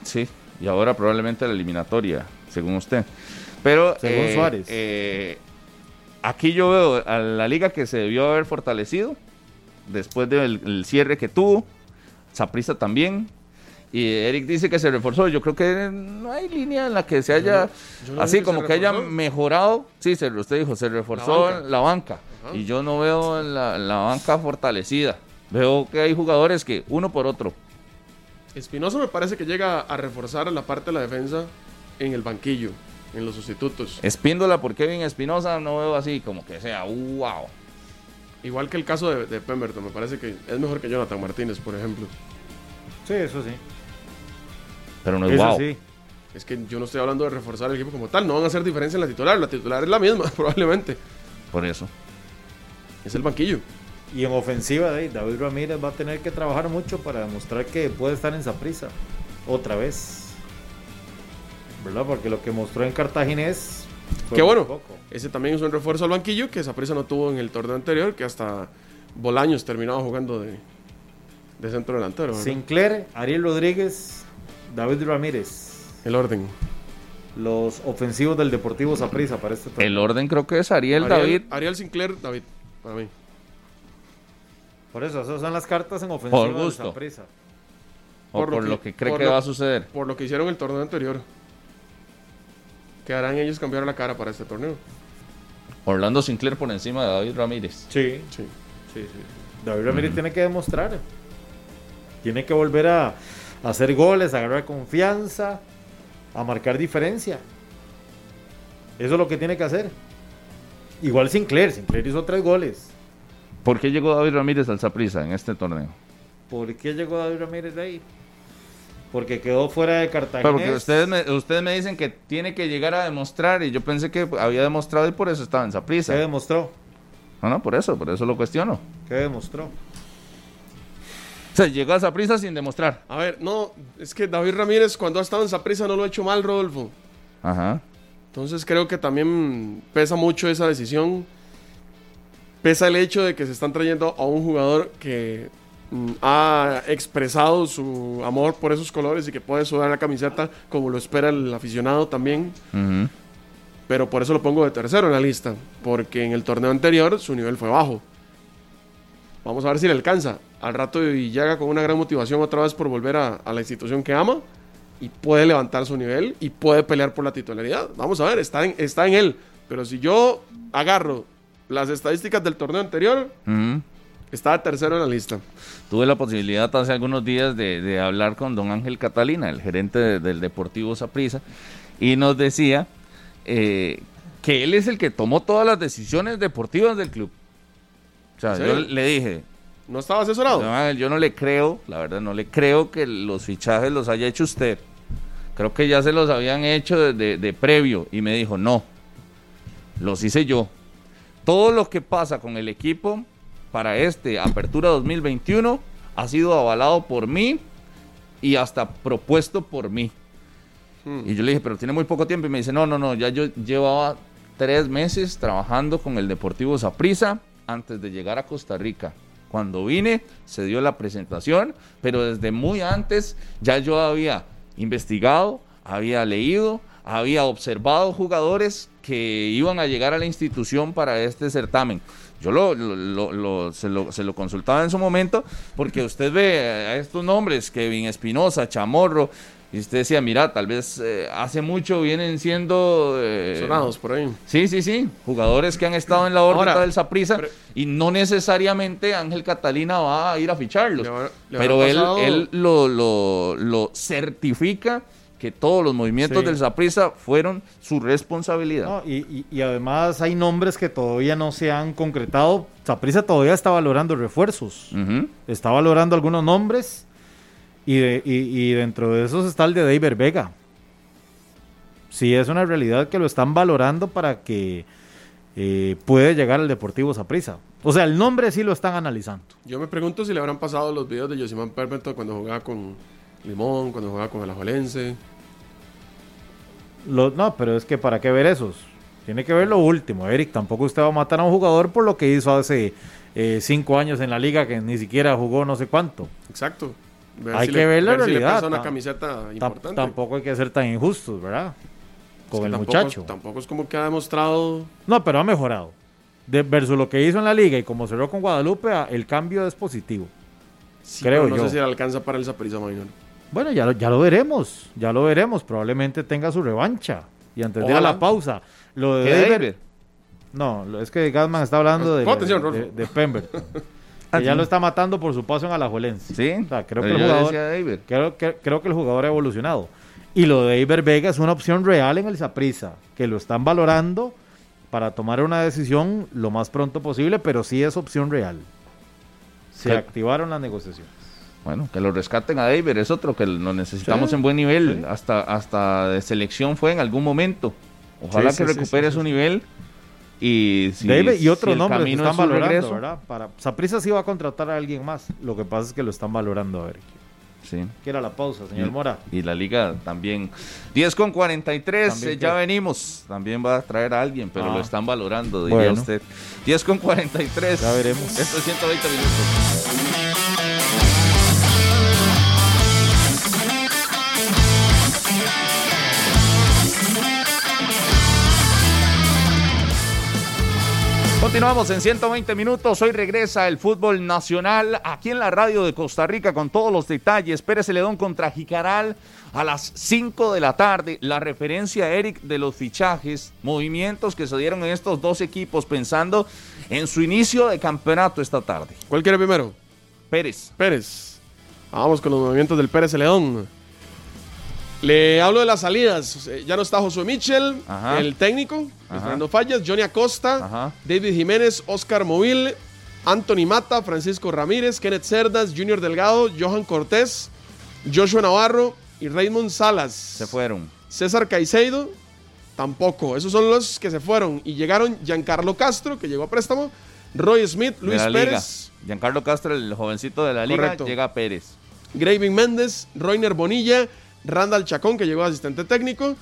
C: Sí, y ahora probablemente la eliminatoria, según usted. Pero
D: Según
C: eh,
D: Suárez.
C: aquí yo veo a la liga que se debió haber fortalecido después del el cierre que tuvo. Saprissa también. Y Eric dice que se reforzó. Yo creo que no hay línea en la que se haya,
B: yo no
C: así como que haya mejorado. Sí, se, usted dijo, se reforzó
B: La banca.
C: la banca.
B: Ajá.
C: Y yo no veo la, la banca fortalecida. Veo que hay jugadores que uno por otro.
B: Espinosa me parece que llega a reforzar la parte de la defensa en el banquillo, en los sustitutos.
C: Espíndola por Kevin Espinosa no veo así como que sea wow.
B: Igual que el caso de, de Pemberton, me parece que es mejor que Jonathan Martínez, por ejemplo.
D: Sí, eso sí.
C: Pero no es
D: Eso
C: wow.
D: sí.
B: Es que yo no estoy hablando de reforzar el equipo como tal, no van a hacer diferencia en la titular, la titular es la misma, probablemente.
C: Por eso.
B: Es el banquillo.
D: Y en ofensiva, David Ramírez va a tener que trabajar mucho para demostrar que puede estar en prisa otra vez. ¿Verdad? Porque lo que mostró en Cartaginés.
B: Qué bueno.
D: poco.
B: Ese también es un refuerzo al banquillo que prisa no tuvo en el torneo anterior, que hasta Bolaños terminaba jugando de, de centro delantero. ¿verdad?
D: Sinclair, Ariel Rodríguez, David Ramírez.
B: El orden.
D: Los ofensivos del Deportivo Saprissa para este torneo.
C: El orden creo que es Ariel, David.
B: Ariel Sinclair, David, para mí.
D: Por eso, esas son las cartas en ofensiva
C: Por gusto.
D: Saprissa.
C: O por, lo que cree que
B: lo-
C: va a suceder.
B: Por lo que hicieron el torneo anterior. Que harán ellos cambiar la cara para este torneo.
C: Orlando Sinclair por encima de David Ramírez.
D: Sí.
B: Sí.
D: Sí, sí. David Ramírez tiene que demostrar. Tiene que volver a, a hacer goles, a agarrar confianza, a marcar diferencia. Eso es lo que tiene que hacer. Igual Sinclair. Sinclair hizo tres goles.
C: ¿Por qué llegó David Ramírez al Saprissa en este torneo?
D: ¿Por qué llegó David Ramírez de ahí? Porque quedó fuera de Cartagena.
C: Porque ustedes me, ustedes me dicen que tiene que llegar a demostrar y yo pensé que había demostrado y por eso estaba en Saprissa.
D: ¿Qué demostró?
C: No, no, por eso, por eso lo cuestiono.
D: ¿Qué demostró?
C: Sea, llegó a Saprissa sin demostrar.
B: A ver, no, es que David Ramírez cuando ha estado en Saprissa no lo ha hecho mal, Rodolfo.
C: Ajá.
B: Entonces creo que también pesa mucho esa decisión. Pesa el hecho de que se están trayendo a un jugador que mm, ha expresado su amor por esos colores y que puede sudar la camiseta como lo espera el aficionado también.
C: Ujú.
B: Pero por eso lo pongo de tercero en la lista. Porque en el torneo anterior su nivel fue bajo. Vamos a ver si le alcanza. Al rato y llega con una gran motivación otra vez por volver a, a la institución que ama. Y puede levantar su nivel y puede pelear por la titularidad. Vamos a ver, está en, está en él. Pero si yo agarro las estadísticas del torneo anterior, está de tercero en la lista.
C: Tuve la posibilidad hace algunos días de, de hablar con don Ángel Catalina, el gerente de- del Deportivo Saprissa, y nos decía eh, que él es el que tomó todas las decisiones deportivas del club. O sea,
B: ¿En
C: yo le dije,
B: ¿No estaba asesorado?
C: yo no le creo, la verdad, no le creo que los fichajes los haya hecho usted. Creo que ya se los habían hecho de, de- de previo. Y me dijo, no, los hice yo. Todo lo que pasa con el equipo para este Apertura 2021 ha sido avalado por mí y hasta propuesto por mí. Y yo le dije, pero tiene muy poco tiempo. Y me dice, no, no, no, ya yo llevaba tres meses trabajando con el Deportivo Saprissa antes de llegar a Costa Rica. Cuando vine, se dio la presentación, pero desde muy antes ya yo había investigado, había leído, había observado jugadores que iban a llegar a la institución para este certamen. Yo lo, lo- lo- se, se lo consultaba en su momento porque usted ve a estos nombres, Kevin Espinosa, Chamorro, y usted decía, mira, tal vez eh, hace mucho vienen siendo... eh,
B: Sonados por ahí.
C: Sí, sí, sí. Jugadores que han estado en la órbita
B: Ahora,
C: del Saprissa y no necesariamente Ángel Catalina va a ir a ficharlos.
B: Le habrá- le
C: pero él, él lo, lo, lo certifica que todos los movimientos
D: Sí.
C: del Saprissa fueron su responsabilidad.
D: No, y, y- y además hay nombres que todavía no se han concretado. Saprissa todavía está valorando refuerzos.
C: Ujú.
D: Está valorando algunos nombres. Y, de- y- y dentro de esos está el de David Vega. sí es una realidad que lo están valorando para que eh, puede llegar al Deportivo Saprissa. O sea, el nombre sí lo están analizando.
B: Yo me pregunto si le habrán pasado los videos de Josimán Perpeto cuando jugaba con Limón, cuando jugaba con el Ajuelense.
D: Lo- no, pero es que para qué ver esos. Tiene que ver lo último, Eric. Tampoco usted va a matar a un jugador por lo que hizo hace eh, cinco años en la liga que ni siquiera jugó no sé cuánto.
B: Exacto. Ver
D: hay
B: si
D: que
B: le-
D: ver la
B: ver si le
D: realidad.
B: pesa una camiseta importante.
D: Tampoco hay que ser tan injustos, ¿verdad?
B: Es
D: Con
B: que
D: el
B: tampoco-
D: muchacho.
B: Tampoco es como que ha demostrado.
D: No, pero ha mejorado. De, versus lo que hizo en la liga y como cerró con Guadalupe, a- el cambio es positivo.
B: Sí,
D: creo
B: pero no
D: yo.
B: sé si le alcanza para el Saprissa Minor.
D: Bueno, ya lo, ya lo veremos. Ya lo veremos. Probablemente tenga su revancha. Y antes de ir a
B: Ojalá.
D: la pausa, lo de
C: ¿Qué
D: David-
C: David?
D: No, lo- es que Gasman está hablando de, de,
B: Rolfo.
D: de Pemberton.
C: Ah,
D: que ya
C: sí.
D: lo está matando por su paso en Alajuelense.
C: Sí,
D: O sea, creo, que el jugador, creo, que, creo que el jugador ha evolucionado. Y lo de Iber Vega es una opción real en el Saprissa, que lo están valorando para tomar una decisión lo más pronto posible, pero sí es opción real. Se
C: ¿Qué?
D: activaron las negociaciones.
C: Bueno, que lo rescaten a David es otro que lo necesitamos
D: Sí,
C: en buen nivel.
D: sí.
C: Hasta, hasta de selección fue en algún momento. Ojalá
D: Sí,
C: que
D: sí, sí,
C: recupere
D: sí,
C: su
D: sí.
C: nivel. Y si,
D: David y
C: si
D: otros
C: el
D: nombres que están
C: es
D: valorando,
C: regreso,
D: ¿verdad? Para Saprissa sí va a contratar a alguien más. Lo que pasa es que lo están valorando a ver.
C: Sí.
D: Quiera la pausa, señor
C: Y-
D: Mora.
C: Y la liga también. 10 con 43,
D: También
C: eh, ya
D: que-
C: venimos. También va a traer a alguien, pero
D: Ah.
C: lo están valorando, diría
D: Bueno.
C: usted. 10 con 43.
D: Ya veremos.
C: Esto es 120 minutos. Continuamos en 120 minutos. Hoy regresa el fútbol nacional aquí en la radio de Costa Rica con todos los detalles. Pérez Celedón contra Jicaral a las 5 de la tarde. La referencia, Eric, de los fichajes, movimientos que se dieron en estos dos equipos pensando en su inicio de campeonato esta tarde.
B: ¿Cuál quiere primero?
C: Pérez.
B: Pérez. Vamos con los movimientos del Pérez León. Le hablo de las salidas. Eh, Ya no está Josué Mitchell,
C: Ajá.
B: el técnico,
C: Ajá.
B: Fernando Fallas, Johnny Acosta, David Jiménez, Oscar Movil, Anthony Mata, Francisco Ramírez, Kenneth Cerdas, Junior Delgado, Johan Cortés, Joshua Navarro y Raymond Salas.
C: Se fueron.
B: César Caicedo, tampoco. Esos son los que se fueron. Y llegaron Giancarlo Castro, que llegó a préstamo, Roy Smith, Luis. Pérez,
C: Giancarlo Castro, el jovencito de la liga,
B: Correcto.
C: llega a Pérez.
B: Graving Méndez, Roiner Bonilla, Randall Chacón, que llegó asistente técnico,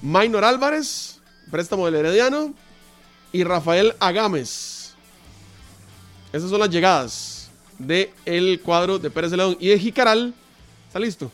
B: Maynor Álvarez, préstamo del Herediano, y Rafael Agames. Esas son las llegadas del cuadro de Pérez de León. Y de Jicaral, ¿está listo?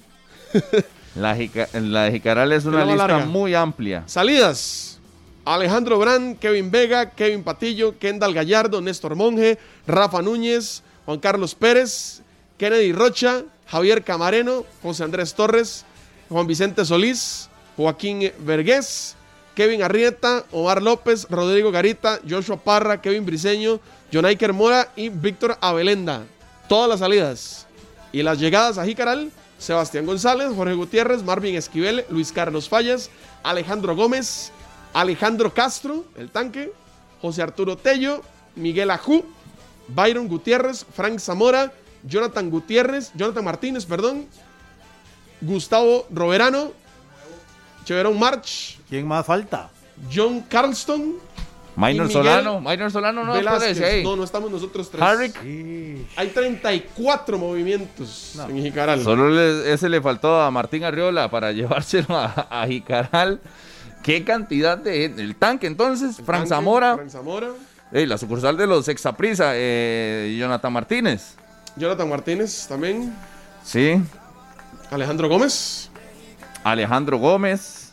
C: La, Jica- la de Jicaral es una lista
B: larga.
C: muy amplia.
B: Salidas. Alejandro Brand, Kevin Vega, Kevin Patillo, Kendall Gallardo, Néstor Monge, Rafa Núñez, Juan Carlos Pérez, Kennedy Rocha, Javier Camareno, José Andrés Torres, Juan Vicente Solís, Joaquín Vergés, Kevin Arrieta, Omar López, Rodrigo Garita, Joshua Parra, Kevin Briseño, Jonaiker Mora y Víctor Abelenda. Todas las salidas. Y las llegadas a Jicaral, Sebastián González, Jorge Gutiérrez, Marvin Esquivel, Luis Carlos Fallas, Alejandro Gómez, Alejandro Castro, el tanque, José Arturo Tello, Miguel Ajú, Byron Gutiérrez, Frank Zamora, Jonathan Gutiérrez, Jonathan Martínez, perdón, Gustavo Roverano, Cheverón March,
D: ¿Quién más falta?
B: John Carlston,
C: Minor Solano. Minor Solano no
B: Velázquez.
C: aparece ahí.
B: No, no estamos nosotros tres.
C: Harrick.
B: Hay 34 movimientos en Jicaral.
C: Solo le- ese le faltó a Martín Arriola para llevárselo a, a Jicaral. Qué cantidad de el tanque entonces, Frank
B: Tanque,
C: Zamora,
B: Frank Zamora,
C: Ey, la sucursal de los Exaprisa, eh, Jonathan Martínez.
B: Jonathan Martínez también,
C: Sí,
B: Alejandro Gómez.
C: Alejandro Gómez.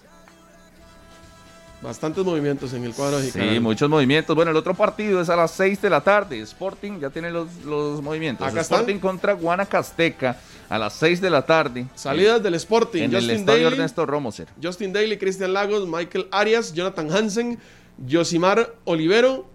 B: Bastantes movimientos en el cuadro.
C: Sí, muchos movimientos. Bueno, el otro partido es a las 6 de la tarde. Sporting ya tiene los, los movimientos.
B: Acá están.
C: Sporting contra Guanacasteca a las 6 de la tarde.
B: Salidas del Sporting.
C: En el
B: Justin
C: estadio
B: Daly,
C: Ernesto Romoser.
B: Justin Daly, Cristian Lagos, Michael Arias, Jonathan Hansen, Yosimar Olivero,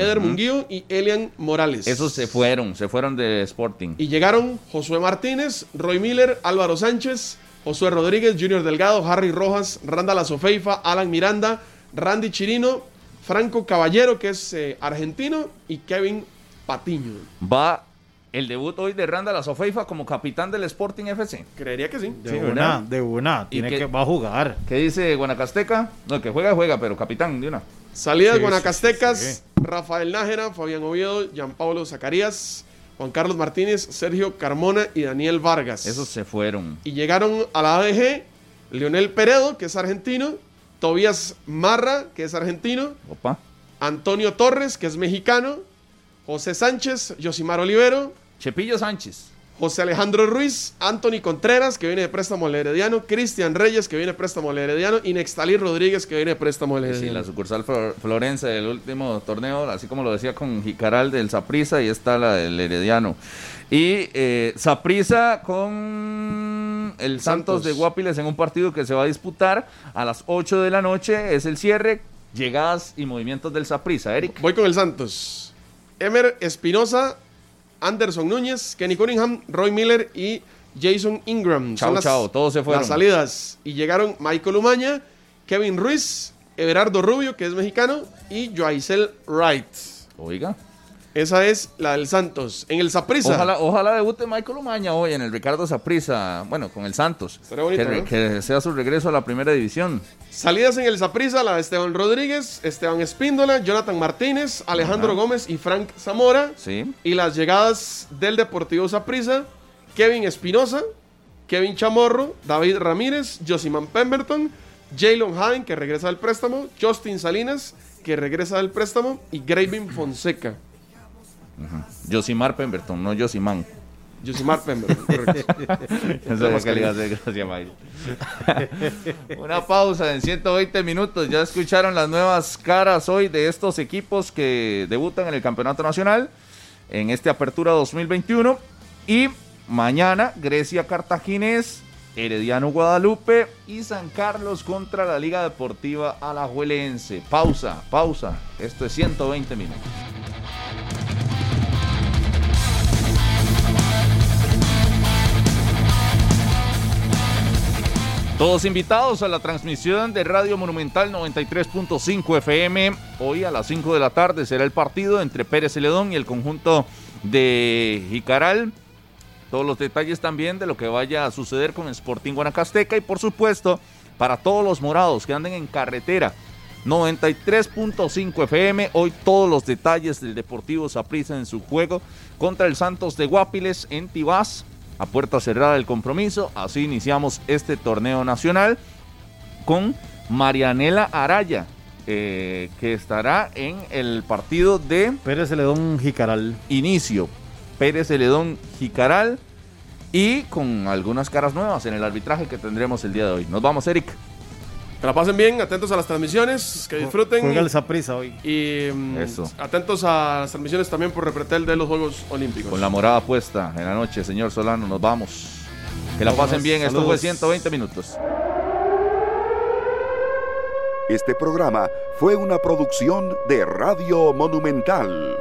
B: Eder Munguío y Elian Morales.
C: Esos se fueron, se fueron de Sporting.
B: Y llegaron Josué Martínez, Roy Miller, Álvaro Sánchez, Josué Rodríguez, Junior Delgado, Harry Rojas, Randall Azofeifa, Alan Miranda, Randy Chirino, Franco Caballero, que es eh, argentino, y Kevin Patiño.
C: Va el debut hoy de Randall Azofeifa como capitán del Sporting FC.
B: Creería que sí.
D: De
C: Sí,
D: una, de una.
C: ¿Y
D: Tiene que, va a jugar.
C: ¿Qué dice Guanacasteca? No, que juega, juega, pero capitán de una.
B: Salidas
D: Sí,
B: Guanacastecas,
D: sí, sí.
B: Rafael Nájera, Fabián Oviedo, Jean Pablo Zacarías, Juan Carlos Martínez, Sergio Carmona y Daniel Vargas.
C: Esos se fueron.
B: Y llegaron a la ADG Leonel Peredo, que es argentino, Tobías Marra, que es argentino,
C: Opa.
B: Antonio Torres, que es mexicano, José Sánchez, Yosimar Olivero,
C: Chepillo Sánchez.
B: José Alejandro Ruiz, Anthony Contreras, que viene de préstamo al Herediano, Cristian Reyes, que viene de préstamo al Herediano, y Nextalí Rodríguez, que viene de préstamo al
C: Sí,
B: Herediano.
C: la sucursal Flor- Florense del último torneo, así como lo decía con Jicaral del Saprisa, y está la del Herediano. Y eh, Saprisa con el Santos.
B: Santos.
C: de Guapiles en un partido que se va a disputar a las 8 de la noche. Es el cierre, llegadas y movimientos del Saprisa. Eric.
B: Voy con el Santos. Emer Espinosa, Anderson Núñez, Kenny Cunningham, Roy Miller y Jason Ingram.
C: Chao,
B: las-
C: chao, todos se fueron.
B: Las salidas. Y llegaron Michael Umaña, Kevin Ruiz, Everardo Rubio, que es mexicano, y Joaisel Wright.
C: Oiga.
B: Esa es la del Santos. En el Saprissa.
C: Ojalá, ojalá debute Michael Umaña hoy en el Ricardo Saprisa, bueno, con el Santos.
B: Bonito,
C: que,
B: ¿no?
C: que sea su regreso a la primera división.
B: Salidas en el Saprissa, la de Esteban Rodríguez, Esteban Espíndola, Jonathan Martínez, Alejandro
C: Ajá.
B: Gómez y Frank Zamora.
C: Sí.
B: Y las llegadas del Deportivo Saprissa, Kevin Espinosa, Kevin Chamorro, David Ramírez, Josiman Pemberton, Jalen Haden, que regresa del préstamo, Justin Salinas, que regresa del préstamo, y Gravin Fonseca.
C: Josimar Pemberton, no Josimán.
B: Josimar Pemberton, correcto.
C: Esa es que le iba a hacer gracia, Mayra. Una pausa en 120 minutos. Ya escucharon las nuevas caras hoy de estos equipos que debutan en el Campeonato Nacional en esta apertura 2021. Y mañana Grecia Cartaginés, Herediano Guadalupe y San Carlos contra la Liga Deportiva Alajuelense. Pausa, pausa. Esto es 120 minutos. Todos invitados a la transmisión de Radio Monumental 93.5 FM. Hoy a las 5 de la tarde será el partido entre Pérez Celedón y el conjunto de Jicaral. Todos los detalles también de lo que vaya a suceder con Sporting Guanacasteca y por supuesto para todos los morados que anden en carretera 93.5 FM. Hoy todos los detalles del Deportivo Saprissa en su juego contra el Santos de Guapiles en Tibás. A puerta cerrada el compromiso. Así iniciamos este torneo nacional con Marianela Araya, eh, que estará en el partido de
D: Pérez Celedón Jicaral.
C: inicio. Pérez Celedón Jicaral y con algunas caras nuevas en el arbitraje que tendremos el día de hoy. Nos vamos, Eric.
B: Que la pasen bien, atentos a las transmisiones, que disfruten.
D: Juega el Saprissa hoy.
B: Y mm,
C: Eso.
B: atentos a las transmisiones también por Repretel de los Juegos Olímpicos.
C: Con la morada puesta en la noche, señor Solano, nos vamos. Que la pasen bien, esto fue
D: Saludos.
C: 120 minutos.
A: Este programa fue una producción de Radio Monumental.